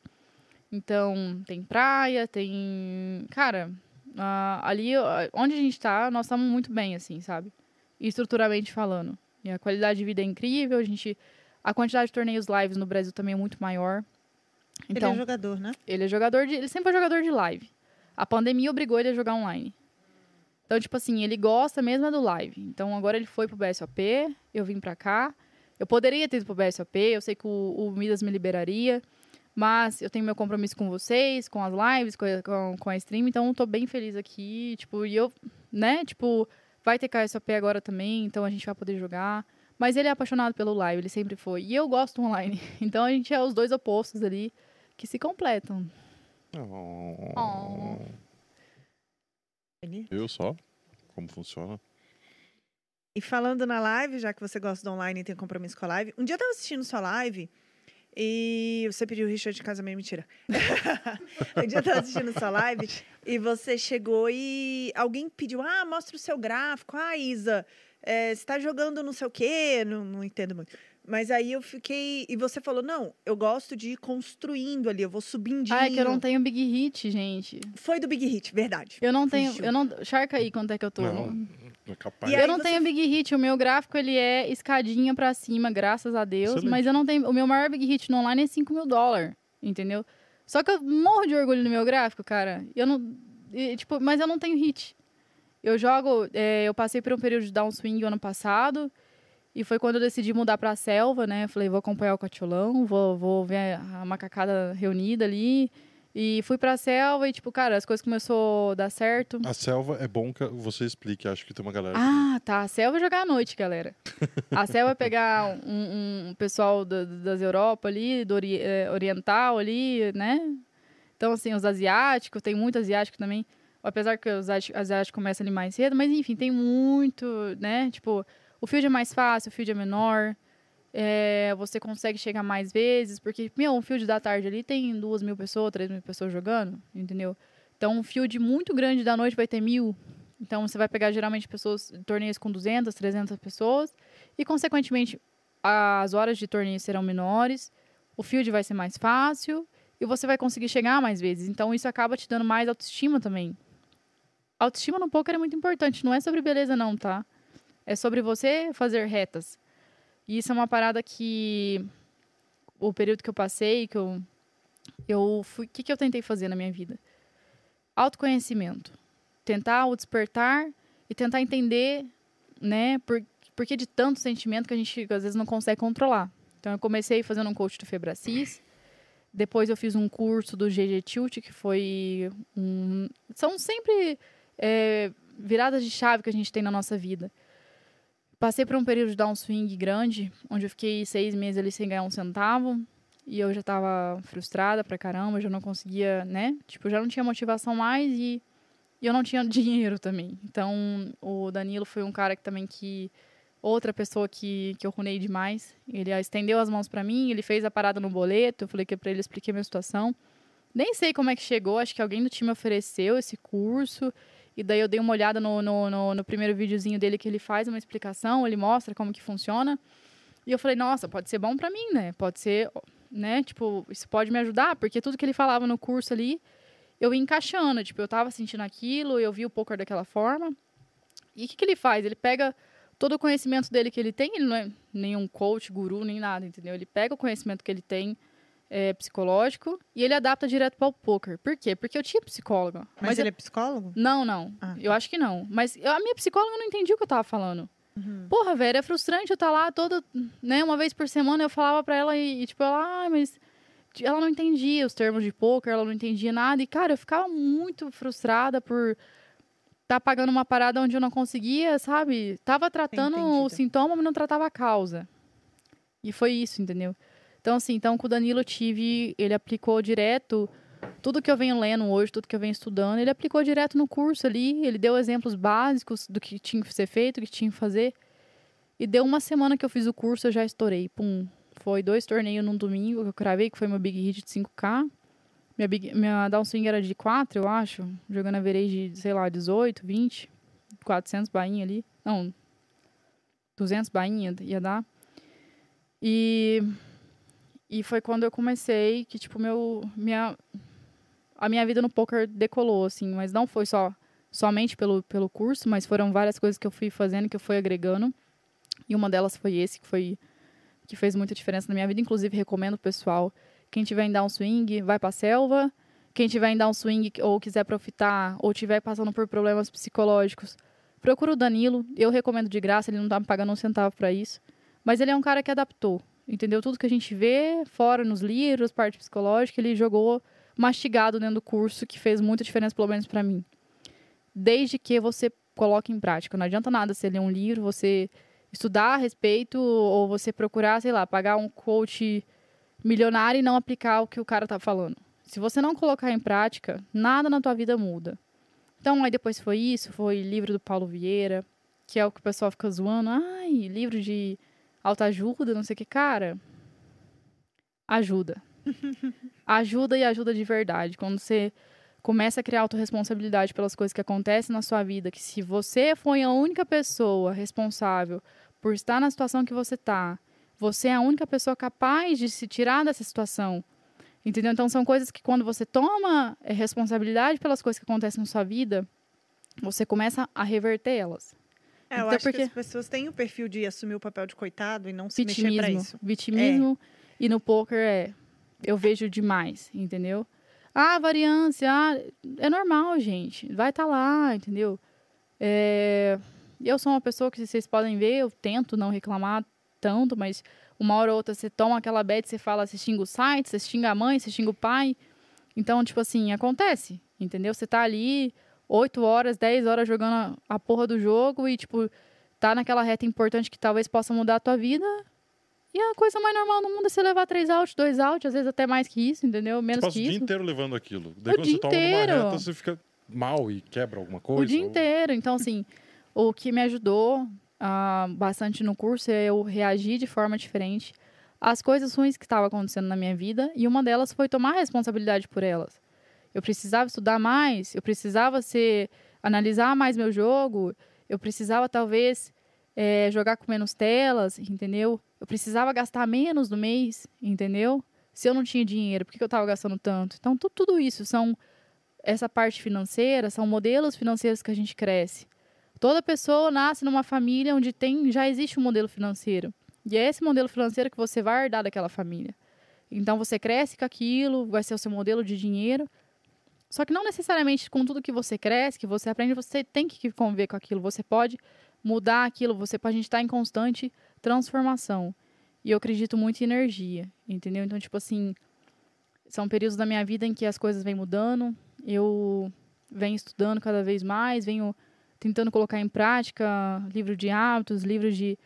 Então, tem praia, tem... Cara, ah, ali ah, onde a gente tá, nós estamos muito bem, assim, sabe? Estruturalmente falando. E a qualidade de vida é incrível. A gente... A quantidade de torneios lives no Brasil também é muito maior. Então, Ele é jogador, né? ele é jogador de. Ele sempre foi jogador de live. A pandemia obrigou ele a jogar online. Então, tipo assim, ele gosta mesmo é do live. Então, agora ele foi pro BSOP, eu vim pra cá. Eu poderia ter ido pro BSOP, eu sei que o, o Midas me liberaria. Mas eu tenho meu compromisso com vocês, com as lives, com a, com, com a stream. Então, eu tô bem feliz aqui. Tipo, e eu, né? Tipo, vai ter KSOP agora também, então a gente vai poder jogar. Mas ele é apaixonado pelo live, ele sempre foi. E eu gosto online. Então, a gente é os dois opostos ali que se completam. Oh. Ele- Eu só? Como funciona? E falando na live, já que você gosta do online e tem compromisso com a live, um dia eu tava assistindo sua live e você pediu o Richard de casamento, mentira. um dia eu tava assistindo sua live e você chegou e alguém pediu, ah, mostra o seu gráfico. Ah, Isa, é, você tá jogando não sei o quê, não, não entendo muito. Mas aí eu fiquei. E você falou: não, eu gosto de ir construindo ali, eu vou subindo. Ah, é que eu não tenho Big Hit, gente. Foi do Big Hit, verdade. Eu não tenho. Eu não. Charca aí quanto é que eu tô. Não, não é capaz. E Eu não você- tenho Big Hit, o meu gráfico ele é escadinha pra cima, graças a Deus. Excelente. Mas eu não tenho. O meu maior Big Hit no online é 5 mil dólares, entendeu? Só que eu morro de orgulho no meu gráfico, cara. Eu não. e, tipo, mas eu não tenho hit. Eu jogo. é, eu passei por um período de downswing ano passado. E foi quando eu decidi mudar pra selva, né? Eu falei, vou acompanhar o catiolão, vou, vou ver a macacada reunida ali. E fui pra selva e, tipo, cara, as coisas começou a dar certo. A selva é bom que você explique. Acho que tem uma galera. que- Ah, tá. A selva é jogar à noite, galera. A selva é pegar um, um pessoal da- das Europa ali, do ori- eh, oriental ali, né? Então, assim, os asiáticos, tem muito asiático também. Apesar que os asi- asiáticos começam ali mais cedo, mas enfim, tem muito, né? Tipo, o field é mais fácil, o field é menor. é, você consegue chegar mais vezes, porque, meu, um field da tarde ali tem duas mil pessoas, três mil pessoas jogando, entendeu? Então, um field muito grande da noite vai ter mil, então, você vai pegar geralmente pessoas, torneios com 200, 300 pessoas, e, consequentemente, as horas de torneio serão menores, o field vai ser mais fácil, e você vai conseguir chegar mais vezes. Então, isso acaba te dando mais autoestima também. Autoestima no poker é muito importante, não é sobre beleza, não, tá? É sobre você fazer retas. E isso é uma parada que. O período que eu passei, que eu. Eu fui. O que, que eu tentei fazer na minha vida? Autoconhecimento tentar o despertar e tentar entender, né, por, que de tanto sentimento que a gente às vezes não consegue controlar. Então eu comecei fazendo um coach do Febracis, depois eu fiz um curso do GG Tilt, que foi um... São sempre é, viradas de chave que a gente tem na nossa vida. Passei por um período de downswing grande, onde eu fiquei seis meses ali sem ganhar um centavo, e eu já tava frustrada pra caramba, já não conseguia, né? Tipo, já não tinha motivação mais e E eu não tinha dinheiro também. Então, o Danilo foi um cara que também que outra pessoa que, que eu runei demais. Ele estendeu as mãos para mim, ele fez a parada no boleto, eu falei que para ele expliquei a minha situação. Nem sei como é que chegou, acho que alguém do time ofereceu esse curso. E daí eu dei uma olhada no, no, no, no primeiro videozinho dele que ele faz uma explicação, ele mostra como que funciona. E eu falei, nossa, pode ser bom para mim, né? Pode ser, né? Tipo, isso pode me ajudar, porque tudo que ele falava no curso ali, eu ia encaixando. Tipo, eu tava sentindo aquilo, eu vi o poker daquela forma. E o que, que ele faz? Ele pega todo o conhecimento dele que ele tem, ele não é nenhum coach, guru, nem nada, entendeu? Ele pega o conhecimento que ele tem é, psicológico e ele adapta direto para o poker. Por quê? Porque eu tinha psicóloga. Mas, mas ele eu... é psicólogo? Não, não. Ah, eu tá. acho que não. Mas eu, a minha psicóloga não entendia o que eu tava falando. Uhum. Porra, velho, é frustrante eu estar tá lá toda, né, uma vez por semana eu falava pra ela e, e tipo, ela, ah, mas ela não entendia os termos de poker, ela não entendia nada. E, cara, eu ficava muito frustrada por tá pagando uma parada onde eu não conseguia, sabe? Tava tratando o sintoma, mas não tratava a causa. E foi isso, entendeu? Então, assim, então com o Danilo tive, ele aplicou direto tudo que eu venho lendo hoje, tudo que eu venho estudando, ele aplicou direto no curso ali, ele deu exemplos básicos do que tinha que ser feito, do que tinha que fazer. E deu uma semana que eu fiz o curso, eu já estourei. Pum. Foi dois torneios num domingo que eu cravei, que foi meu Big Hit de 5K. Minha, big, minha downswing era de 4, eu acho. Jogando a verei de, sei lá, 18, 20. 400 bainha ali. Não, 200 bainha ia dar. E, e foi quando eu comecei que, tipo, meu, minha, a minha vida no poker decolou, assim. Mas não foi só somente pelo, pelo curso, mas foram várias coisas que eu fui fazendo, que eu fui agregando. E uma delas foi esse, que foi que fez muita diferença na minha vida. Inclusive, recomendo o pessoal quem tiver em down swing, vai pra selva. Quem tiver em down swing ou quiser profitar, ou tiver passando por problemas psicológicos, procura o Danilo. Eu recomendo de graça, ele não tá me pagando um centavo para isso. Mas ele é um cara que adaptou, entendeu? Tudo que a gente vê fora nos livros, parte psicológica, ele jogou mastigado dentro do curso, que fez muita diferença, pelo menos para mim. Desde que você coloque em prática. Não adianta nada você ler um livro, você estudar a respeito, ou você procurar, sei lá, pagar um coach milionário e não aplicar o que o cara tá falando. Se você não colocar em prática, nada na tua vida muda. Então, aí depois foi isso, foi livro do Paulo Vieira, que é o que o pessoal fica zoando. Ai, livro de autoajuda, não sei o que. Cara, ajuda. ajuda e ajuda de verdade. Quando você começa a criar autorresponsabilidade pelas coisas que acontecem na sua vida, que se você foi a única pessoa responsável por estar na situação que você está, você é a única pessoa capaz de se tirar dessa situação. Entendeu? Então são coisas que quando você toma eh, responsabilidade pelas coisas que acontecem na sua vida, você começa a reverter elas. É, eu então, acho porque... que as pessoas têm o perfil de assumir o papel de coitado e não se vitimismo, mexer pra isso. Vitimismo. É. E no poker é. Eu vejo demais, entendeu? Ah, variância, ah, é normal, gente. Vai estar tá lá, entendeu? É, eu sou uma pessoa que vocês podem ver, eu tento não reclamar tanto, mas uma hora ou outra você toma aquela bad, você fala, você xinga o site, você xinga a mãe, você xinga o pai. Então, tipo assim, acontece, entendeu? Você tá ali 8 horas, 10 horas jogando a porra do jogo e, tipo, tá naquela reta importante que talvez possa mudar a tua vida. E a coisa mais normal no mundo é você levar três out, dois out, às vezes até mais que isso, entendeu? Menos você que isso. o dia inteiro levando aquilo. Daí o quando você toma inteiro. uma reta, você fica mal e quebra alguma coisa. O dia ou... inteiro. Então, assim, o que me ajudou uh, bastante no curso é eu reagir de forma diferente às coisas ruins que estavam acontecendo na minha vida e uma delas foi tomar responsabilidade por elas. Eu precisava estudar mais, eu precisava ser analisar mais meu jogo, eu precisava talvez é, jogar com menos telas, entendeu? Eu precisava gastar menos no mês, entendeu? Se eu não tinha dinheiro, por que eu estava gastando tanto? Então, tudo, tudo isso são essa parte financeira, são modelos financeiros que a gente cresce. Toda pessoa nasce numa família onde tem, já existe um modelo financeiro. E é esse modelo financeiro que você vai herdar daquela família. Então você cresce com aquilo, vai ser o seu modelo de dinheiro. Só que não necessariamente com tudo que você cresce, que você aprende, você tem que conviver com aquilo. Você pode mudar aquilo, você pode estar tá em constante transformação. E eu acredito muito em energia, entendeu? Então, tipo assim, são períodos da minha vida em que as coisas vêm mudando, eu venho estudando cada vez mais, venho tentando colocar em prática livro de hábitos, livro de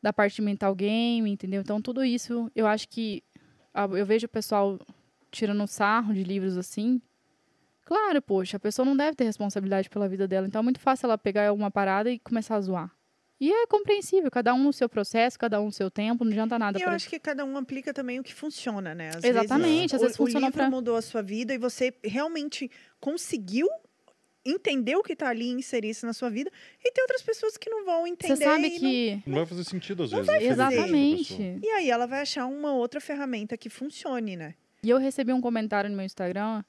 da parte mental game, entendeu? Então tudo isso, eu acho que eu vejo o pessoal tirando sarro de livros assim, Claro, poxa, a pessoa não deve ter responsabilidade pela vida dela. Então é muito fácil ela pegar alguma parada e começar a zoar. E é compreensível, cada um no seu processo, cada um no seu tempo, não adianta nada. E eu acho que cada um aplica também o que funciona, né? Às Exatamente, às o- vezes o, funciona livro pra- mudou a sua vida e você realmente conseguiu entender o que tá ali e inserir isso na sua vida. E tem outras pessoas que não vão entender. Você sabe e não- que. Não vai fazer sentido às vezes. Exatamente. E aí ela vai achar uma outra ferramenta que funcione, né? E eu recebi um comentário no meu Instagram,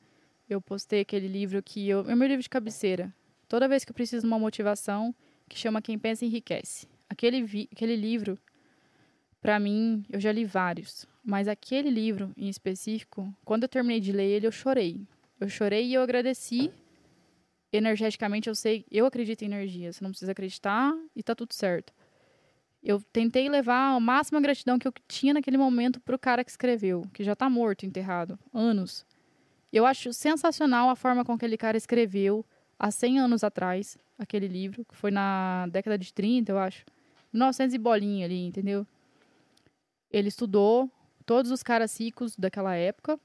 eu postei aquele livro que eu. É meu livro de cabeceira. Toda vez que eu preciso de uma motivação, que chama Quem Pensa Enriquece. Aquele, vi- aquele livro, pra mim, eu já li vários. Mas aquele livro em específico, quando eu terminei de ler ele, eu chorei. Eu chorei e eu agradeci. Energeticamente, eu sei, eu acredito em energia. Você não precisa acreditar e tá tudo certo. Eu tentei levar a máxima gratidão que eu tinha naquele momento pro cara que escreveu, que já tá morto, enterrado, anos. Eu acho sensacional a forma com que aquele cara escreveu há 100 anos atrás, aquele livro, que foi na década de 30, eu acho. 1900 e bolinha ali, entendeu? Ele estudou todos os caras ricos daquela época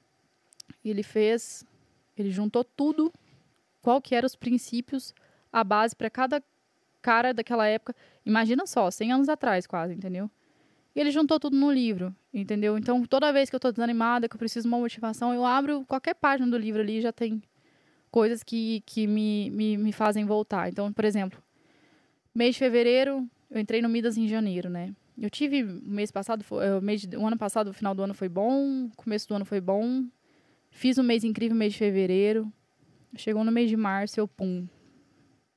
e ele fez, ele juntou tudo, qual que eram os princípios, a base para cada cara daquela época. Imagina só, 100 anos atrás quase, entendeu? E ele juntou tudo no livro, entendeu? Então, toda vez que eu tô desanimada, que eu preciso de uma motivação, eu abro qualquer página do livro ali e já tem coisas que, que me, me, me fazem voltar. Então, por exemplo, mês de fevereiro, eu entrei no Midas em janeiro, né? Eu tive mês passado, eh, o, mês de- o ano passado, o final do ano foi bom, começo do ano foi bom. Fiz um mês incrível, mês de fevereiro. Chegou no mês de março, eu pum.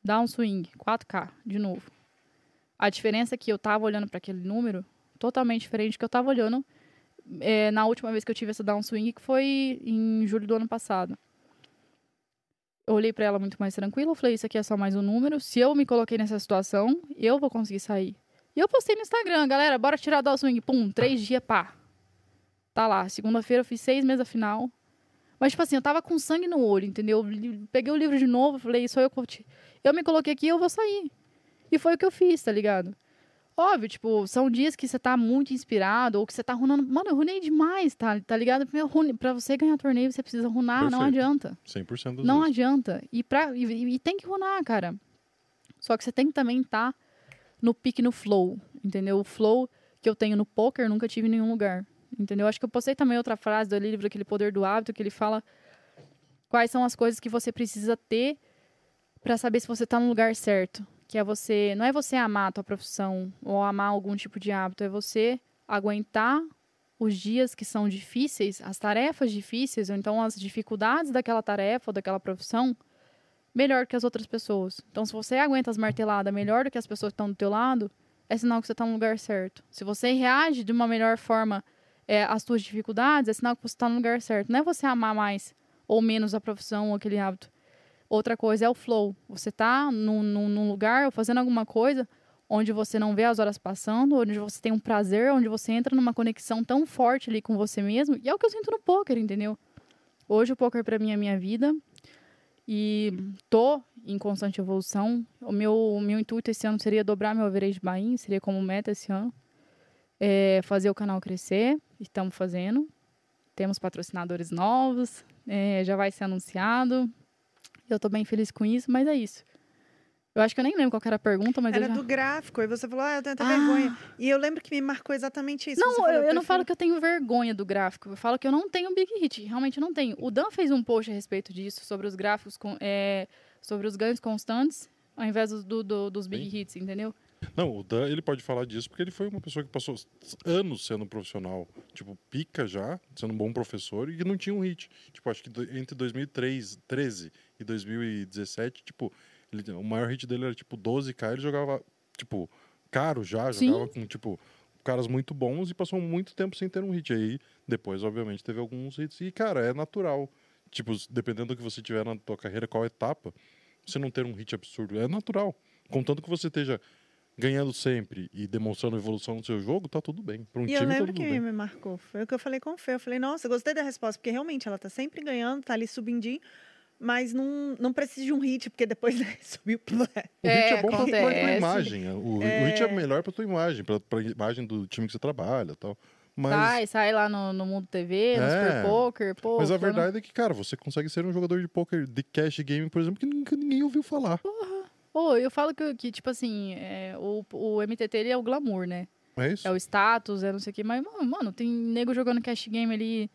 Dá um swing, 4K, de novo. A diferença é que eu tava olhando para aquele número totalmente diferente do que eu tava olhando eh, na última vez que eu tive essa down swing, que foi em julho do ano passado. Eu olhei para ela muito mais tranquila, falei, isso aqui é só mais um número. Se eu me coloquei nessa situação, eu vou conseguir sair. E eu postei no Instagram, galera, bora tirar do swing. Pum, três dias, pá. Tá lá. Segunda-feira eu fiz seis meses a final. Mas, tipo assim, eu tava com sangue no olho, entendeu? Peguei o livro de novo, falei, sou eu curti. Eu me coloquei aqui, eu vou sair. E foi o que eu fiz, tá ligado? Óbvio, tipo, são dias que você tá muito inspirado ou que você tá runando. Mano, eu runei demais, tá, tá ligado? Rune- Pra você ganhar torneio, você precisa runar, não Perfeito. adianta. 100% dos Não vezes. adianta. E, pra, e, e- tem que runar, cara. Só que você tem que também estar no pique, no flow, entendeu? O flow que eu tenho no poker, nunca tive em nenhum lugar, entendeu? Acho que eu postei também outra frase do livro, aquele Poder do Hábito, que ele fala quais são as coisas que você precisa ter para saber se você tá no lugar certo. Que é você, não é você amar a tua profissão ou amar algum tipo de hábito, é você aguentar os dias que são difíceis, as tarefas difíceis, ou então as dificuldades daquela tarefa ou daquela profissão, melhor que as outras pessoas. Então, se você aguenta as marteladas melhor do que as pessoas que estão do teu lado, é sinal que você está no lugar certo. Se você reage de uma melhor forma é, às suas dificuldades, é sinal que você está no lugar certo. Não é você amar mais ou menos a profissão ou aquele hábito. Outra coisa é o flow. Você tá num, num, num lugar ou fazendo alguma coisa onde você não vê as horas passando, onde você tem um prazer, onde você entra numa conexão tão forte ali com você mesmo. E é o que eu sinto no poker, entendeu? Hoje o poker para mim é minha vida e tô em constante evolução. O meu, o meu intuito esse ano seria dobrar meu average buy-in, seria como meta esse ano. É fazer o canal crescer, estamos fazendo. Temos patrocinadores novos, é, já vai ser anunciado. Eu tô bem feliz com isso, mas é isso. Eu acho que eu nem lembro qual era a pergunta, mas Era eu já... do gráfico, e você falou, ah, eu tenho até Ah. vergonha. E eu lembro que me marcou exatamente isso. Não, falou, eu, eu não falo que eu tenho vergonha do gráfico. Eu falo que eu não tenho Big Hit. Realmente não tenho. O Dan fez um post a respeito disso, sobre os gráficos, com, é, sobre os ganhos constantes, ao invés do, do- do- dos Big Sim. Hits, entendeu? Não, o Dan, ele pode falar disso porque ele foi uma pessoa que passou anos sendo profissional, tipo, pica já, sendo um bom professor e que não tinha um hit. Tipo, acho que do- entre 2013 e 2017, tipo, ele- o maior hit dele era tipo 12k, ele jogava, tipo, caro já, Sim. jogava com, tipo, caras muito bons e passou muito tempo sem ter um hit. Aí, depois, obviamente, teve alguns hits. E, cara, é natural. Tipo, dependendo do que você tiver na tua carreira, qual etapa, você não ter um hit absurdo. É natural. Contanto que você esteja ganhando sempre e demonstrando evolução no seu jogo, tá tudo bem. Para um E time eu tá lembro tudo que bem. me marcou. Foi o que eu falei com o Fê. Eu falei, nossa, gostei da resposta, porque realmente ela tá sempre ganhando, tá ali subindo, mas não, não precisa de um hit, porque depois né, subiu. O hit É, é bom pra, pra tua acontece. imagem. O, o hit é melhor pra tua imagem, pra, pra imagem do time que você trabalha e tal. Mas, Sai, sai lá no, no Mundo TV, no É. Super Poker, pô. mas a verdade é que, cara, você consegue ser um jogador de poker de cash game, por exemplo, que nunca ninguém ouviu falar. Pô, eu falo que, que tipo assim, é, o, o MTT ele é o glamour, né? É isso? É o status, é não sei o quê. Mas, mano, mano, tem nego jogando cash game ali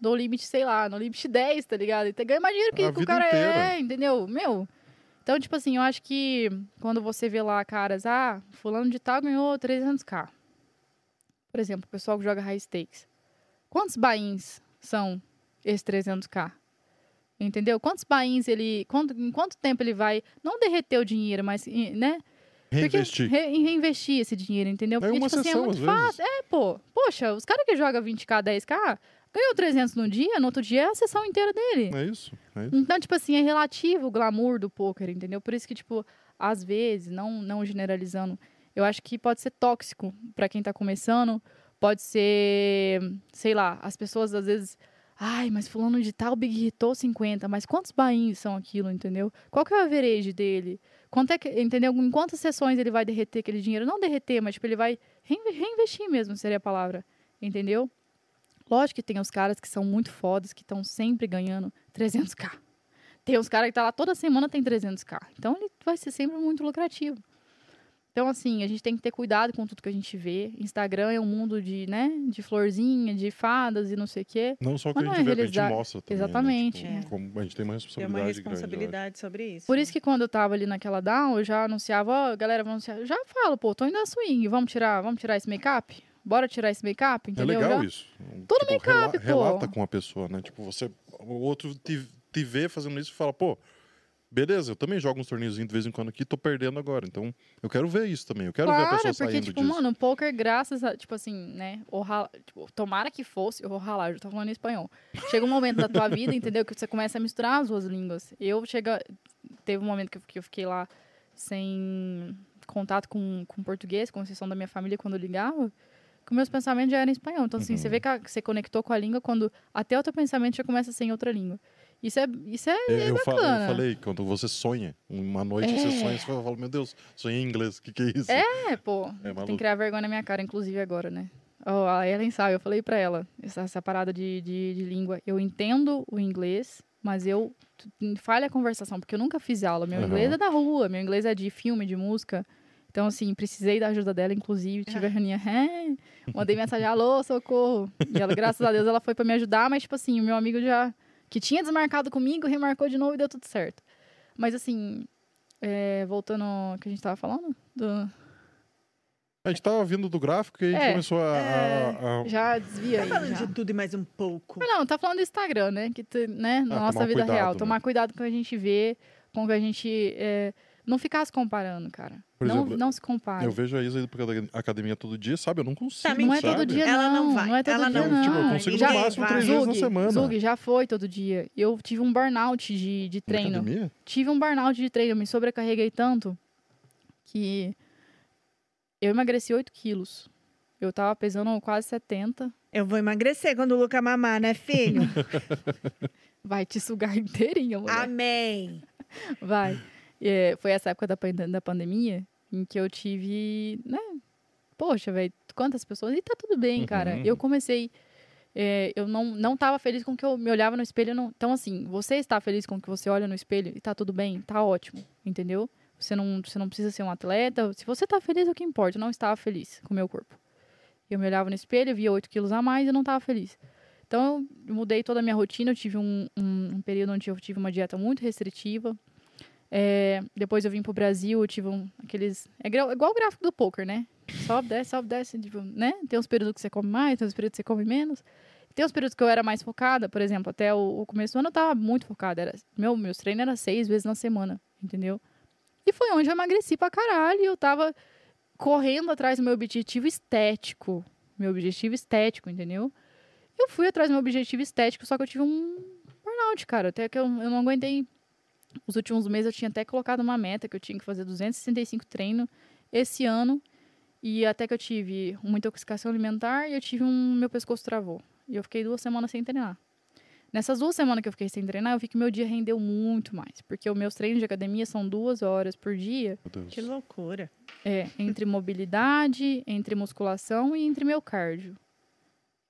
no limite, sei lá, no limite 10, tá ligado? E te- ganha mais dinheiro que, que o cara inteira. é, entendeu? Meu. Então, tipo assim, eu acho que quando você vê lá caras, ah, fulano de tal ganhou 300k. Por exemplo, o pessoal que joga high stakes. Quantos bains são esses 300k? Entendeu? Quantos bains ele. Quanto, em quanto tempo ele vai. Não derreter o dinheiro, mas, né? Porque Reinvestir. re- reinvestir esse dinheiro, entendeu? É Porque, uma tipo assim, é sessão, muito às vezes. fácil. É, pô. Poxa, os caras que jogam 20k, 10k, ganhou 300 num dia, no outro dia é a sessão inteira dele. É isso? É isso? Então, tipo assim, é relativo o glamour do poker, entendeu? Por isso que, tipo, às vezes, não, não generalizando, eu acho que pode ser tóxico pra quem tá começando. Pode ser, sei lá, as pessoas às vezes. Ai, mas fulano de tal big hitou 50, mas quantos bains são aquilo, entendeu? Qual que é o average dele? Quanto é que, entendeu? Em quantas sessões ele vai derreter aquele dinheiro? Não derreter, mas tipo, ele vai reinve- reinvestir mesmo, seria a palavra. Entendeu? Lógico que tem os caras que são muito fodas, que estão sempre ganhando 300k. Tem os caras que tá lá toda semana tem 300k. Então ele vai ser sempre muito lucrativo. Então, assim, a gente tem que ter cuidado com tudo que a gente vê. Instagram é um mundo de, né, de florzinha, de fadas e não sei o quê. Não só o que Mas a gente é vê, que a gente realizar- mostra também. Exatamente. Né? Tipo, como a gente tem uma Tem responsabilidade, uma grande. eu acho. responsabilidade sobre isso. Por isso que quando eu tava ali naquela down, eu já anunciava, ó, galera, vamos anunciar. Já falo, pô, tô indo na swing, vamos tirar, vamos tirar esse make-up? Bora tirar esse make-up, É entendeu? legal Já- isso. Todo tipo, make-up, rela- pô. Relata com a pessoa, né? Tipo, você, o outro te, te vê fazendo isso e fala, pô, beleza, eu também jogo uns torneios de vez em quando aqui, tô perdendo agora. Então, eu quero ver isso também. Eu quero ver a Claro, pessoa porque, saindo tipo, disso. mano, poker, graças a, tipo assim, né, orra- tipo, tomara que fosse, eu vou ralar, eu já tô falando em espanhol. Chega um momento da tua vida, entendeu, que você começa a misturar as duas línguas. Eu chega, teve um momento que eu, que eu fiquei lá sem contato com, com português, com exceção da minha família, quando eu ligava, que meus pensamentos já eram em espanhol. Então, assim, Uhum. você vê que, a- que você conectou com a língua quando até o teu pensamento já começa a ser em outra língua. Isso é, isso é, Eu, é eu, fa- eu falei, quando você sonha, uma noite você É. sonha, você fala, meu Deus, sonhei em inglês, o que, que é isso? É, pô. É tem que criar vergonha na minha cara, inclusive agora, né? Ó, a Ellen sabe, eu falei pra ela, essa, essa parada de, de, de língua. Eu entendo o inglês, mas eu falha a conversação, porque eu nunca fiz aula. Meu Aham. inglês é da rua, meu inglês é de filme, de música. Então, assim, precisei da ajuda dela, inclusive. Tive a reunião, é, mandei mensagem, alô, socorro. E ela, graças a Deus, ela foi pra me ajudar, mas, tipo assim, o meu amigo já, que tinha desmarcado comigo, remarcou de novo e deu tudo certo. Mas, assim, é, voltando ao que a gente tava falando, do, A gente tava vindo do gráfico e a gente É. começou a... a- a- já desvia Tá aí. falando já. de tudo e mais um pouco. Mas Não, tá falando do Instagram, né? Que, tu- né, na Ah, nossa vida cuidado, real. né? Tomar cuidado com o que a gente vê, com o que a gente. é, não ficar se comparando, cara. Por não, exemplo, não se compare. Eu vejo a Isa indo pra academia todo dia, sabe? Eu não consigo, Tá Não é todo dia, Ela não não. vai, é todo ela dia, não- não. Tipo, eu consigo já, no máximo vai. três vezes na semana. Zug, já foi todo dia. Eu tive um burnout de, de Na treino. academia? Tive um burnout de treino. Eu me sobrecarreguei tanto que eu emagreci 8 quilos. Eu tava pesando quase 70. Eu vou emagrecer quando o Luca mamar, né, filho? Vai te sugar inteirinha, mulher. Amém. Vai. É, foi essa época da, da pandemia em que eu tive, né? Poxa, velho, quantas pessoas. E tá tudo bem, Uhum. cara. Eu comecei. é, eu não, não tava feliz com o que eu me olhava no espelho. Não... Então, assim, você está feliz com o que você olha no espelho e tá tudo bem, tá ótimo, entendeu? Você não, você não precisa ser um atleta. Se você tá feliz, é o que importa. Eu não estava feliz com o meu corpo. Eu me olhava no espelho, via 8 quilos a mais e não estava feliz. Então, eu mudei toda a minha rotina. Eu tive um, um, um período onde eu tive uma dieta muito restritiva. É, depois eu vim pro Brasil, tive um, aqueles. É igual, igual o gráfico do poker, né? Sobe, desce, sobe, desce, tipo, né? Tem uns períodos que você come mais, tem uns períodos que você come menos. Tem uns períodos que eu era mais focada, por exemplo, até o, o começo do ano eu tava muito focada. Era, meu, meus treinos eram seis vezes na semana, entendeu? E foi onde eu emagreci pra caralho. E eu tava correndo atrás do meu objetivo estético. Meu objetivo estético, entendeu? Eu fui atrás do meu objetivo estético, só que eu tive um burnout, cara. Até que eu, eu não aguentei. Os últimos meses eu tinha até colocado uma meta que eu tinha que fazer 265 treinos esse ano. E até que eu tive uma intoxicação alimentar e eu tive um. Meu pescoço travou. E eu fiquei duas semanas sem treinar. Nessas duas semanas que eu fiquei sem treinar, eu vi que meu dia rendeu muito mais. Porque os meus treinos de academia são duas horas por dia. Que loucura. É, entre mobilidade, entre musculação e entre meu cardio.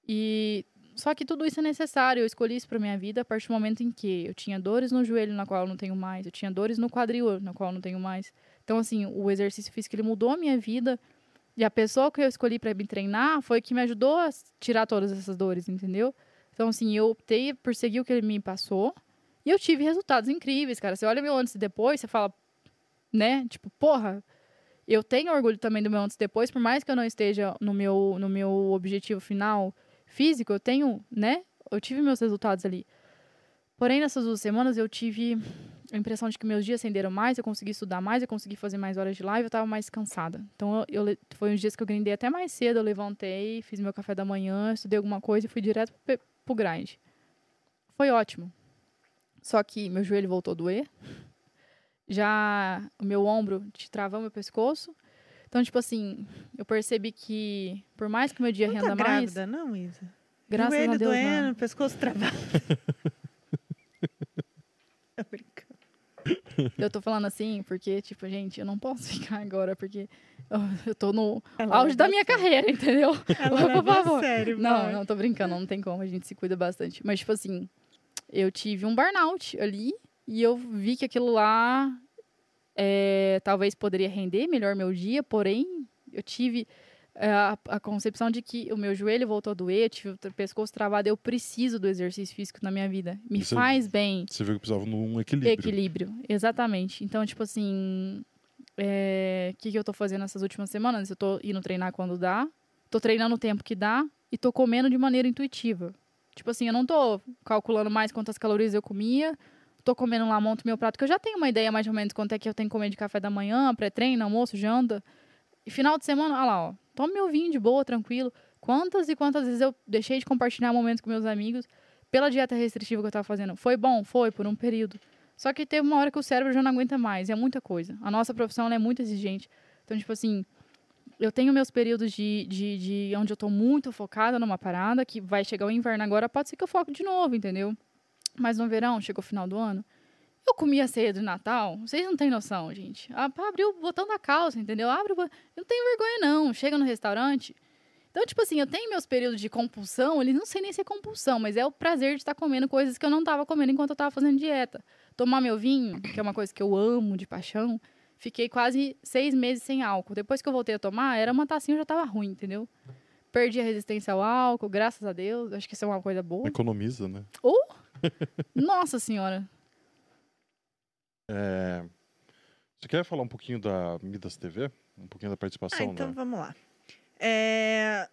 E só que tudo isso é necessário. Eu escolhi isso para minha vida a partir do momento em que eu tinha dores no joelho, na qual eu não tenho mais, eu tinha dores no quadril, na qual eu não tenho mais. Então assim, o exercício físico ele mudou a minha vida. E a pessoa que eu escolhi para me treinar foi que me ajudou a tirar todas essas dores, entendeu? Então assim, eu optei por seguir o que ele me passou. E eu tive resultados incríveis, cara. Você olha meu antes e depois, você fala, né? Tipo, porra, eu tenho orgulho também do meu antes e depois, por mais que eu não esteja no meu, no meu objetivo final físico, eu tenho, né? Eu tive meus resultados ali. Porém, nessas duas semanas, eu tive a impressão de que meus dias renderam mais, eu consegui estudar mais, eu consegui fazer mais horas de live, eu estava mais cansada. Então, eu, eu, foi uns dias que eu grindei até mais cedo, eu levantei, fiz meu café da manhã, estudei alguma coisa e fui direto pro, pro grind. Foi ótimo. Só que meu joelho voltou a doer. Já o meu ombro te travou meu pescoço. Então, tipo assim, eu percebi que, por mais que meu dia Não renda tá mais. grávida, não, Isa? Graças Joelho a Deus. doendo, não. pescoço travado. Tô brincando. Eu tô falando assim porque, tipo, gente, eu não posso ficar agora, porque eu, tô no Ela auge da minha sério. carreira, entendeu? Ela Por favor. sério, Não, vai. não, tô brincando, não tem como, a gente se cuida bastante. Mas, tipo assim, eu tive um burnout ali e eu vi que aquilo lá é, talvez poderia render melhor meu dia, porém, eu tive é, a, a concepção de que o meu joelho voltou a doer, eu tive o pescoço travado, eu preciso do exercício físico na minha vida. Me Isso- faz bem. Você viu que precisava de um equilíbrio. Equilíbrio, exatamente. Então, tipo assim, é, o que, que eu tô fazendo essas últimas semanas? Eu tô indo treinar quando dá, tô treinando o tempo que dá e tô comendo de maneira intuitiva. Tipo assim, eu não tô calculando mais quantas calorias eu comia, tô comendo lá, monto meu prato, que eu já tenho uma ideia mais ou menos quanto é que eu tenho que comer de café da manhã, pré-treino, almoço, janta. E final de semana, olha lá, ó, tome meu vinho de boa, tranquilo. Quantas e quantas vezes eu deixei de compartilhar momentos com meus amigos pela dieta restritiva que eu tava fazendo? Foi bom? Foi, por um período. Só que teve uma hora que o cérebro já não aguenta mais, é muita coisa. A nossa profissão é muito exigente. Então, tipo assim, eu tenho meus períodos de, de, de onde eu tô muito focada numa parada, que vai chegar o inverno agora, pode ser que eu foque de novo, entendeu? Mas no verão, chegou o final do ano, eu comia ceia de Natal, vocês não têm noção, gente. Ah, abrir o botão da calça, entendeu? Abre o Eu não tenho vergonha, não. Chega no restaurante. Então, tipo assim, eu tenho meus períodos de compulsão, eles não sei nem se é compulsão, mas é o prazer de estar comendo coisas que eu não estava comendo enquanto eu estava fazendo dieta. Tomar meu vinho, que é uma coisa que eu amo de paixão, fiquei quase seis meses sem álcool. Depois que eu voltei a tomar, era uma tacinha, já estava ruim, entendeu? Perdi a resistência ao álcool, graças a Deus. Acho que isso é uma coisa boa. Economiza, né? Nossa senhora. É, Você quer falar um pouquinho da Midas TV? Um pouquinho da Ah, participação? então da... vamos lá. É,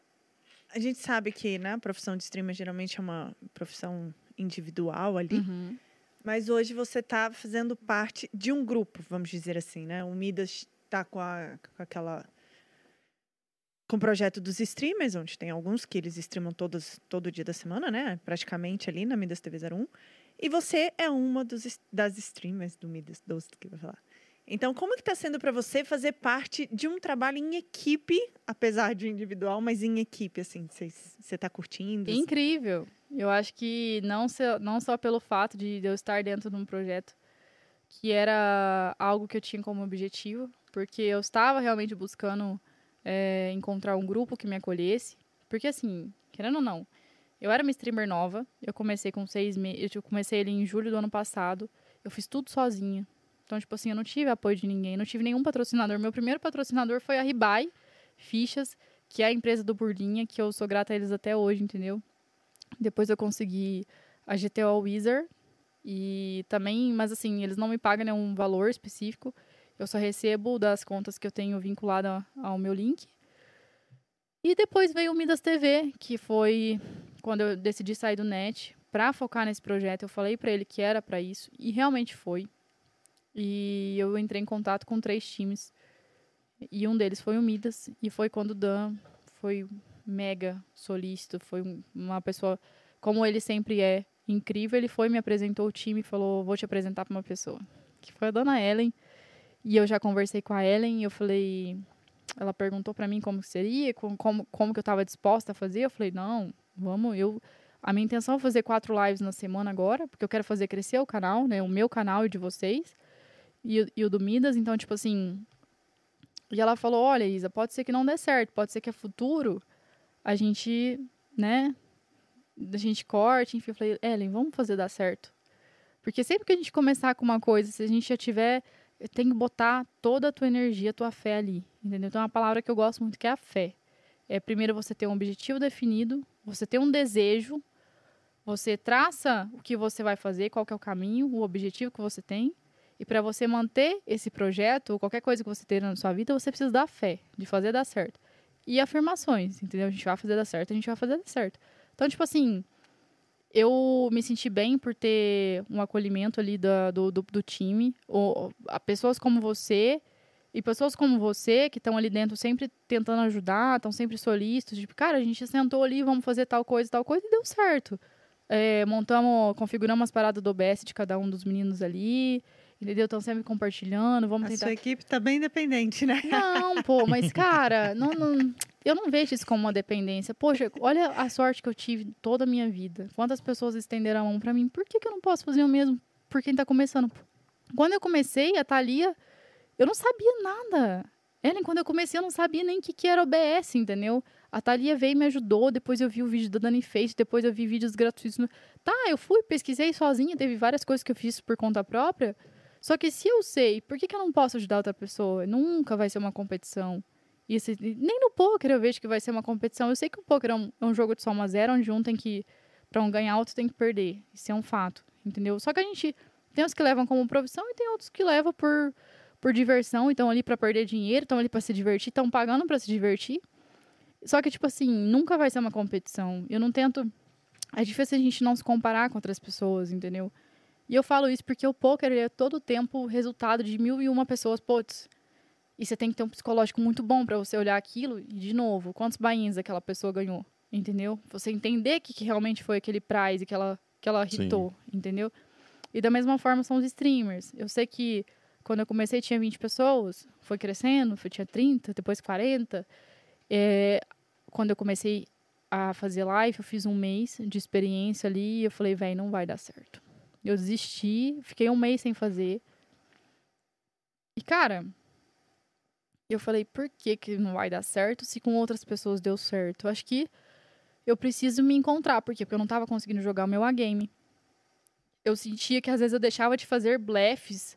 A gente sabe que né, a profissão de streamer geralmente é uma profissão individual ali. Uhum. Mas hoje você está fazendo parte de um grupo, vamos dizer assim, né? O Midas está com, a- com aquela. Com o projeto dos streamers, onde tem alguns que eles streamam todos, todo dia da semana, né? Praticamente ali na Midas TV 01. E você é uma dos, das streamers do Midas 12 que vou falar. Então, como que está sendo para você fazer parte de um trabalho em equipe, apesar de individual, mas em equipe, assim? Você está curtindo? Incrível. Eu acho que não, se- não só pelo fato de eu estar dentro de um projeto que era algo que eu tinha como objetivo, porque eu estava realmente buscando é, encontrar um grupo que me acolhesse. Porque assim, querendo ou não, eu era uma streamer nova, eu comecei com seis meses, eu comecei ele em julho do ano passado, eu fiz tudo sozinha. Então, tipo assim, eu não tive apoio de ninguém, não tive nenhum patrocinador. Meu primeiro patrocinador foi a Ribai Fichas, que é a empresa do Burlinha, que eu sou grata a eles até hoje, entendeu? Depois eu consegui a GTO Wizard e também, mas assim, eles não me pagam nenhum valor específico. Eu só recebo das contas que eu tenho vinculada ao meu link. E depois veio o Midas TV, que foi quando eu decidi sair do net para focar nesse projeto. Eu falei para ele que era para isso e realmente foi. E eu entrei em contato com três times. E um deles foi o Midas e foi quando o Dan foi mega solícito, foi um- uma pessoa como ele sempre é, incrível. Ele foi me apresentou o time e falou: "Vou te apresentar para uma pessoa", que foi a dona Ellen. E eu já conversei com a Ellen e eu falei, ela perguntou para mim como seria, com- como como que eu estava disposta a fazer. Eu falei: "Não, vamos, eu a minha intenção é fazer quatro lives na semana agora, porque eu quero fazer crescer o canal, né, o meu canal e de vocês. E, e o do Midas, então tipo assim, e ela falou: Olha, Isa, pode ser que não dê certo, pode ser que a futuro a gente, né, da gente corte, enfim, eu falei, Ellen, vamos fazer dar certo. Porque sempre que a gente começar com uma coisa, se a gente já tiver, tem que botar toda a tua energia, a tua fé ali, entendeu? Então, é uma palavra que eu gosto muito que é a fé. É primeiro você ter um objetivo definido, você ter um desejo, você traça o que você vai fazer, qual é o caminho, o objetivo que você tem. E para você manter esse projeto, ou qualquer coisa que você tenha na sua vida, você precisa da fé, de fazer dar certo. E afirmações, entendeu? A gente vai fazer dar certo, a gente vai fazer dar certo. Então, tipo assim, eu me senti bem por ter um acolhimento ali do, do, do, do time. Ou, a pessoas como você e pessoas como você, que estão ali dentro sempre tentando ajudar, estão sempre solícitos. Tipo, cara, a gente sentou ali, vamos fazer tal coisa, tal coisa, e deu certo. É, montamos, configuramos as paradas do OBS de cada um dos meninos ali. Entendeu? Estão sempre compartilhando, vamos A tentar. sua equipe tá bem independente, né? Não, pô, mas, cara, não, não- eu não vejo isso como uma dependência. Poxa, olha a sorte que eu tive toda a minha vida. Quantas pessoas estenderam a mão pra mim? Por que, que eu não posso fazer o mesmo por quem tá começando? Quando eu comecei, a Thalia, eu não sabia nada. Ellen, quando eu comecei, eu não sabia nem o que, que era OBS, entendeu? A Thalia veio e me ajudou, depois eu vi o vídeo da Dani Face, depois eu vi vídeos gratuitos. no- Tá, eu fui, pesquisei sozinha, teve várias coisas que eu fiz por conta própria. Só que se eu sei, por que, que eu não posso ajudar outra pessoa? Nunca vai ser uma competição. Nem no poker eu vejo que vai ser uma competição. Eu sei que o poker é um, é um jogo de soma zero, onde um tem que. Pra um ganhar, outro tem que perder. Isso é um fato, entendeu? Só que a gente. Tem uns que levam como profissão e tem outros que levam por, por diversão. Então ali pra perder dinheiro, estão ali pra se divertir, estão pagando pra se divertir. Só que, tipo assim, nunca vai ser uma competição. Eu não tento. É difícil a gente não se comparar com outras pessoas, entendeu? E eu falo isso porque o poker ele é todo tempo resultado de mil e uma pessoas, putz. E você tem que ter um psicológico muito bom pra você olhar aquilo e, de novo, quantos bainhas aquela pessoa ganhou, entendeu? Você entender que, que realmente foi aquele prize que ela, que ela Sim. hitou, entendeu? E da mesma forma são os streamers. Eu sei que quando eu comecei tinha 20 pessoas, foi crescendo, foi, tinha 30, depois 40. É, quando eu comecei a fazer live, eu fiz um mês de experiência ali e eu falei, velho, não vai dar certo. Eu desisti, fiquei um mês sem fazer. E, cara, eu falei, por que, que não vai dar certo se com outras pessoas deu certo? Eu acho que eu preciso me encontrar. Por quê? Porque eu não tava conseguindo jogar o meu A-game. Eu sentia que às vezes eu deixava de fazer blefs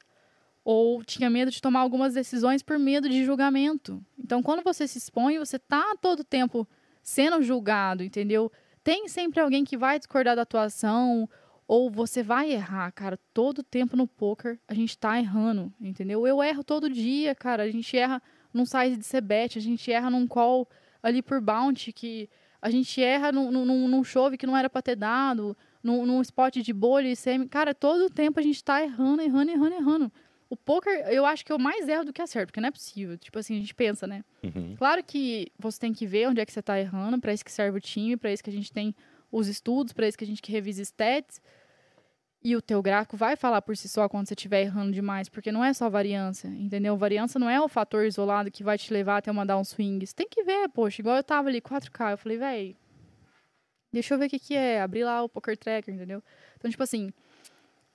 ou tinha medo de tomar algumas decisões por medo de julgamento. Então, quando você se expõe, você tá todo tempo sendo julgado, entendeu? Tem sempre alguém que vai discordar da tua ação ou você vai errar, cara. Todo tempo no poker a gente tá errando, entendeu? Eu erro todo dia, cara. A gente erra num size de cebet, a gente erra num call ali por bounty que a gente erra num, num, num chove que não era pra ter dado, num, num spot de bolha e semi. Cara, todo tempo a gente tá errando, errando, errando, errando. O poker, eu acho que eu mais erro do que acerto, porque não é possível. Tipo assim, a gente pensa, né? Uhum. Claro que você tem que ver onde é que você tá errando, para isso que serve o time, para isso que a gente tem os estudos, para isso que a gente que revisa stats. E o teu gráfico vai falar por si só quando você estiver errando demais, porque não é só variância, entendeu? Variância não é o fator isolado que vai te levar até uma downswing. Você tem que ver, poxa, igual eu tava ali, 4K, eu falei, véi, deixa eu ver o que que é, abrir lá o Poker Tracker, entendeu? Então, tipo assim,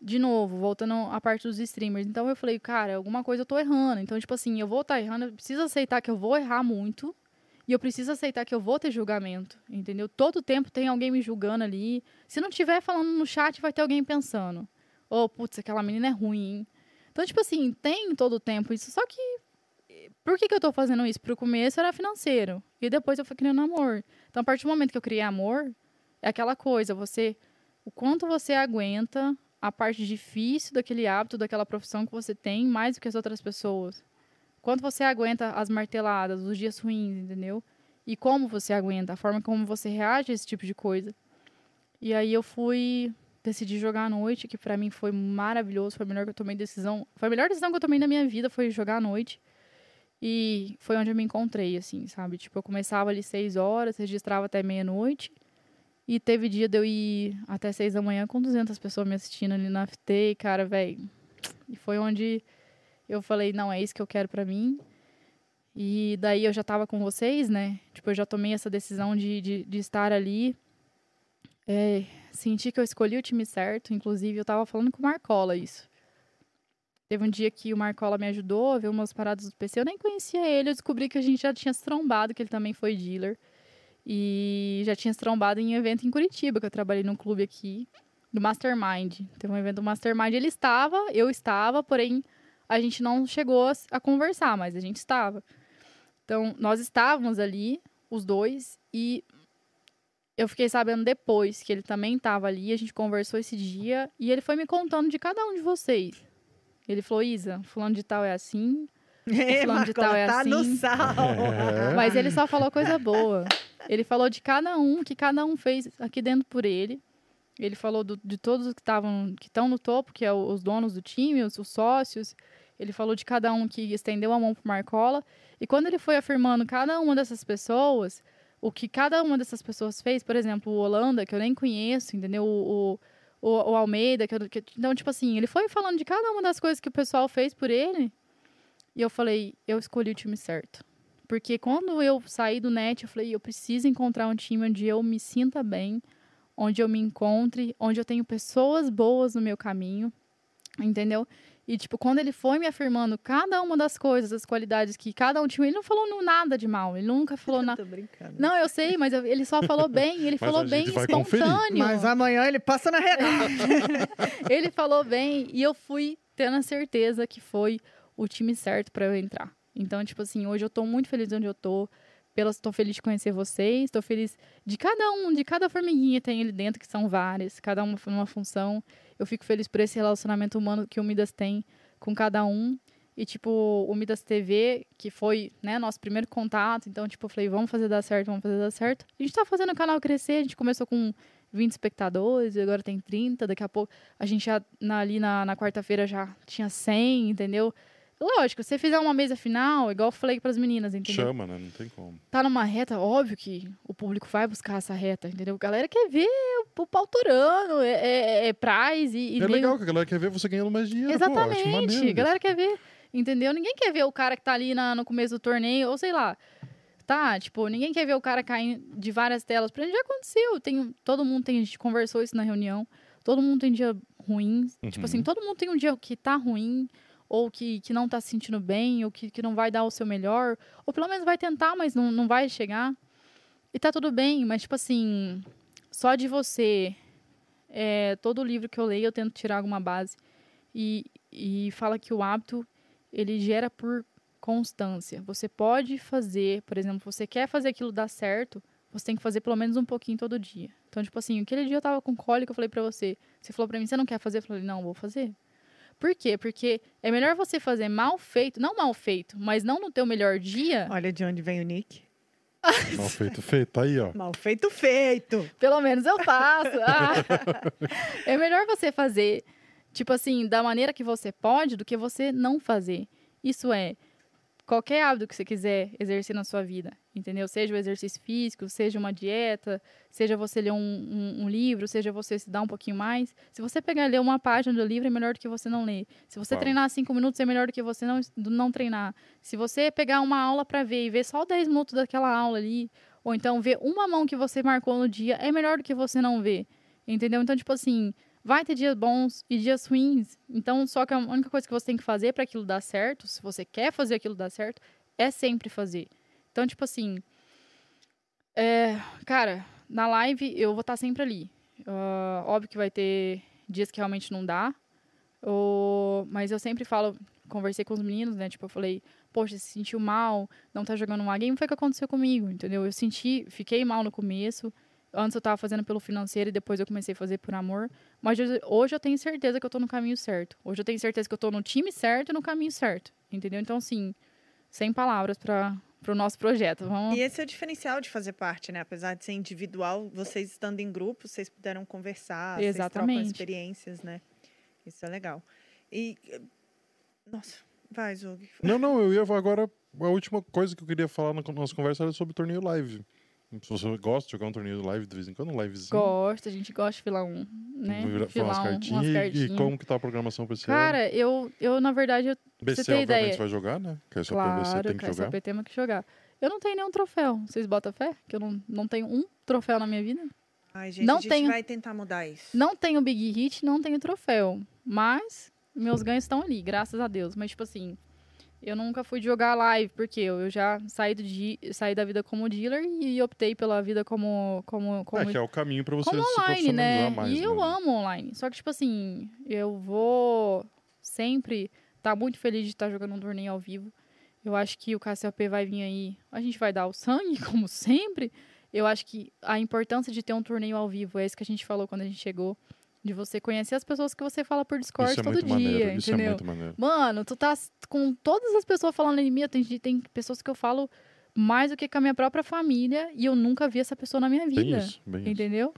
de novo, voltando à parte dos streamers. Então eu falei, cara, alguma coisa eu tô errando. Então, tipo assim, eu vou estar errando, eu preciso aceitar que eu vou errar muito. E eu preciso aceitar que eu vou ter julgamento, entendeu? Todo tempo tem alguém me julgando ali. Se não tiver falando no chat, vai ter alguém pensando. Oh, putz, aquela menina é ruim, hein? Então, tipo assim, tem todo tempo isso. Só que, por que, que eu tô fazendo isso? Pro começo era financeiro. E depois eu fui criando amor. Então, a partir do momento que eu criei amor, é aquela coisa, você... O quanto você aguenta a parte difícil daquele hábito, daquela profissão que você tem, mais do que as outras pessoas. Quanto você aguenta as marteladas, os dias ruins, entendeu? E como você aguenta, a forma como você reage a esse tipo de coisa. E aí eu fui decidi jogar à noite, que para mim foi maravilhoso, foi a melhor que eu tomei decisão, foi a melhor decisão que eu tomei na minha vida foi jogar à noite. E foi onde eu me encontrei, assim, sabe? Tipo, eu começava ali seis horas, registrava até meia-noite. E teve dia de eu ir até seis da manhã com 200 pessoas me assistindo ali na FT, e, cara, velho. E foi onde eu falei, não, é isso que eu quero para mim. E daí eu já tava com vocês, né? Tipo, eu já tomei essa decisão de, de, de estar ali. É, senti que eu escolhi o time certo. Inclusive, eu tava falando com o Marcola isso. Teve um dia que o Marcola me ajudou a ver umas paradas do PC. Eu nem conhecia ele. Eu descobri que a gente já tinha se trombado, que ele também foi dealer. E já tinha se trombado em evento em Curitiba, que eu trabalhei num clube aqui, do Mastermind. Teve um evento do Mastermind, ele estava, eu estava, porém a gente não chegou a, a conversar, mas a gente estava. Então, nós estávamos ali, os dois, e eu fiquei sabendo depois que ele também estava ali, a gente conversou esse dia, e ele foi me contando de cada um de vocês. Ele falou, Isa, fulano de tal é assim, É, fulano de tal é tá no assim. sal. Mas ele só falou coisa boa. Ele falou de cada um, que cada um fez aqui dentro por ele. Ele falou do- de todos os que estavam, que estão no topo, que é o- os donos do time, os, os sócios. Ele falou de cada um que estendeu a mão pro Marcola. E quando ele foi afirmando cada uma dessas pessoas, o que cada uma dessas pessoas fez, por exemplo, o Holanda, que eu nem conheço, entendeu? O, o- o Almeida, que, eu, que então, tipo assim, ele foi falando de cada uma das coisas que o pessoal fez por ele. E eu falei, eu escolhi o time certo. Porque quando eu saí do net, eu falei, eu preciso encontrar um time onde eu me sinta bem, onde eu me encontre, onde eu tenho pessoas boas no meu caminho, entendeu? E, tipo, quando ele foi me afirmando cada uma das coisas, as qualidades que cada um tinha, ele não falou nada de mal, ele nunca falou nada. Tô brincando. Não, eu sei, mas ele só falou bem, ele Mas falou bem vai conferir. espontâneo. Mas amanhã ele passa na reta. Ele falou bem e eu fui tendo a certeza que foi o time certo pra eu entrar. Então, tipo assim, hoje eu tô muito feliz onde eu tô. Pelas, tô feliz de conhecer vocês, tô feliz de cada um, de cada formiguinha tem ele dentro, que são várias, cada uma numa função. Eu fico feliz por esse relacionamento humano que o Midas tem com cada um. E, tipo, o Midas TV, que foi, né, nosso primeiro contato. Então, tipo, eu falei, vamos fazer dar certo, vamos fazer dar certo. A gente tá fazendo o canal crescer, a gente começou com 20 espectadores, agora tem 30, daqui a pouco a gente já na- ali na, na quarta-feira já tinha 100, entendeu? Lógico, se você fizer uma mesa final, igual eu falei pras meninas, entendeu? Chama, né? Não tem como. Tá numa reta, óbvio que o público vai buscar essa reta, entendeu? A galera quer ver o, pau torando, é, é, é prize e, e é legal que a galera quer ver você ganhando mais dinheiro. Pô, Exatamente. maneiro a galera quer ver, entendeu? Ninguém quer ver o cara que tá ali na- no começo do torneio, ou sei lá. Tá, tipo, ninguém quer ver o cara caindo de várias telas. Pra gente já aconteceu. Tem, todo mundo tem, a gente conversou isso na reunião. Todo mundo tem dia ruim. Tipo Uhum. assim, todo mundo tem um dia que tá ruim, ou que, que não tá se sentindo bem, ou que, que não vai dar o seu melhor. Ou pelo menos vai tentar, mas não, não vai chegar. E tá tudo bem, mas tipo assim, só de você. é, todo livro que eu leio, eu tento tirar alguma base. E, e fala que o hábito ele gera por constância. Você pode fazer, por exemplo, você quer fazer aquilo dar certo, você tem que fazer pelo menos um pouquinho todo dia. Então, tipo assim, aquele dia eu tava com cólica, eu falei pra você, você falou pra mim, você não quer fazer? Eu falei, não, vou fazer. Por quê? Porque é melhor você fazer mal feito, não mal feito, mas não no teu melhor dia, Olha de onde vem o Nick. Mal feito, feito. Aí, ó. Mal feito, feito. Pelo menos eu faço. Ah. É melhor você fazer, tipo assim, da maneira que você pode do que você não fazer. Isso é, qualquer hábito que você quiser exercer na sua vida, entendeu? Seja o exercício físico, seja uma dieta, seja você ler um, um- um livro, seja você se dar um pouquinho mais. Se você pegar e ler uma página do livro, é melhor do que você não ler. Se você Uau. treinar cinco minutos, é melhor do que você não, não treinar. Se você pegar uma aula para ver e ver só 10 minutos daquela aula ali, ou então ver uma mão que você marcou no dia, é melhor do que você não ver. Entendeu? Então, tipo assim, vai ter dias bons e dias ruins. Então, só que a única coisa que você tem que fazer para aquilo dar certo, se você quer fazer aquilo dar certo, é sempre fazer. Então, tipo assim, é, cara, na live eu vou estar sempre ali. Ah, óbvio que vai ter dias que realmente não dá. mas eu sempre falo, conversei com os meninos, né? Tipo, eu falei, poxa, se sentiu mal, não tá jogando uma game, foi o que aconteceu comigo, entendeu? Eu senti, fiquei mal no começo. Antes eu tava fazendo pelo financeiro e depois eu comecei a fazer por amor. Mas hoje, hoje eu tenho certeza que eu tô no caminho certo. Hoje eu tenho certeza que eu tô no time certo e no caminho certo. Entendeu? Então, assim, sem palavras para o nosso projeto. Vamos... E esse é o diferencial de fazer parte, né? Apesar de ser individual, vocês estando em grupo, vocês puderam conversar, vocês trocam Exatamente. experiências, né? Isso é legal. E. Nossa, vai, Zug. Não, não, eu ia agora. A última coisa que eu queria falar na nossa conversa era sobre o torneio live. Se você gosta de jogar um torneio live de vez em quando, um livezinho. Gosta, a gente gosta de filar um, né? vira- falar umas Filar um- cartinhas. umas E- cartinhas. E como que tá a programação pra esse ano? Cara, eu, eu, na verdade, eu, BC, ter obviamente, ideia. você vai jogar, né? Que é só claro, PVC, tem que cara, jogar. SAP temos que jogar. Eu não tenho nenhum troféu. Vocês botam fé? Que eu não, não tenho um troféu na minha vida? Ai, gente, Não a gente tenho. vai tentar mudar isso. Não tenho Big Hit, não tenho troféu. Mas meus ganhos estão ali, graças a Deus. Mas, tipo assim, eu nunca fui jogar live, porque eu já saí, do, di- saí da vida como dealer e optei pela vida como, como, como É que é o caminho pra você como se online, né? profissionalizar mais. e eu né? amo online. Só que, tipo assim, eu vou sempre estar muito feliz de estar jogando um torneio ao vivo. Eu acho que o KCOP vai vir aí. A gente vai dar o sangue, como sempre. Eu acho que a importância de ter um torneio ao vivo é isso que a gente falou quando a gente chegou. De você conhecer as pessoas que você fala por Discord Isso é todo dia, maneiro. Isso é entendeu? muito maneiro. Mano, tu tá com todas as pessoas falando em mim. Tem, tem pessoas que eu falo mais do que com a minha própria família e eu nunca vi essa pessoa na minha vida. Bem isso, bem isso. Entendeu?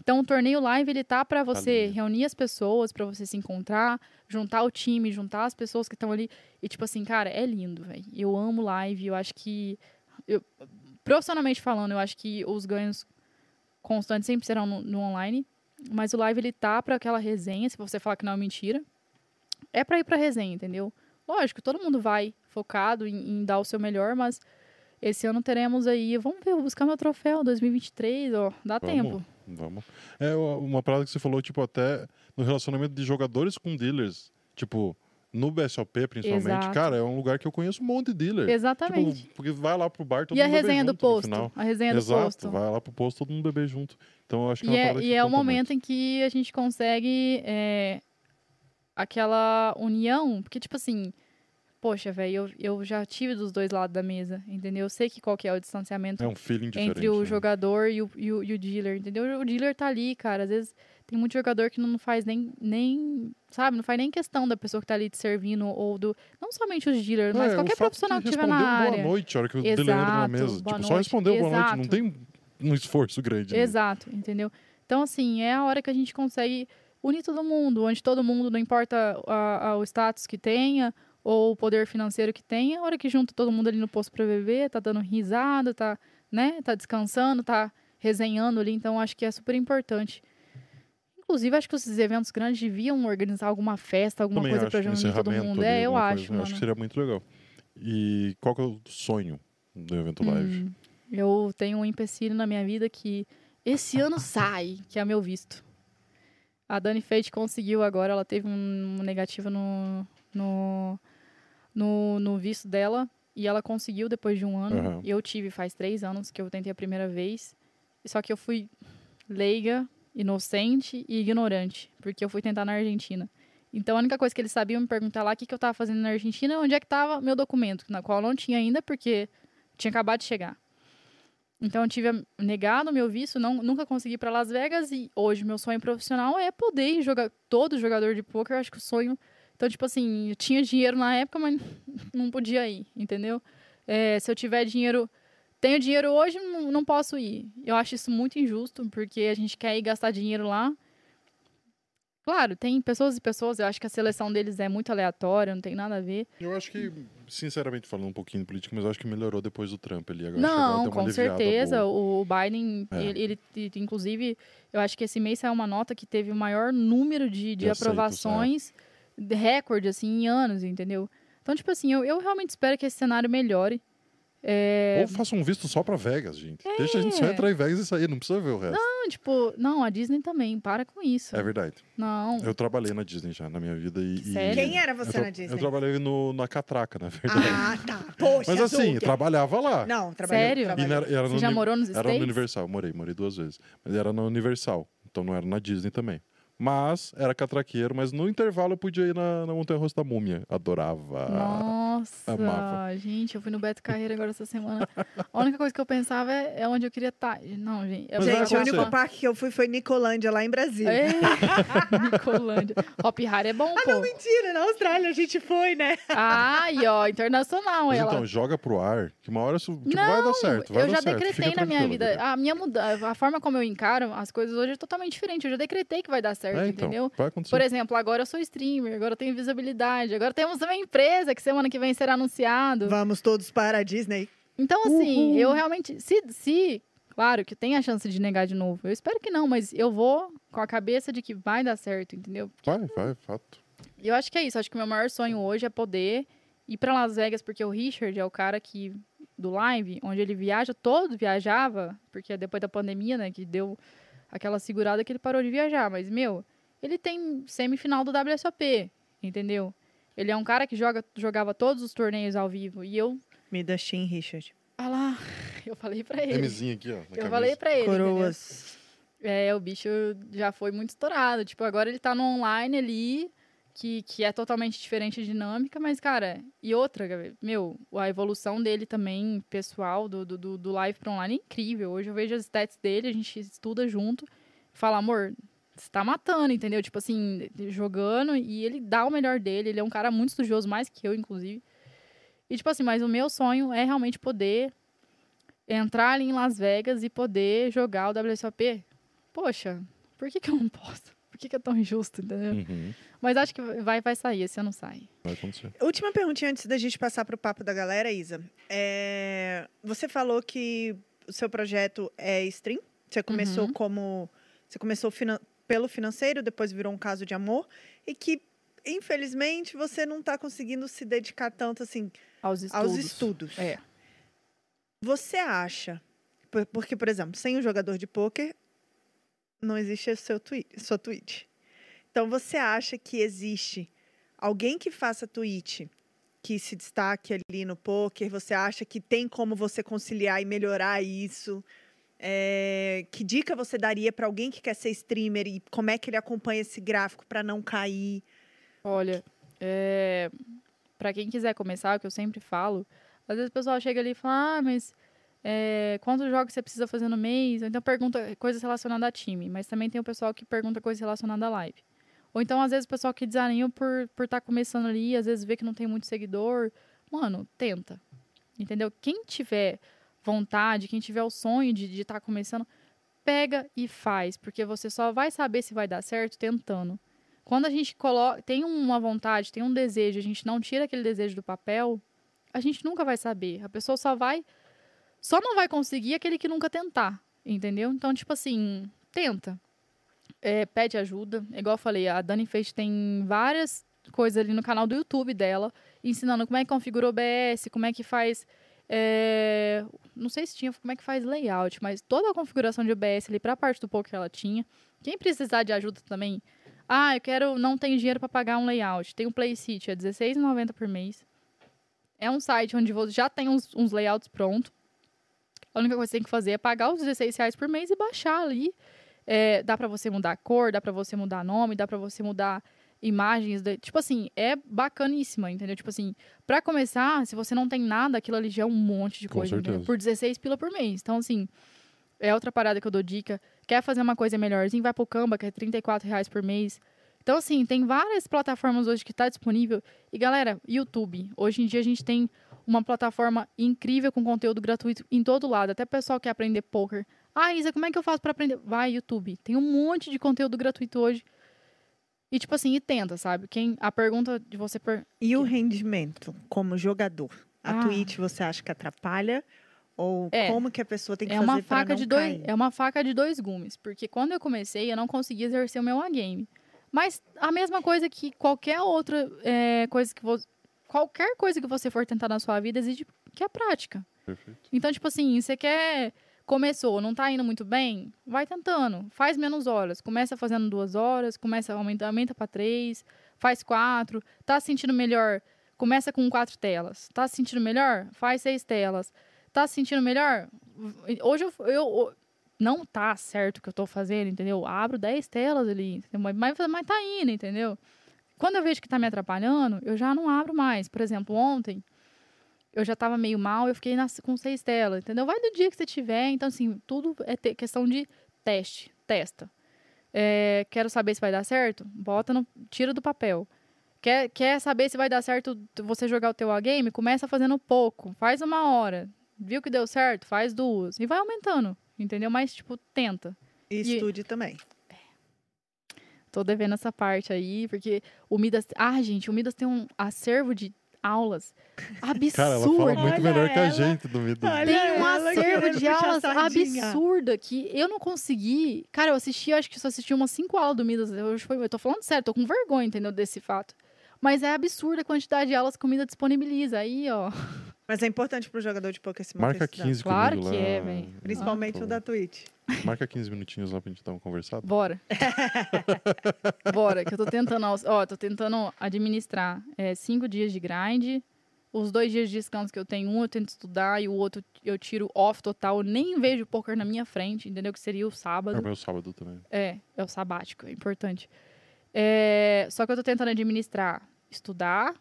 Então, o torneio live, ele tá pra você linha. reunir as pessoas, pra você se encontrar, juntar o time, juntar as pessoas que estão ali. E, tipo assim, cara, é lindo, velho. Eu amo live, eu acho que... eu- profissionalmente falando, eu acho que os ganhos constantes sempre serão no, no online. Mas o live, ele tá pra aquela resenha, se você falar que não é mentira. É pra ir pra resenha, entendeu? Lógico, todo mundo vai focado em, em dar o seu melhor, mas... Esse ano teremos aí, vamos ver, vou buscar meu troféu 2023, ó, dá Vamos. tempo. Vamos. É uma parada que você falou, tipo, até no relacionamento de jogadores com dealers. Tipo, no BSOP, principalmente. Exato. Cara, é um lugar que eu conheço um monte de dealer. Exatamente. Tipo, porque vai lá pro bar, todo e a mundo bebe resenha do junto no posto? final. A resenha Exato, do posto. vai lá pro posto, todo mundo beber junto. Então eu acho que é E é, parada e que é o momento muito. em que a gente consegue é, aquela união, porque, tipo assim, poxa, velho, eu, eu já tive dos dois lados da mesa, entendeu? Eu sei que qual que é o distanciamento É um entre o né? jogador e o, e, o, e o dealer, entendeu? O dealer tá ali, cara. Às vezes tem muito jogador que não faz nem, nem, sabe, não faz nem questão da pessoa que tá ali te servindo, ou do. Não somente os dealers, mas É, qualquer o fato profissional que estiver na área. Boa noite, a hora que o dealer entra na Exato, mesa. Tipo, só noite, responder boa noite, não exato. tem um esforço grande. né? Exato, entendeu? Então, assim, é a hora que a gente consegue unir todo mundo, onde todo mundo, não importa a- a- o status que tenha ou o poder financeiro que tenha, é a hora que junta todo mundo ali no posto pra beber, tá dando risada, tá, né, tá descansando, tá resenhando ali, então acho que é super importante. Inclusive, acho que esses eventos grandes deviam organizar alguma festa, alguma Também coisa um reunir todo mundo. É, eu acho, coisa. mano. Acho que seria muito legal. E qual que é o sonho do evento live? Hum, eu tenho um empecilho na minha vida que esse ano sai, que é meu visto. A Dani Fate conseguiu agora, ela teve um negativo no, no, no, no visto dela e ela conseguiu depois de um ano. Aham. Eu tive faz três anos que eu tentei a primeira vez, só que eu fui leiga, inocente e ignorante, porque eu fui tentar na Argentina. Então a única coisa que eles sabiam me perguntar lá, o que, que eu estava fazendo na Argentina, onde é que estava meu documento, na qual eu não tinha ainda, porque tinha acabado de chegar. Então eu tive negado meu visto, não, nunca consegui para Las Vegas e hoje meu sonho profissional é poder jogar todo jogador de poker, acho que o sonho. Então tipo assim, eu tinha dinheiro na época, mas não podia ir, entendeu? É, se eu tiver dinheiro, tenho dinheiro hoje, não, posso ir. Eu acho isso muito injusto, porque a gente quer ir gastar dinheiro lá. Claro, tem pessoas e pessoas, eu acho que a seleção deles é muito aleatória, não tem nada a ver. Eu acho que, sinceramente falando um pouquinho de política, mas eu acho que melhorou depois do Trump ali. Agora Não, com certeza. boa. O Biden, É. ele, ele- inclusive, eu acho que esse mês saiu uma nota que teve o maior número de, de aceitos, aprovações, de recorde, assim, em anos, entendeu? Então, tipo assim, eu, eu realmente espero que esse cenário melhore. É, Ou faça um visto só pra Vegas, gente. Deixa a gente só entrar em Vegas e sair, não precisa ver o resto. não, tipo, não, a Disney também, para com isso. É verdade. Não, Eu trabalhei na Disney já, na minha vida. E, e- Sério? Quem era você tra- na Disney? Eu trabalhei no, na Catraca, na verdade. Ah, tá. Poxa, mas assim, Zucker. trabalhava lá. Não, trabalhou. Sério? E na- era você no já Uni- morou nos Era States? no Universal, morei, morei duas vezes. Mas era na Universal, então não era na Disney também. Mas era catraqueiro, mas no intervalo eu podia ir na, na Montanha Russa da Múmia. Adorava. Nossa, amava. gente, eu fui no Beto Carreira agora essa semana. A única coisa que eu pensava é, é onde eu queria estar. Não, gente. eu- vai Gente, o único parque que eu fui foi Nicolândia, lá em Brasília. É, Nicolândia. Hop Hari é bom, Ah, pô. não, mentira. Na Austrália a gente foi, né? Ai, ó, internacional Mas ela. então, joga pro ar, que uma hora isso tipo, não, vai dar certo. Vai eu dar já certo, decretei fica na minha vida. A minha muda, a forma como eu encaro as coisas hoje é totalmente diferente. Eu já decretei que vai dar certo, É, então, entendeu? vai acontecer. Por exemplo, agora eu sou streamer, agora eu tenho visibilidade, agora temos uma empresa que semana que vem será anunciado. Vamos todos para a Disney. Então, assim, eu realmente. Se, se, claro, que tem a chance de negar de novo. Eu espero que não, mas eu vou com a cabeça de que vai dar certo, entendeu? Vai, vai, fato. E eu acho que é isso. Acho que o meu maior sonho hoje é poder ir para Las Vegas, porque o Richard é o cara que do live, onde ele viaja, todo viajava, porque depois da pandemia, né, que deu aquela segurada que ele parou de viajar. Mas, meu, ele tem semifinal do WSOP, entendeu? Ele é um cara que joga, jogava todos os torneios ao vivo. E eu. Midas Team Richard. Ah lá, eu falei pra ele. Mzinho aqui, ó. Eu camisa. falei pra ele. entendeu? Coroas. É, o bicho já foi muito estourado. Tipo, agora ele tá no online ali, que, que é totalmente diferente a dinâmica, mas, cara, e outra, meu, a evolução dele também, pessoal, do, do, do- live pra online é incrível. Hoje eu vejo as stats dele, a gente estuda junto, fala, amor, você tá matando, entendeu? Tipo assim, jogando, e ele dá o melhor dele, ele é um cara muito estudioso, mais que eu, inclusive. E, tipo assim, mas o meu sonho é realmente poder entrar ali em Las Vegas e poder jogar o WSOP poxa, por que, que eu não posso? Por que, que é tão injusto, entendeu? Uhum. Mas acho que vai, vai sair, esse ano sai. Vai acontecer. Última perguntinha antes da gente passar para o papo da galera, Isa. É, Você falou que o seu projeto é stream. Você começou Uhum. como. Você começou finan- pelo financeiro, depois virou um caso de amor. E que, infelizmente, você não está conseguindo se dedicar tanto assim Aos estudos. aos estudos. É. Você acha. por- Porque, por exemplo, sem um jogador de pôquer, não existe seu tweet, sua Twitch. Então, você acha que existe alguém que faça Twitch que se destaque ali no poker? Você acha que tem como você conciliar e melhorar isso? É, que dica você daria para alguém que quer ser streamer e como é que ele acompanha esse gráfico para não cair? Olha, é... para quem quiser começar, o que eu sempre falo, às vezes o pessoal chega ali e fala, ah, mas é, quantos jogos você precisa fazer no mês? Ou então pergunta coisas relacionadas a time, mas também tem o pessoal que pergunta coisas relacionadas a live. Ou então, às vezes, o pessoal que desanima por estar por tá começando ali, às vezes vê que não tem muito seguidor. Mano, tenta. Entendeu? Quem tiver vontade, quem tiver o sonho de estar começando, pega e faz, porque você só vai saber se vai dar certo tentando. Quando a gente coloca, tem uma vontade, tem um desejo, a gente não tira aquele desejo do papel, a gente nunca vai saber. A pessoa só vai só não vai conseguir aquele que nunca tentar, entendeu? Então, tipo assim, tenta. É, pede ajuda. Igual eu falei, a Dani fez tem várias coisas ali no canal do YouTube dela, ensinando como é que configura o OBS, como é que faz. é, Não sei se tinha como é que faz layout, mas toda a configuração de OBS ali pra parte do poker ela tinha. Quem precisar de ajuda também. Ah, eu quero. Não tenho dinheiro para pagar um layout. Tem um Playcity, é R$16,90 por mês. É um site onde já tem uns, uns layouts prontos. A única coisa que você tem que fazer é pagar os 16 reais por mês e baixar ali. É, dá pra você mudar a cor, dá pra você mudar nome, dá pra você mudar imagens. de- tipo assim, é bacaníssima, entendeu? Tipo assim, pra começar, se você não tem nada, aquilo ali já é um monte de coisa. Por 16 pila por mês. Então, assim, é outra parada que eu dou dica. Quer fazer uma coisa melhorzinha, vai pro Canva, que é 34 reais por mês. Então, assim, tem várias plataformas hoje que tá disponível. E, galera, YouTube. Hoje em dia a gente tem uma plataforma incrível com conteúdo gratuito em todo lado. Até pessoal que quer aprender poker. Ah, Isa, como é que eu faço pra aprender? Vai, YouTube. Tem um monte de conteúdo gratuito hoje. E, tipo assim, e tenta, sabe? Quem, a pergunta de você... Per... E o rendimento como jogador? A Ah. Twitch você acha que atrapalha? Ou É. como que a pessoa tem que é fazer uma faca de dois cair? é uma faca de dois gumes porque quando eu comecei eu não conseguia exercer o meu A game mas a mesma coisa que qualquer outra é, coisa que você qualquer coisa que você for tentar na sua vida exige que é prática. Perfeito. então tipo assim você quer começou não tá indo muito bem? Vai tentando. Faz menos horas. Começa fazendo duas horas começa aumenta aumenta para três faz quatro. Tá se sentindo melhor? Começa com quatro telas. Tá se sentindo melhor? Faz seis telas. Tá se sentindo melhor? Hoje eu, eu não tá certo o que eu tô fazendo, entendeu? Abro 10 telas ali, entendeu? mas, mas, mas tá indo, entendeu? Quando eu vejo que tá me atrapalhando, eu já não abro mais. Por exemplo, ontem eu já tava meio mal, eu fiquei nas, com seis telas, entendeu? Vai do dia que você tiver, então assim, tudo é te- questão de teste, testa. É, quero saber se vai dar certo? Bota no, tira do papel. Quer, quer saber se vai dar certo você jogar o teu A-game? Começa fazendo pouco, faz uma hora. Viu que deu certo? Faz duas. E vai aumentando, entendeu? Mas, tipo, tenta. E e- estude também. Tô devendo essa parte aí, porque o Midas... Ah, gente, o Midas tem um acervo de aulas absurdo. Cara, ela fala muito Olha melhor que a gente do Midas. Olha Tem um acervo de aulas absurda que eu não consegui. Cara, eu assisti, acho que só assisti umas cinco aulas do Midas. Eu, eu tô falando sério, tô com vergonha, entendeu? Desse fato. Mas é absurda a quantidade de aulas que a comida disponibiliza. Aí, ó. Mas é importante pro jogador de poker se manter Marca estudando. 15 Claro que lá. é, véi. Principalmente Ah, o da Twitch. Marca 15 minutinhos lá pra gente dar uma conversada. Bora. Bora, que eu tô tentando. Ó, tô tentando administrar é, cinco dias de grind. Os dois dias de descanso que eu tenho, um eu tento estudar e o outro eu tiro off total. Eu nem vejo poker na minha frente, entendeu? Que seria o É sábado. o meu sábado também. É, é o sabático, é importante. É, só que eu tô tentando administrar, estudar,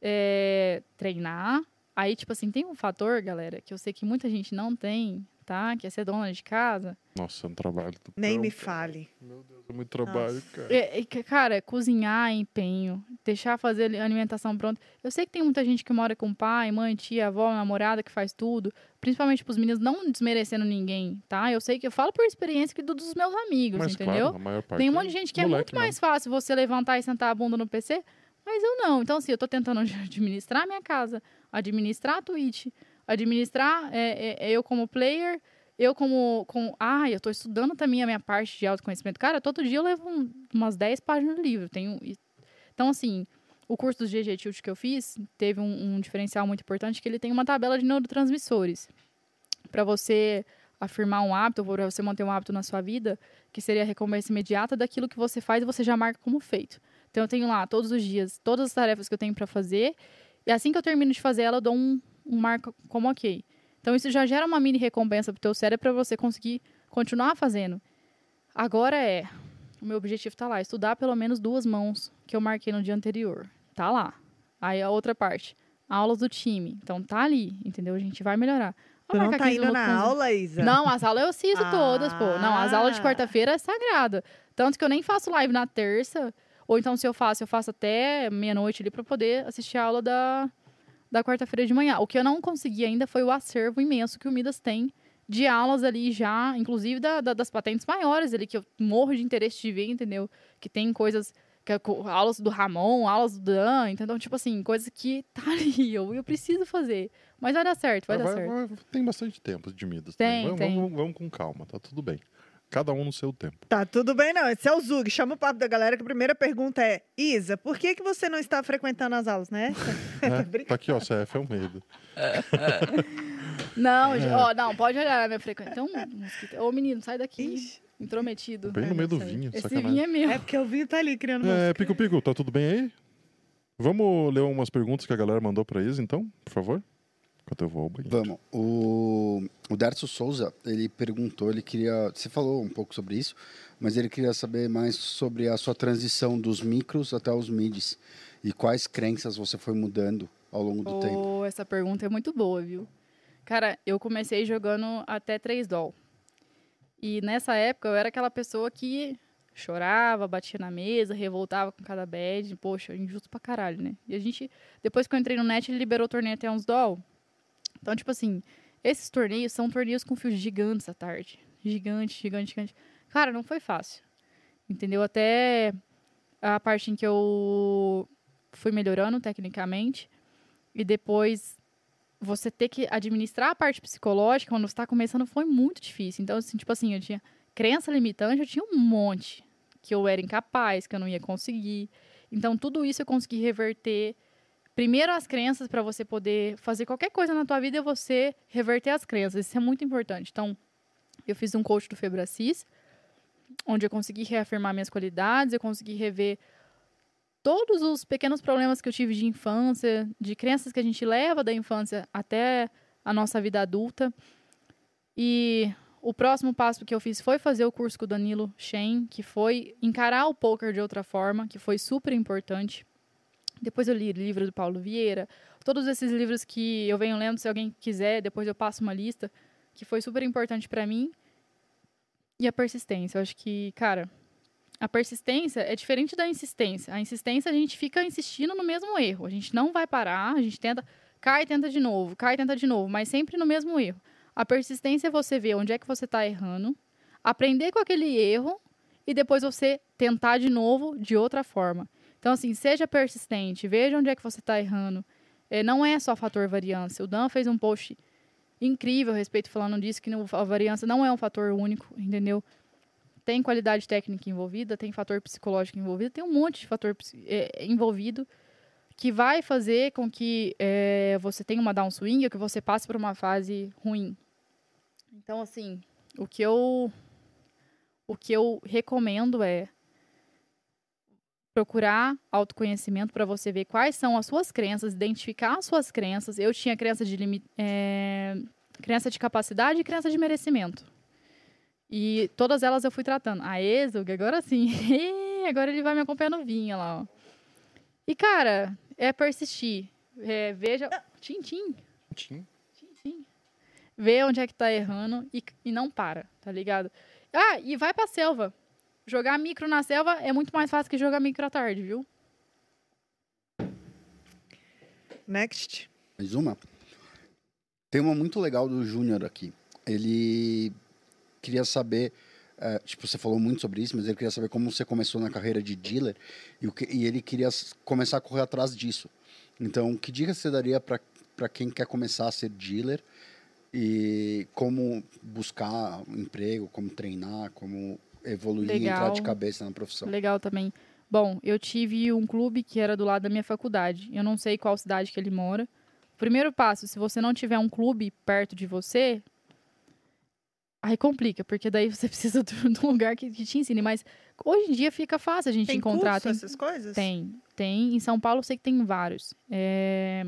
é, treinar. Aí, tipo assim, tem um fator, galera, que eu sei que muita gente não tem, tá? Que é ser dona de casa. Nossa, é um trabalho do Nem me cara. fale. Meu Deus, é muito trabalho, Nossa. cara. É, é que, cara, cozinhar é empenho, deixar fazer ali- alimentação pronta. Eu sei que tem muita gente que mora com pai, mãe, tia, avó, namorada que faz tudo, principalmente pros meninos, não desmerecendo ninguém, tá? Eu sei que eu falo por experiência que do- dos meus amigos, Mas entendeu? claro, a maior parte Tem um monte de gente que é muito mais fácil você levantar e sentar a bunda no PC, mas eu não. Então, assim, eu tô tentando administrar minha casa, administrar a Twitch, administrar é, é, eu como player, eu como. Com, ah, eu tô estudando também a minha parte de autoconhecimento. Cara, todo dia eu levo um- umas 10 páginas do livro. Tenho, então, assim, o curso do GG Tilt que eu fiz teve um, um diferencial muito importante, que ele tem uma tabela de neurotransmissores. Para você afirmar um hábito, para você manter um hábito na sua vida, que seria a recompensa imediata daquilo que você faz e você já marca como feito. Então eu tenho lá todos os dias, todas as tarefas que eu tenho para fazer, e assim que eu termino de fazer ela, eu dou um, um marco como ok. Então isso já gera uma mini recompensa pro teu cérebro para você conseguir continuar fazendo. Agora é, o meu objetivo tá lá, estudar pelo menos duas mãos que eu marquei no dia anterior. Tá lá. Aí a outra parte, aulas do time. Então tá ali, entendeu? A gente vai melhorar. Tu não tá 15 indo na aula, Isa? não, as aulas eu assisto todas, pô. Não, as aulas de Ah. quarta-feira é sagrada. Tanto que eu nem faço live na terça. Ou então, se eu faço, eu faço até meia-noite ali pra poder assistir a aula da, da quarta-feira de manhã. O que eu não consegui ainda foi o acervo imenso que o Midas tem de aulas ali já, inclusive da- da- das patentes maiores ali, que eu morro de interesse de ver, entendeu? Que tem coisas. Que é aulas do Ramon, aulas do Dan, então, tipo assim, coisas que tá ali, eu, eu preciso fazer. Mas vai dar certo, vai Ah, dar vai- certo. vai- tem bastante tempo de Midas. Tem, também. Vamos, tem. Vamos, vamos com calma, tá tudo bem. Cada um no seu tempo. Tá tudo bem, não. Esse é o Zug. Chama o papo da galera, que a primeira pergunta é: Isa, por que, que você não está frequentando as aulas, né? né? tá aqui, ó, CF é o medo. Não, É. ó, não, pode olhar minha frequência. Então, mosquito. Ô, menino, sai daqui. Ixi. Intrometido. Bem É, no meio do vinho, Esse sacanagem. vinho é meu. É porque o Vinho tá ali criando É, música. Pico Pico, tá tudo bem aí? Vamos ler umas perguntas que a galera mandou pra Isa, então, por favor? Enquanto eu vou ao banheiro. Vamos. O, o Darcio Souza, ele perguntou, ele queria. Você falou um pouco sobre isso, mas ele queria saber mais sobre a sua transição dos micros até os mids. E quais crenças você foi mudando ao longo do tempo. Oh, essa pergunta é muito boa, viu? Cara, eu comecei jogando até 3 doll. E nessa época eu era aquela pessoa que chorava, batia na mesa, revoltava com cada bad. Poxa, injusto pra caralho, né? E a gente, depois que eu entrei no net, ele liberou o torneio até uns doll. Então, tipo assim, esses torneios são torneios com fios gigantes à tarde. Gigante, gigante, gigante. Cara, não foi fácil. Entendeu? Até a parte em que eu fui melhorando tecnicamente. E depois você ter que administrar a parte psicológica quando você está começando foi muito difícil. Então, assim, tipo assim, eu tinha crença limitante, eu tinha um monte. Que eu era incapaz, que eu não ia conseguir. Então, tudo isso eu consegui reverter. Primeiro as crenças para você poder fazer qualquer coisa na tua vida é você reverter as crenças. Isso é muito importante. Então, eu fiz um coach do Febracis, onde eu consegui reafirmar minhas qualidades, eu consegui rever todos os pequenos problemas que eu tive de infância, de crenças que a gente leva da infância até a nossa vida adulta. E o próximo passo que eu fiz foi fazer o curso com o Danilo Shen, que foi encarar o poker de outra forma, que foi super importante. Depois eu li o livro do Paulo Vieira, todos esses livros que eu venho lendo, se alguém quiser, depois eu passo uma lista, que foi super importante para mim. E a persistência, eu acho que, cara, a persistência é diferente da insistência. A insistência a gente fica insistindo no mesmo erro. A gente não vai parar, a gente tenta, cai, tenta de novo, cai, tenta de novo, mas sempre no mesmo erro. A persistência é você ver onde é que você está errando, aprender com aquele erro e depois você tentar de novo de outra forma. Então, assim, seja persistente, veja onde é que você está errando. É, não é só fator variância. O Dan fez um post incrível a respeito falando disso, que a variância não é um fator único, entendeu? tem qualidade técnica envolvida, tem fator psicológico envolvido, tem um monte de fator é, envolvido que vai fazer com que é, você tenha uma downswing ou que você passe por uma fase ruim. Então, assim, o que eu, o que eu recomendo é procurar autoconhecimento para você ver quais são as suas crenças, identificar as suas crenças. Eu tinha crença de limite, é, crença de capacidade e crença de merecimento. E todas elas eu fui tratando. A Exog, agora sim. agora ele vai me acompanhar no vinho lá, ó. E, cara, é persistir. É, veja. Tim, tim. Tim. Tim, Vê onde é que tá errando e, e não para, tá ligado? Ah, e vai pra selva. Jogar micro na selva é muito mais fácil que jogar micro à tarde, viu? Next. Mais uma? Tem uma muito legal do Júnior aqui. Ele queria saber, é, tipo, você falou muito sobre isso, mas ele queria saber como você começou na carreira de dealer e, o que, e ele queria começar a correr atrás disso. Então, que dica você daria para quem quer começar a ser dealer e como buscar emprego, como treinar, como evoluir Legal. e entrar de cabeça na profissão? Legal também. Bom, eu tive um clube que era do lado da minha faculdade. Eu não sei qual cidade que ele mora. O primeiro passo, se você não tiver um clube perto de você, Aí complica, porque daí você precisa de um lugar que, que te ensine. Mas hoje em dia fica fácil a gente tem encontrar. Curso, tem essas coisas? Tem. Tem. Em São Paulo eu sei que tem vários. É...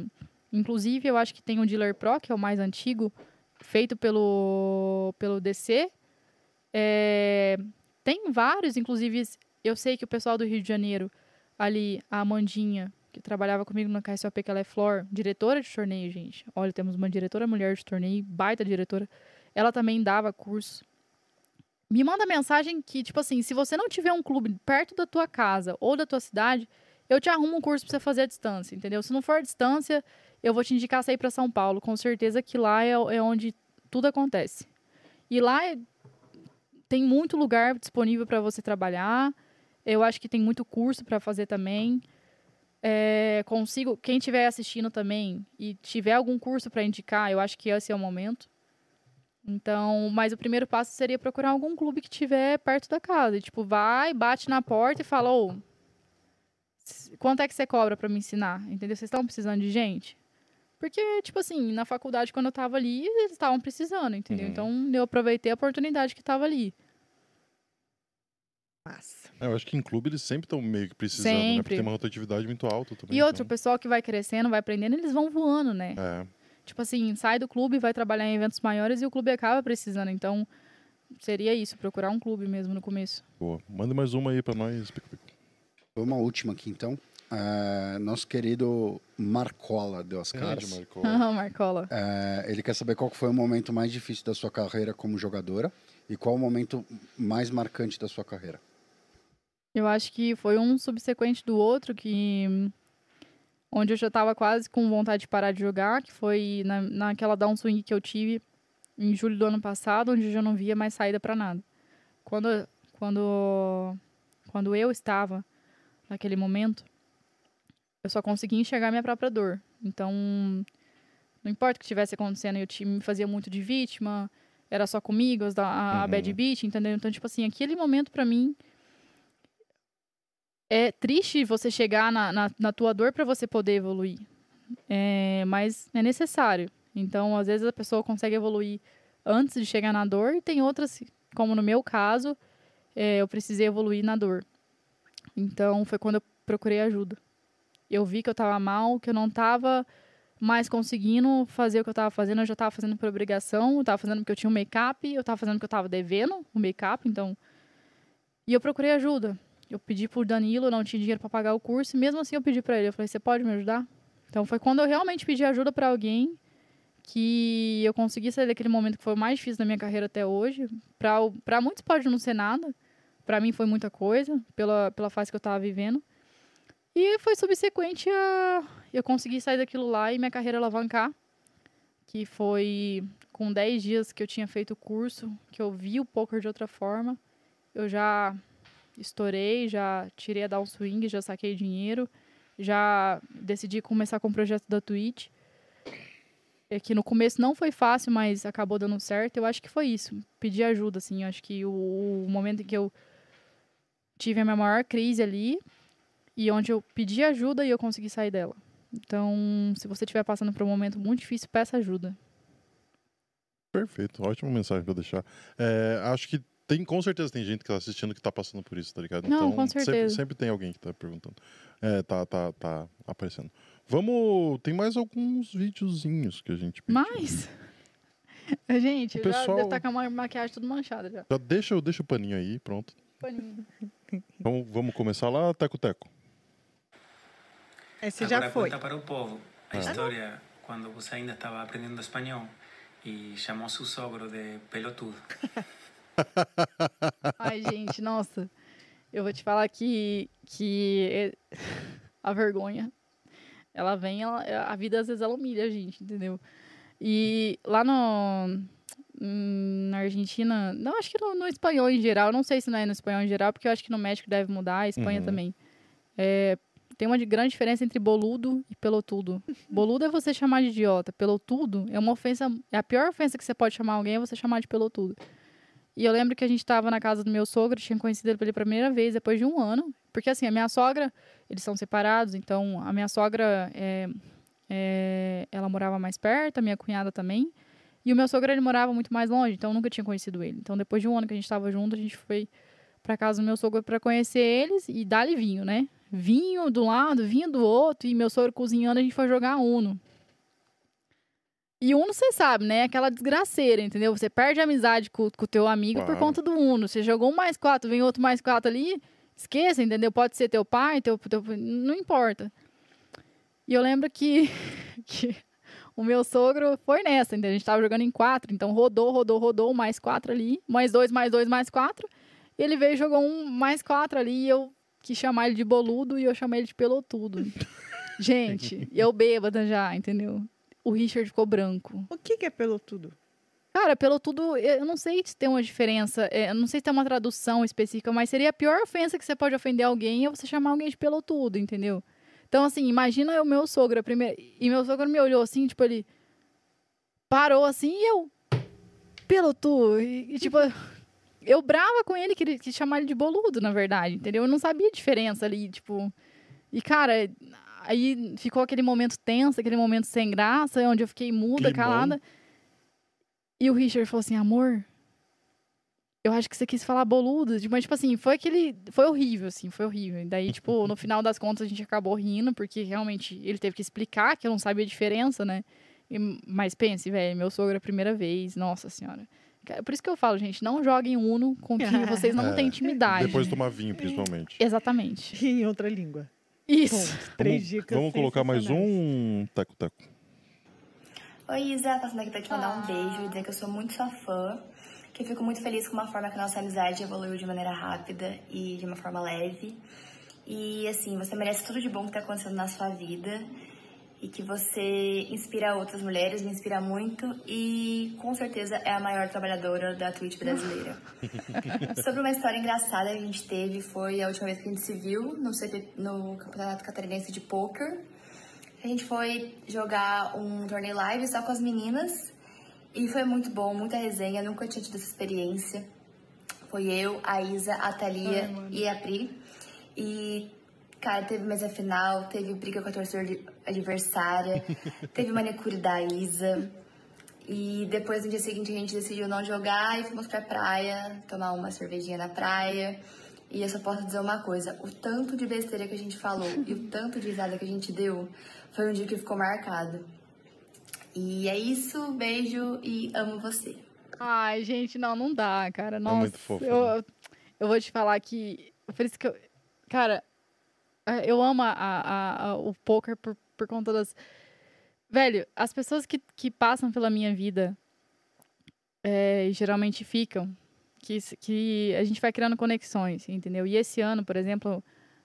Inclusive, eu acho que tem o Dealer Pro, que é o mais antigo, feito pelo, pelo DC. É... Tem vários, inclusive, eu sei que o pessoal do Rio de Janeiro, ali, a Amandinha, que trabalhava comigo na KSOP, que ela é Flor, diretora de torneio, gente. Olha, temos uma diretora mulher de torneio, baita diretora ela também dava curso. Me manda mensagem que, tipo assim, se você não tiver um clube perto da tua casa ou da tua cidade, eu te arrumo um curso pra você fazer à distância, entendeu? Se não for à distância, eu vou te indicar sair para São Paulo. Com certeza que lá é, é onde tudo acontece. E lá é, tem muito lugar disponível para você trabalhar. Eu acho que tem muito curso para fazer também. É, consigo, quem estiver assistindo também e tiver algum curso para indicar, eu acho que esse é o momento. Então, mas o primeiro passo seria procurar algum clube que tiver perto da casa. E, tipo, vai, bate na porta e fala, ô, quanto é que você cobra para me ensinar? Entendeu? Vocês estão precisando de gente? Porque, tipo assim, na faculdade, quando eu tava ali, eles estavam precisando, entendeu? Uhum. Então, eu aproveitei a oportunidade que tava ali. Massa. É, eu acho que em clube eles sempre estão meio que precisando, sempre. né? Porque tem uma rotatividade muito alta também. E outro, então... o pessoal que vai crescendo, vai aprendendo, eles vão voando, né? É tipo assim, sai do clube, vai trabalhar em eventos maiores e o clube acaba precisando. Então, seria isso, procurar um clube mesmo no começo. Boa. Manda mais uma aí para nós, Pico Pico. Uma última aqui, então. Uh, nosso querido Marcola deu as caras. Marcola. Marcola. Uh, ele quer saber qual foi o momento mais difícil da sua carreira como jogadora e qual o momento mais marcante da sua carreira. Eu acho que foi um subsequente do outro que onde eu já estava quase com vontade de parar de jogar, que foi na, naquela downswing que eu tive em julho do ano passado, onde eu já não via mais saída para nada. Quando, quando, quando eu estava naquele momento, eu só conseguia enxergar minha própria dor. Então, não importa o que estivesse acontecendo, time me fazia muito de vítima, era só comigo, a, a uhum. bad beat, entendeu? Então, tipo assim, aquele momento para mim é triste você chegar na, na, na tua dor para você poder evoluir. É, mas é necessário. Então, às vezes a pessoa consegue evoluir antes de chegar na dor, e tem outras, como no meu caso, é, eu precisei evoluir na dor. Então, foi quando eu procurei ajuda. Eu vi que eu estava mal, que eu não estava mais conseguindo fazer o que eu estava fazendo, eu já estava fazendo por obrigação, eu estava fazendo porque eu tinha um make-up, eu estava fazendo porque eu estava devendo o make-up, então... E eu procurei ajuda. Eu pedi pro Danilo, não tinha dinheiro para pagar o curso, e mesmo assim eu pedi para ele, eu falei: "Você pode me ajudar?" Então foi quando eu realmente pedi ajuda para alguém que eu consegui sair daquele momento que foi o mais difícil da minha carreira até hoje. Para muitos pode não ser nada, para mim foi muita coisa, pela, pela fase que eu estava vivendo. E foi subsequente a eu conseguir sair daquilo lá e minha carreira alavancar, que foi com 10 dias que eu tinha feito o curso, que eu vi o poker de outra forma. Eu já estourei, já tirei a downswing, já saquei dinheiro, já decidi começar com o projeto da Twitch. é que no começo não foi fácil, mas acabou dando certo. Eu acho que foi isso. Pedir ajuda, assim. Eu acho que o, o momento em que eu tive a minha maior crise ali e onde eu pedi ajuda e eu consegui sair dela. Então, se você estiver passando por um momento muito difícil, peça ajuda. Perfeito, ótima mensagem pra deixar. É, acho que tem, com certeza tem gente que tá assistindo que tá passando por isso, tá ligado? Não, então, com Sempre, certeza. sempre tem alguém que tá perguntando. É, tá, tá, tá aparecendo. Vamos. Tem mais alguns videozinhos que a gente pediu. Mas, gente, O já pessoal- devo estar com a ma- maquiagem tudo manchada já. Já deixa, deixa o paninho aí, pronto. Paninho. Vamos, vamos começar lá, Teco Teco. Esse Agora já foi. conta para o povo a Ah. história quando você ainda estava aprendendo espanhol e chamou seu sogro de pelotudo. Ai, gente, nossa. Eu vou te falar que, que a vergonha, ela vem, ela- a vida às vezes ela humilha a gente, entendeu? E lá no, hum, na Argentina, não, acho que no, no espanhol em geral, não sei se não é no espanhol em geral, porque eu acho que no México deve mudar, a Espanha Uhum. também. É, tem uma de- grande diferença entre boludo e pelotudo. Boludo é você chamar de idiota, pelotudo é uma ofensa, é a pior ofensa que você pode chamar alguém é você chamar de pelotudo. E eu lembro que a gente estava na casa do meu sogro, tinha conhecido ele pela primeira vez depois de um ano. Porque assim, a minha sogra, eles são separados, então a minha sogra, é, é, ela morava mais perto, a minha cunhada também. E o meu sogro, ele morava muito mais longe, então eu nunca tinha conhecido ele. Então depois de um ano que a gente estava junto, a gente foi pra casa do meu sogro para conhecer eles e dar-lhe vinho, né? Vinho do lado, vinho do outro, e meu sogro cozinhando, a gente foi jogar Uno. E Uno, você sabe, né? Aquela desgraceira, entendeu? Você perde a amizade com o teu amigo por Claro. conta do Uno. Você jogou um mais quatro, vem outro mais quatro ali, esqueça, entendeu? Pode ser teu pai, teu, teu não importa. E eu lembro que, que o meu sogro foi nessa, entendeu? A gente tava jogando em quatro, então rodou, rodou, rodou, mais quatro ali, mais dois, mais dois, mais quatro. E ele veio e jogou um mais quatro ali, e eu quis chamar ele de boludo e eu chamei ele de pelotudo. Gente, eu bêbada já, entendeu? O Richard ficou branco. O que, que é pelotudo? Cara, pelo tudo, eu não sei se tem uma diferença, é, eu não sei se tem uma tradução específica, mas seria a pior ofensa que você pode ofender alguém é você chamar alguém de pelotudo, entendeu? Então, assim, imagina o meu sogro, a primeira, e meu sogro me olhou assim, tipo, ele parou assim e eu, pelotudo, e, e, tipo, eu brava com ele que ele quis chamar ele de boludo, na verdade, entendeu? Eu não sabia a diferença ali, tipo, e cara, aí ficou aquele momento tenso, aquele momento sem graça, onde eu fiquei muda, Climão. calada. E o Richard falou assim, amor, eu acho que você quis falar boludo. Tipo, Mas, tipo assim, foi aquele... Foi horrível, assim, foi horrível. E daí, tipo, no final das contas, a gente acabou rindo, porque realmente ele teve que explicar que eu não sabia a diferença, né? E- mas pense, velho, meu sogro é a primeira vez, nossa senhora. Cara, Por isso que eu falo, gente, não joguem Uno com quem vocês não É, têm intimidade. Depois de tomar vinho, principalmente. Exatamente. Em outra língua. Isso. Ponto. Três Vamos, dicas vamos colocar mais um Teco Teco. Oi, Isa, passando aqui pra te mandar um beijo e dizer que eu sou muito sua fã, que eu fico muito feliz com uma forma que a nossa amizade evoluiu de maneira rápida e de uma forma leve. E assim, você merece tudo de bom que tá acontecendo na sua vida e que você inspira outras mulheres, me inspira muito e com certeza é a maior trabalhadora da Twitch brasileira. Sobre uma história engraçada que a gente teve, foi a última vez que a gente se viu no, CP no Campeonato Catarinense de Poker. A gente foi jogar um torneio live só com as meninas e foi muito bom, muita resenha, nunca tinha tido essa experiência. Foi eu, a Isa, a Thalia e a Pri. E, cara, teve mesa final, teve briga com a torcedora de- adversária, teve manicure da Isa. E depois, no dia seguinte, a gente decidiu não jogar e fomos pra praia, tomar uma cervejinha na praia. E eu só posso dizer uma coisa: o tanto de besteira que a gente falou e o tanto de risada que a gente deu foi um dia que ficou marcado. E é isso, beijo e amo você. Ai, gente, não, não dá, cara. Nossa, muito fofo, eu, né? eu, eu vou te falar que. Por isso que eu. Cara, é, eu amo a, a- a- o poker por, por conta das. Velho, as pessoas que, que passam pela minha vida é, geralmente ficam, que, que a gente vai criando conexões, entendeu? E esse ano, por exemplo,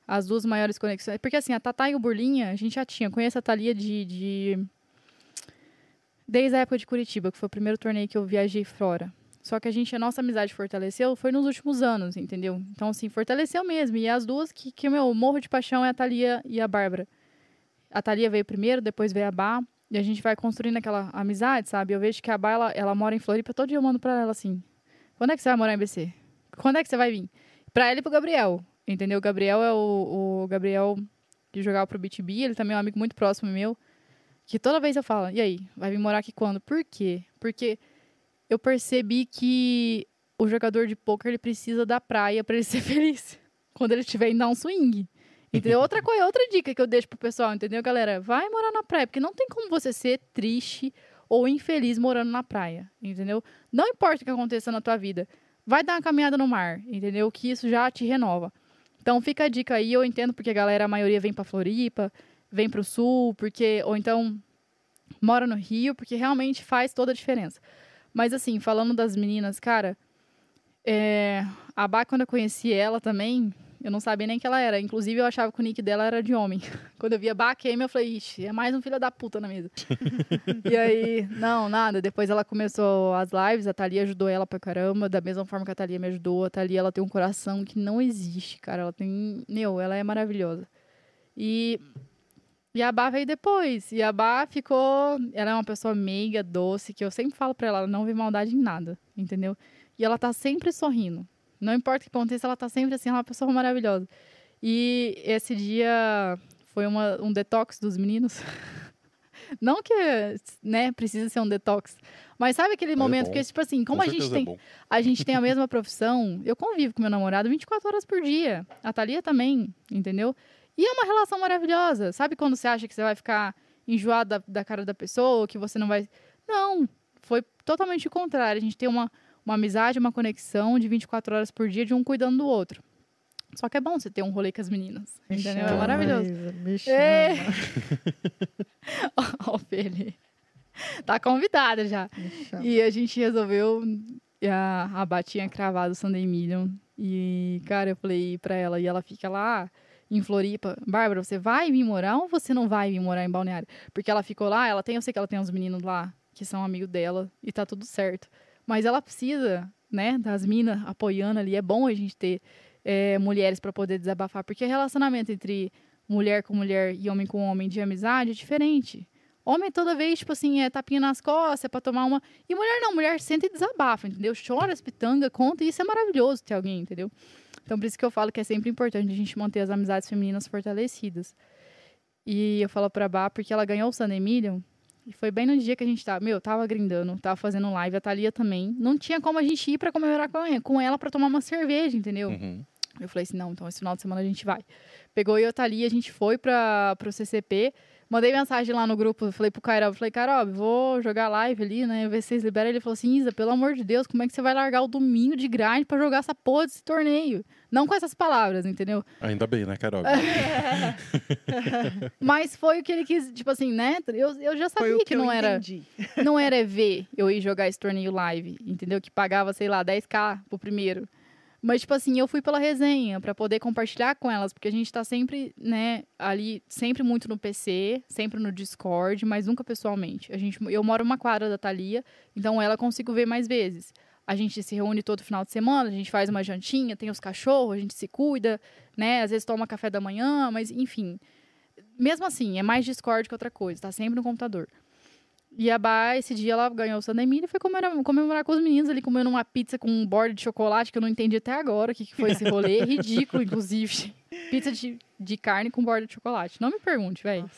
as duas maiores conexões. Porque assim, a Tatá e o Burlinha, a gente já tinha. Conheço a Thalia de- de desde a época de Curitiba, que foi o primeiro torneio que eu viajei fora. Só que a gente, a nossa amizade fortaleceu foi nos últimos anos, entendeu? Então, assim, fortaleceu mesmo. E as duas que, que meu, morro de paixão é a Thalia e a Bárbara. A Thalia veio primeiro, depois veio a Bá. E a gente vai construindo aquela amizade, sabe? Eu vejo que a Bá, ela, ela mora em Floripa, todo dia eu mando pra ela assim: quando é que você vai morar em BC? Quando é que você vai vir? Pra ela e pro Gabriel, entendeu? O Gabriel é o, o Gabriel que jogava pro BTB, ele também é um amigo muito próximo meu. Que toda vez eu falo, e aí, vai vir morar aqui quando? Por quê? Porque eu percebi que o jogador de poker ele precisa da praia para ele ser feliz. Quando ele estiver dar um swing. Entendeu? Outra coisa, outra dica que eu deixo pro pessoal, entendeu, galera? Vai morar na praia, porque não tem como você ser triste ou infeliz morando na praia, entendeu? Não importa o que aconteça na tua vida, vai dar uma caminhada no mar, entendeu? Que isso já te renova. Então fica a dica aí, eu entendo porque a galera, a maioria vem para Floripa, vem para o sul, porque ou então mora no Rio, porque realmente faz toda a diferença. Mas assim, falando das meninas, cara, é, a Bá, quando eu conheci ela também, eu não sabia nem que ela era. Inclusive, eu achava que o nick dela era de homem. Quando eu via Game, eu falei, ixi, é mais um filho da puta na mesa. e aí, não, nada. Depois ela começou as lives, a Thalia ajudou ela pra caramba, da mesma forma que a Thalia me ajudou. A Thalia, ela tem um coração que não existe, cara. Ela tem. Meu, ela é maravilhosa. E e a Bá veio depois. E a Bá ficou. Ela é uma pessoa meiga, doce, que eu sempre falo pra ela, ela não vê maldade em nada, entendeu? E ela tá sempre sorrindo. Não importa o que aconteça, ela tá sempre assim, ela é uma pessoa maravilhosa. E esse dia foi uma, um detox dos meninos. Não que, né, precisa ser um detox. Mas sabe aquele momento que, tipo assim, como Com a gente certeza tem. é a gente tem a mesma profissão, eu convivo com meu namorado 24 horas por dia. A Thalia também, entendeu? E é uma relação maravilhosa. Sabe quando você acha que você vai ficar enjoado da, da cara da pessoa, que você não vai. Não, foi totalmente o contrário. A gente tem uma, uma amizade, uma conexão de 24 horas por dia de um cuidando do outro. Só que é bom você ter um rolê com as meninas. Me Entendeu? É chama, maravilhoso. Isa. É. Ó, o Feli. Tá convidada já. E a gente resolveu. A, a Bá tinha cravado o Sunday Million. E, cara, eu falei pra ela, e ela fica lá em Floripa. Bárbara, você vai vir morar ou você não vai vir morar em Balneário? Porque ela ficou lá, ela tem, eu sei que ela tem uns meninos lá que são amigos dela e tá tudo certo. Mas ela precisa, né, das minas apoiando ali. É bom a gente ter é, mulheres pra poder desabafar, porque relacionamento entre mulher com mulher e homem com homem de amizade é diferente. Homem toda vez, tipo assim, é tapinha nas costas, é pra tomar uma. E mulher não, mulher senta e desabafa, entendeu? Chora, as pitanga, conta, e isso é maravilhoso ter alguém, entendeu? Então, por isso que eu falo que é sempre importante a gente manter as amizades femininas fortalecidas. E eu falo pra Bá, porque ela ganhou o Sunday Million, e foi bem no dia que a gente tava, meu, tava grindando, tava fazendo live, a Thalia também. Não tinha como a gente ir pra comemorar com ela, pra tomar uma cerveja, entendeu? Uhum. Eu falei assim, não, então esse final de semana a gente vai. Pegou eu e a Thalia, a gente foi para pro CCP. Mandei mensagem lá no grupo, falei pro Cairo, falei, Cairo, vou jogar live ali, né, ver se vocês liberam. Ele falou assim, Isa, pelo amor de Deus, como é que você vai largar o domingo de grind pra jogar essa porra desse torneio? Não com essas palavras, entendeu? Ainda bem, né, Carol? Mas foi o que ele quis, tipo assim, né? Eu, eu já Foi sabia o que, que eu não era entendi. não era EV eu ir jogar esse torneio live, entendeu? Que pagava, sei lá, 10k pro primeiro. Mas, tipo assim, eu fui pela resenha pra poder compartilhar com elas, porque a gente tá sempre, né, ali, sempre muito no PC, sempre no Discord, mas nunca pessoalmente. A gente, eu moro uma quadra da Thalia, então ela consigo ver mais vezes. A gente se reúne todo final de semana, a gente faz uma jantinha, tem os cachorros, a gente se cuida, né? Às vezes toma café da manhã, mas enfim. Mesmo assim, é mais Discord que outra coisa, tá sempre no computador. E a Bá, esse dia, ela ganhou o Sunday Meal e foi comemorar, comemorar com os meninos ali, comendo uma pizza com um borda de chocolate, que eu não entendi até agora o que, que foi esse rolê. Ridículo, inclusive. Pizza de, de carne com borda de chocolate. Não me pergunte, velho.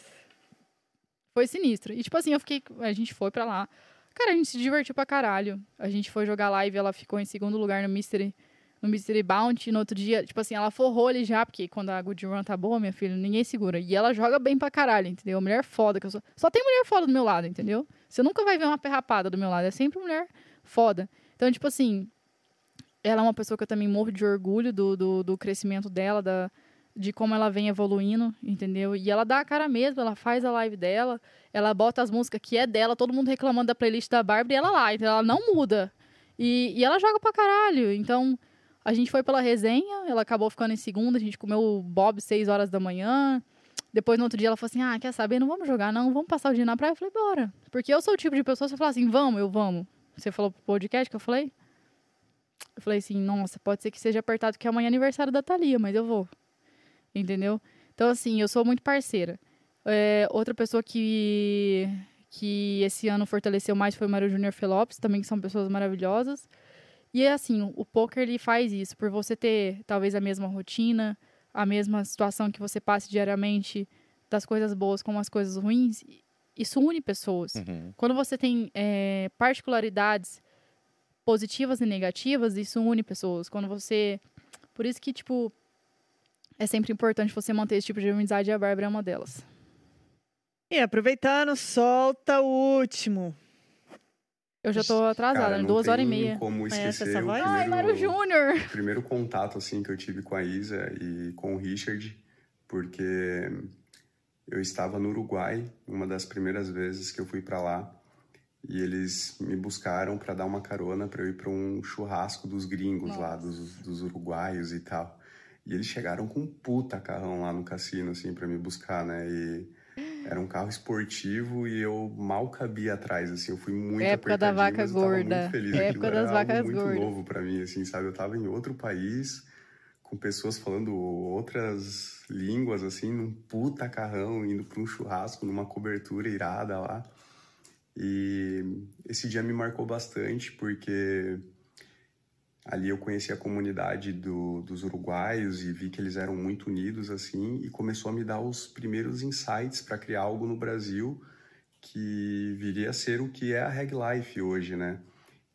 Foi sinistro. E, tipo assim, eu fiquei. A gente foi pra lá. Cara, a gente se divertiu pra caralho. A gente foi jogar live, ela ficou em segundo lugar no Mystery, no Mystery Bounty. No outro dia, tipo assim, ela forrou ali já, porque quando a Good Run tá boa, minha filha, ninguém segura. E ela joga bem pra caralho, entendeu? Mulher foda, que eu sou. Só tem mulher foda do meu lado, entendeu? Você nunca vai ver uma perrapada do meu lado. É sempre mulher foda. Então, tipo assim, ela é uma pessoa que eu também morro de orgulho do, do, do crescimento dela, da, de como ela vem evoluindo, entendeu? E ela dá a cara mesmo, ela faz a live dela, ela bota as músicas que é dela, todo mundo reclamando da playlist da Bárbara e ela lá, então ela não muda. E, e ela joga pra caralho. Então, a gente foi pela resenha, ela acabou ficando em segunda, a gente comeu Bob 6 horas da manhã. Depois, no outro dia, ela falou assim: Ah, quer saber? Não vamos jogar, não, vamos passar o dia na praia. Eu falei, bora. Porque eu sou o tipo de pessoa, você fala assim, vamos, eu vamos. Você falou pro podcast que eu falei? Eu falei assim, nossa, pode ser que seja apertado, que amanhã é aniversário da Thalia, mas eu vou. Entendeu? Então, assim, eu sou muito parceira. É, outra pessoa que, que esse ano fortaleceu mais foi o Mário Júnior Felopes, também que são pessoas maravilhosas. E é assim, o poker ele faz isso, por você ter talvez a mesma rotina, a mesma situação que você passe diariamente, das coisas boas como as coisas ruins, isso une pessoas. Uhum. Quando você tem é, particularidades positivas e negativas, isso une pessoas. Quando você. Por isso que, tipo, é sempre importante você manter esse tipo de amizade e a Bárbara é uma delas. E aproveitando, solta o último. Eu já tô atrasada, Cara, duas horas e meia. como esquecer essa voz? Ai, Mário primeiro, Júnior! o primeiro contato assim que eu tive com a Isa e com o Richard, porque eu estava no Uruguai, uma das primeiras vezes que eu fui para lá, e eles me buscaram para dar uma carona para eu ir para um churrasco dos gringos lá, dos, dos uruguaios e tal. E eles chegaram com um puta carrão lá no cassino assim para me buscar, né? E era um carro esportivo e eu mal cabia atrás, assim, eu fui muito Época da vaca gorda. muito feliz. Época Aquilo das vacas muito gordas. novo para mim, assim, sabe? Eu tava em outro país, com pessoas falando outras línguas, assim, num puta carrão, indo para um churrasco, numa cobertura irada lá. E esse dia me marcou bastante, porque ali eu conheci a comunidade do- dos uruguaios e vi que eles eram muito unidos, assim, e começou a me dar os primeiros insights para criar algo no Brasil que viria a ser o que é a Reg Life hoje, né?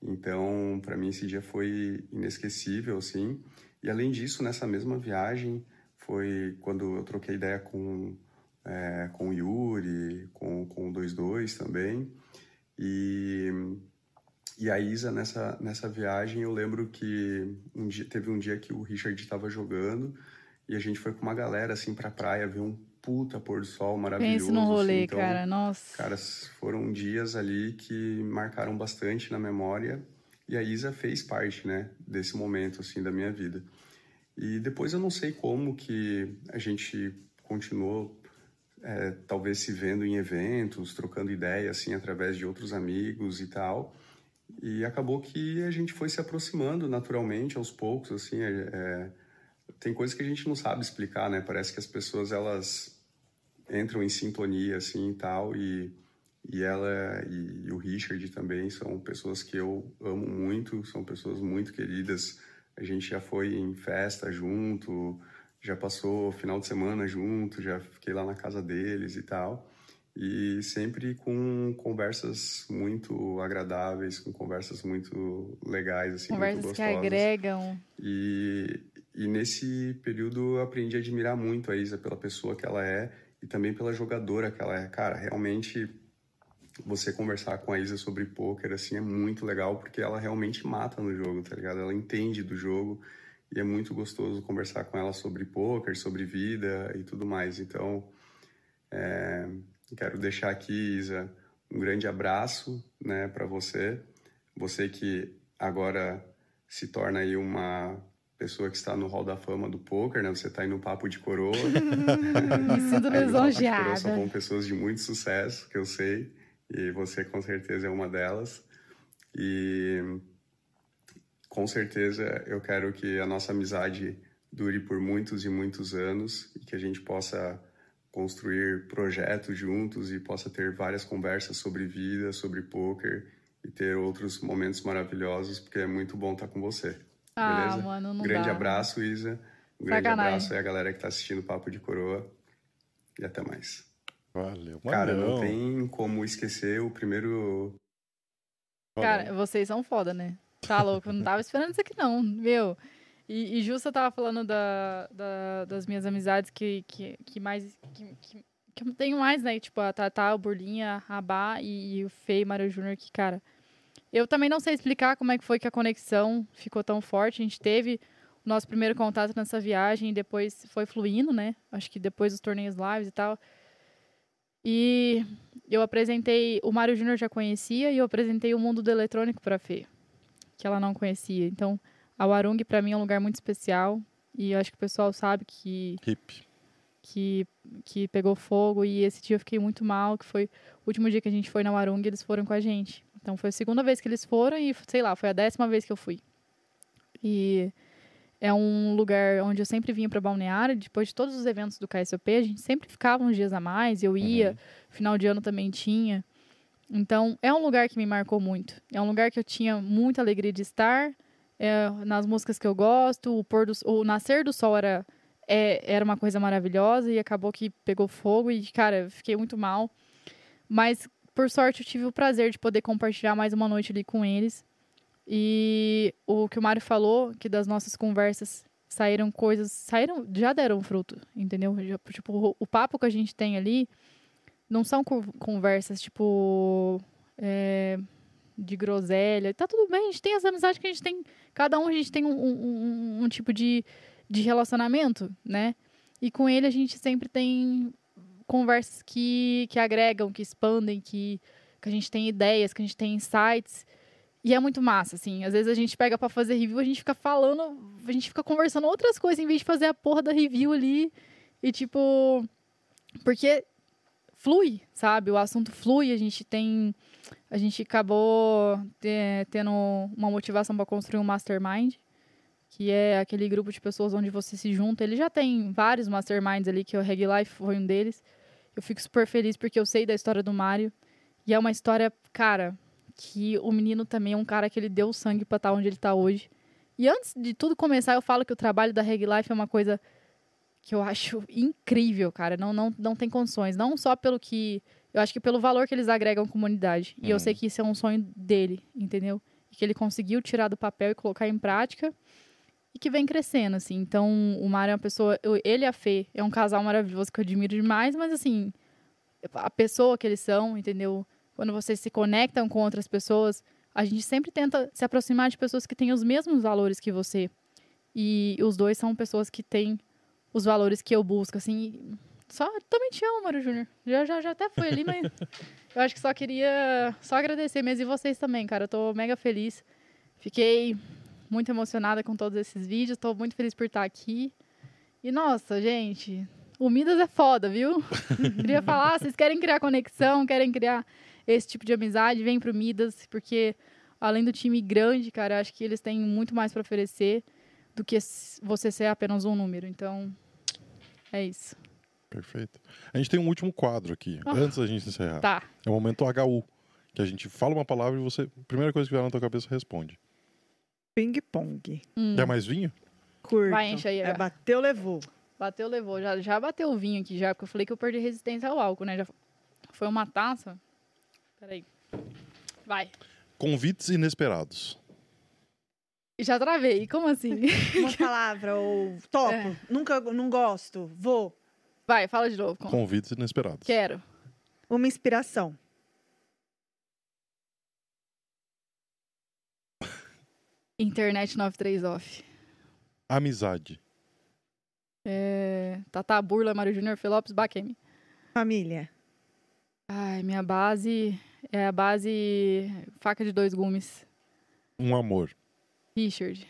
Então, para mim esse dia foi inesquecível, assim. E além disso, nessa mesma viagem, foi quando eu troquei ideia com, é, com o Yuri, com, com o 22 também. E, e a Isa, nessa, nessa viagem, eu lembro que um dia, teve um dia que o Richard estava jogando e a gente foi com uma galera, assim, pra praia ver um puta pôr do sol maravilhoso. Pense no rolê, assim, então, cara. Nossa. Cara, foram dias ali que marcaram bastante na memória e a Isa fez parte, né, desse momento, assim, da minha vida. E depois eu não sei como que a gente continuou, é, talvez se vendo em eventos, trocando ideia, assim, através de outros amigos e tal. E acabou que a gente foi se aproximando naturalmente, aos poucos, assim, é, é, tem coisas que a gente não sabe explicar, né? Parece que as pessoas, elas entram em sintonia, assim, e tal, e, e ela e, o Richard também são pessoas que eu amo muito, são pessoas muito queridas. A gente já foi em festa junto, já passou final de semana junto, já fiquei lá na casa deles e tal. E sempre com conversas muito agradáveis, com conversas muito legais, assim, Conversas muito que gostosas. agregam. E, e nesse período eu aprendi a admirar muito a Isa pela pessoa que ela é e também pela jogadora que ela é. Cara, realmente você conversar com a Isa sobre poker assim é muito legal porque ela realmente mata no jogo, tá ligado? Ela entende do jogo e é muito gostoso conversar com ela sobre poker, sobre vida e tudo mais. Então, é, quero deixar aqui, Isa, um grande abraço, né, para você. Você que agora se torna aí uma pessoa que está no hall da fama do poker, né? Você está aí no papo de coroa. Me sinto de Coroa lisonjeada. Só pessoas de muito sucesso, que eu sei, e você com certeza é uma delas. E com certeza eu quero que a nossa amizade dure por muitos e muitos anos e que a gente possa construir projetos juntos e possa ter várias conversas sobre vida, sobre poker e ter outros momentos maravilhosos, porque é muito bom estar com você. Ah, beleza? mano, não grande dá. abraço, Isa. Um grande Sacanagem. abraço aí a galera que está assistindo o Papo de Coroa. E até mais. Valeu. Cara, não Manão. tem como esquecer o primeiro. Cara, vocês são foda, né? Tá louco, eu não tava esperando isso aqui, não, meu. E, e justo eu tava falando da, da- das minhas amizades que, que, que mais. Que, que, que eu tenho mais, né? Tipo, a Tatá, o Burlinha, a Rabá e, e o Fei Mário Júnior, que, cara. Eu também não sei explicar como é que foi que a conexão ficou tão forte. A gente teve o nosso primeiro contato nessa viagem e depois foi fluindo, né? Acho que depois dos torneios lives e tal. E eu apresentei, o Mário Júnior já conhecia e eu apresentei o mundo do eletrônico para Fê, que ela não conhecia. Então, a Warung para mim é um lugar muito especial e eu acho que o pessoal sabe que Hip. que que pegou fogo e esse dia eu fiquei muito mal, que foi o último dia que a gente foi na Warung, eles foram com a gente. Então foi a segunda vez que eles foram e sei lá, foi a décima vez que eu fui. E é um lugar onde eu sempre vinha para Balneário, depois de todos os eventos do KSOP, a gente sempre ficava uns dias a mais, eu ia, final de ano também tinha. Então, é um lugar que me marcou muito. É um lugar que eu tinha muita alegria de estar. É, nas músicas que eu gosto, o, pôr do, o nascer do sol era, é, era uma coisa maravilhosa e acabou que pegou fogo e, cara, fiquei muito mal. Mas, por sorte, eu tive o prazer de poder compartilhar mais uma noite ali com eles. E o que o Mário falou, que das nossas conversas saíram coisas, saíram, já deram fruto, entendeu? Já, tipo, o, papo que a gente tem ali não são co- conversas, tipo, é, de groselha. Tá tudo bem, a gente tem essa amizade que a gente tem, cada um a gente tem um, um- um- um tipo de, de relacionamento, né? E com ele a gente sempre tem conversas que, que agregam, que expandem, que, que a gente tem ideias, que a gente tem insights. E é muito massa, assim. Às vezes a gente pega pra fazer review, a gente fica falando, a gente fica conversando outras coisas em vez de fazer a porra da review ali. E tipo. Porque flui, sabe? O assunto flui, a gente tem. A gente acabou te- tendo uma motivação para construir um mastermind, que é aquele grupo de pessoas onde você se junta. Ele já tem vários masterminds ali, que o Reg Life foi um deles. Eu fico super feliz porque eu sei da história do Mário. E é uma história, cara, que o menino também é um cara que ele deu sangue pra estar onde ele tá hoje. E antes de tudo começar, eu falo que o trabalho da Reg Life é uma coisa que eu acho incrível, cara. Não, não, não tem condições. Não só pelo que. Eu acho que pelo valor que eles agregam à comunidade. E eu Hum. sei que isso é um sonho dele, entendeu? E que ele conseguiu tirar do papel e colocar em prática. E que vem crescendo, assim. Então, o Mário é uma pessoa. eu- ele e a Fê é um casal maravilhoso que eu admiro demais, mas assim. A pessoa que eles são, entendeu? Quando vocês se conectam com outras pessoas, a gente sempre tenta se aproximar de pessoas que têm os mesmos valores que você. E os dois são pessoas que têm os valores que eu busco, assim. Só também te amo, Mário Júnior. Já, já, já até foi ali, mas eu acho que só queria só agradecer mesmo. E vocês também, cara. Eu tô mega feliz. Fiquei muito emocionada com todos esses vídeos. Tô muito feliz por estar aqui. E nossa, gente, o Midas é foda, viu? Queria falar, vocês querem criar conexão, querem criar esse tipo de amizade, vem pro Midas, porque além do time grande, cara, acho que eles têm muito mais para oferecer do que você ser apenas um número. Então, é isso. Perfeito. A gente tem um último quadro aqui, Ah. antes da gente encerrar. Tá. É o momento HU, que a gente fala uma palavra e você, a primeira coisa que vier na tua cabeça, responde. Ping-pong. Hum, Quer mais vinho? Curto. Vai, enche aí, É, bateu, levou. bateu, levou. Já, já bateu o vinho aqui já, porque eu falei que eu perdi resistência ao álcool, né? Já foi uma taça. Peraí. Vai. Convites inesperados. Já travei. Como assim? Uma palavra, ou topo. É. Nunca, não gosto. Vou. Vai, fala de novo. Convites inesperados. Quero. Uma inspiração. Internet 93 off. Amizade. É... Tata Burla, Mário Júnior, Felopes, Baquemi. Família. Ai, minha base é a base faca de dois gumes. Um amor. Richard.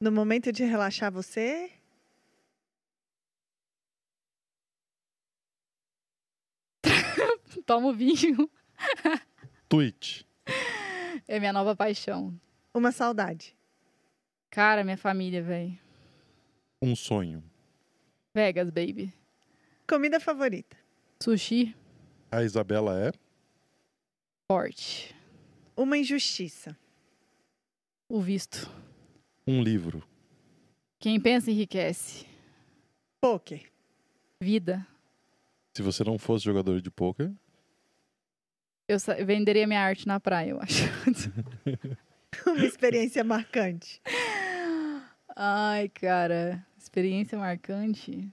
No momento de relaxar você, Toma o vinho. Tweet. É minha nova paixão. uma saudade. Cara, minha família, velho. Um sonho. Vegas, baby. Comida favorita. Sushi, A Isabela é forte. Uma injustiça. O visto. um livro. Quem pensa enriquece. Poker. Vida. Se você não fosse jogador de pôquer, Eu venderia minha arte na praia, eu acho. Uma experiência marcante. Ai, cara. Experiência marcante.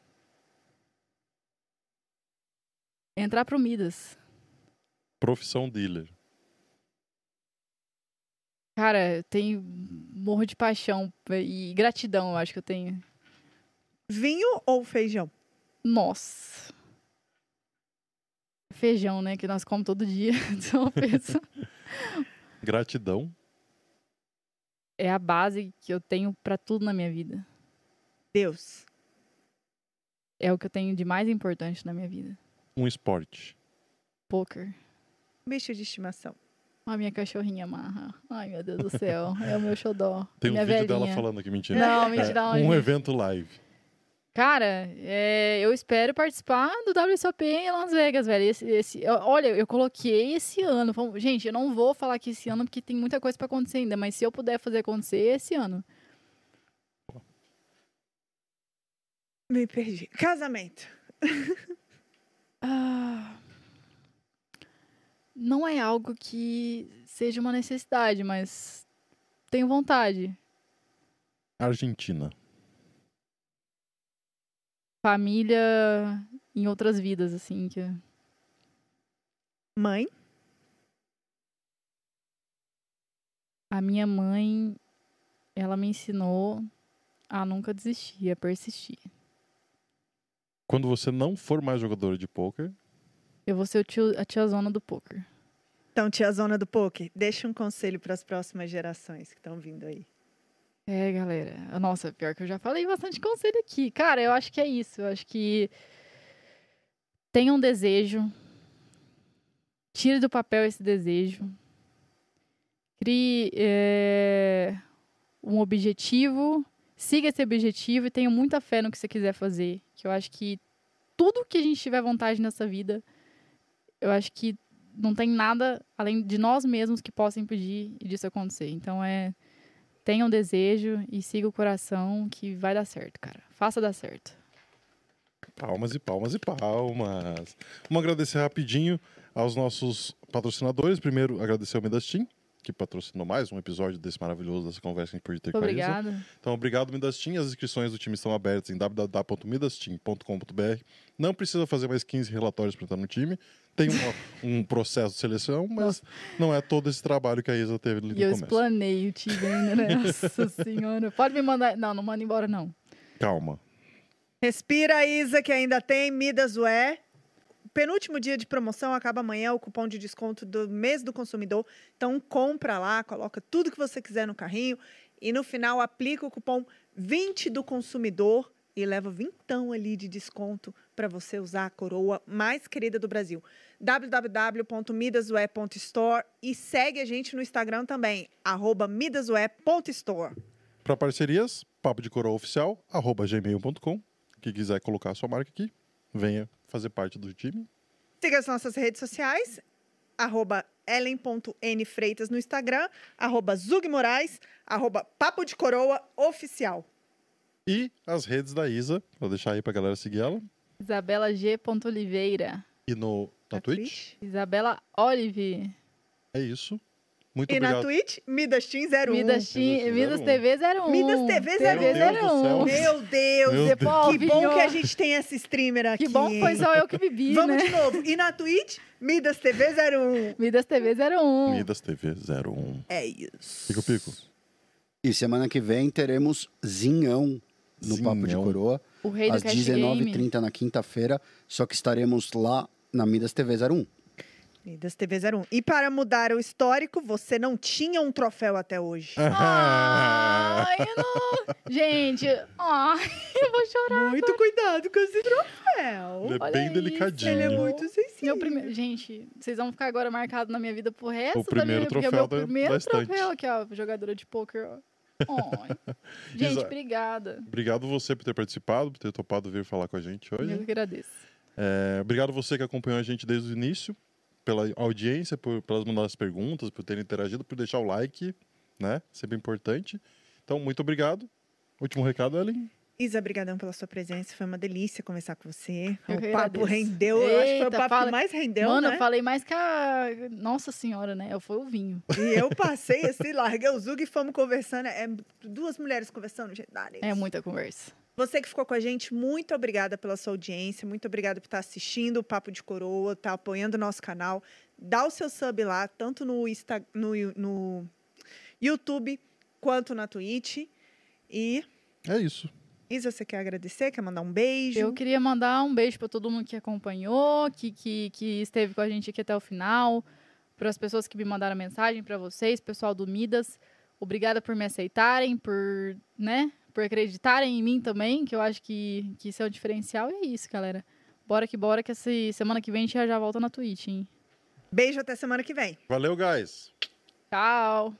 Entrar pro Midas. profissão dealer. Cara, eu tenho morro de paixão e gratidão, eu acho que eu tenho. Vinho ou feijão? Nossa. Feijão, né? Que nós comemos todo dia. Então, penso. Gratidão. é a base que eu tenho pra tudo na minha vida. Deus. É o que eu tenho de mais importante na minha vida. Um esporte. Poker. Bicho de estimação. A minha cachorrinha amarra. Ai, meu Deus do céu. É o meu xodó. Tem um minha vídeo velhinha. dela falando aqui, mentira. Não, mentira. É, um evento live. Cara, é, eu espero participar do WSOP em Las Vegas, velho. Esse, esse- eu- olha, eu coloquei esse ano. Gente, eu não vou falar que esse ano porque tem muita coisa pra acontecer ainda, mas se eu puder fazer acontecer, é esse ano. Me perdi. Casamento. Ah, não é algo que seja uma necessidade, mas tenho vontade. Argentina. Família em outras vidas, assim, que Mãe. a minha mãe, ela me ensinou a nunca desistir, a persistir. Quando você não for mais jogadora de pôquer, Eu vou ser o tio- a tiazona do poker. Então, tia Zona do Poker, deixa um conselho para as próximas gerações que estão vindo aí. É, galera. Nossa, pior que eu já falei bastante conselho aqui. Cara, eu acho que é isso. Eu acho que tenha um desejo. Tire do papel esse desejo. Crie é, um objetivo. Siga esse objetivo e tenha muita fé no que você quiser fazer. Que eu acho que tudo que a gente tiver vontade nessa vida, eu acho que não tem nada além de nós mesmos que possa impedir disso acontecer. Então é tenha um desejo e siga o coração que vai dar certo, cara. Faça dar certo. palmas e palmas e palmas. Vamos agradecer rapidinho aos nossos patrocinadores. Primeiro, agradecer ao Medastim, que patrocinou mais um episódio desse maravilhoso dessa conversa que a gente pôde ter com a Isa. Então, obrigado, Midastim. As inscrições do time estão abertas em www.midastim.com.br. Não precisa fazer mais 15 relatórios para estar no time. Tem um, um processo de seleção, mas não é todo esse trabalho que a Isa teve no E eu começo. explanei o time ainda, né? Nossa senhora. Pode me mandar. Não, não manda embora, não. Calma. Respira, Isa, que ainda tem Midas Ué. Penúltimo dia de promoção, acaba amanhã o cupom de desconto do mês do consumidor. Então, compra lá, coloca tudo que você quiser no carrinho e no final aplica o cupom 20 do consumidor e leva vintão ali de desconto para você usar a coroa mais querida do Brasil. www.midasue.store e segue a gente no Instagram também, arroba midasue.store. Para parcerias, papo de coroa oficial, gmail.com. Quem quiser colocar a sua marca aqui, venha fazer parte do time. Siga as nossas redes sociais, arroba ellen.nfreitas no Instagram, arroba zugmorais, arroba papo de coroa oficial. E as redes da Isa, vou deixar aí pra galera seguir ela. Isabela G. Oliveira. E no, na Na Twitch. Isabela Olive. É isso. Muito E na obrigado. Twitch, Midas Team 01. Midas, Tim- Midas Midas 01. TV 01. Midas TV TV 01. Meu Deus. Meu Deus, Meu Deus. que bom que a gente tem essa streamer aqui. Que bom que foi só eu que bebi, Vamos né? de novo. E na Twitch, Midas TV 01. Midas TV 01. Midas TV 01. É isso. Pico Pico. E semana que vem teremos Zinhão no Papo de Zinhão. Coroa, O rei às do Cash Game. 19h30 na quinta-feira, só que estaremos lá na Midas TV 01. Midas TV 01. E para mudar o histórico, você não tinha um troféu até hoje. Ai, eu não... Gente, ai, eu vou chorar. Muito cuidado com esse troféu. Ele é Olha bem isso, delicadinho. Ele é muito sensível. Meu primeiro... Gente, vocês vão ficar agora marcados na minha vida por resto O da primeiro minha porque é meu da- primeiro da troféu aqui, ó, jogadora de poker, ó. Ai. Gente, Isa- obrigada. Obrigado você por ter participado, por ter topado vir falar com a gente hoje. Eu que agradeço. É, obrigado você que acompanhou a gente desde o início, pela audiência, por, pelas mandar as perguntas, por terem interagido, por deixar o like, né? Sempre importante. Então, muito obrigado. Último recado, Ellen. Isa, brigadão pela sua presença. Foi uma delícia conversar com você. Eu o papo rendeu. Eu acho que foi o Eita, papo fala- que mais rendeu, Mano, né? eu falei mais que a. Nossa Senhora, né? Eu Foi o vinho. E eu passei assim, larguei o Zug e fomos conversando. É duas mulheres conversando, gente. É muita conversa. Você que ficou com a gente, muito obrigada pela sua audiência, muito obrigada por estar assistindo o Papo de Coroa, estar apoiando o nosso canal. Dá o seu sub lá, tanto no, Insta, no, no YouTube quanto na Twitch. E, É isso. Isa, você quer agradecer? Quer mandar um beijo? Eu queria mandar um beijo para todo mundo que acompanhou, que, que, que esteve com a gente aqui até o final, para as pessoas que me mandaram mensagem, para vocês, pessoal do Midas. Obrigada por me aceitarem, por, né, por acreditarem em mim também, que eu acho que, que isso é o diferencial. E é isso, galera. Bora que bora, que essa semana que vem a gente já volta na Twitch, hein? Beijo até semana que vem. Valeu, guys. Tchau!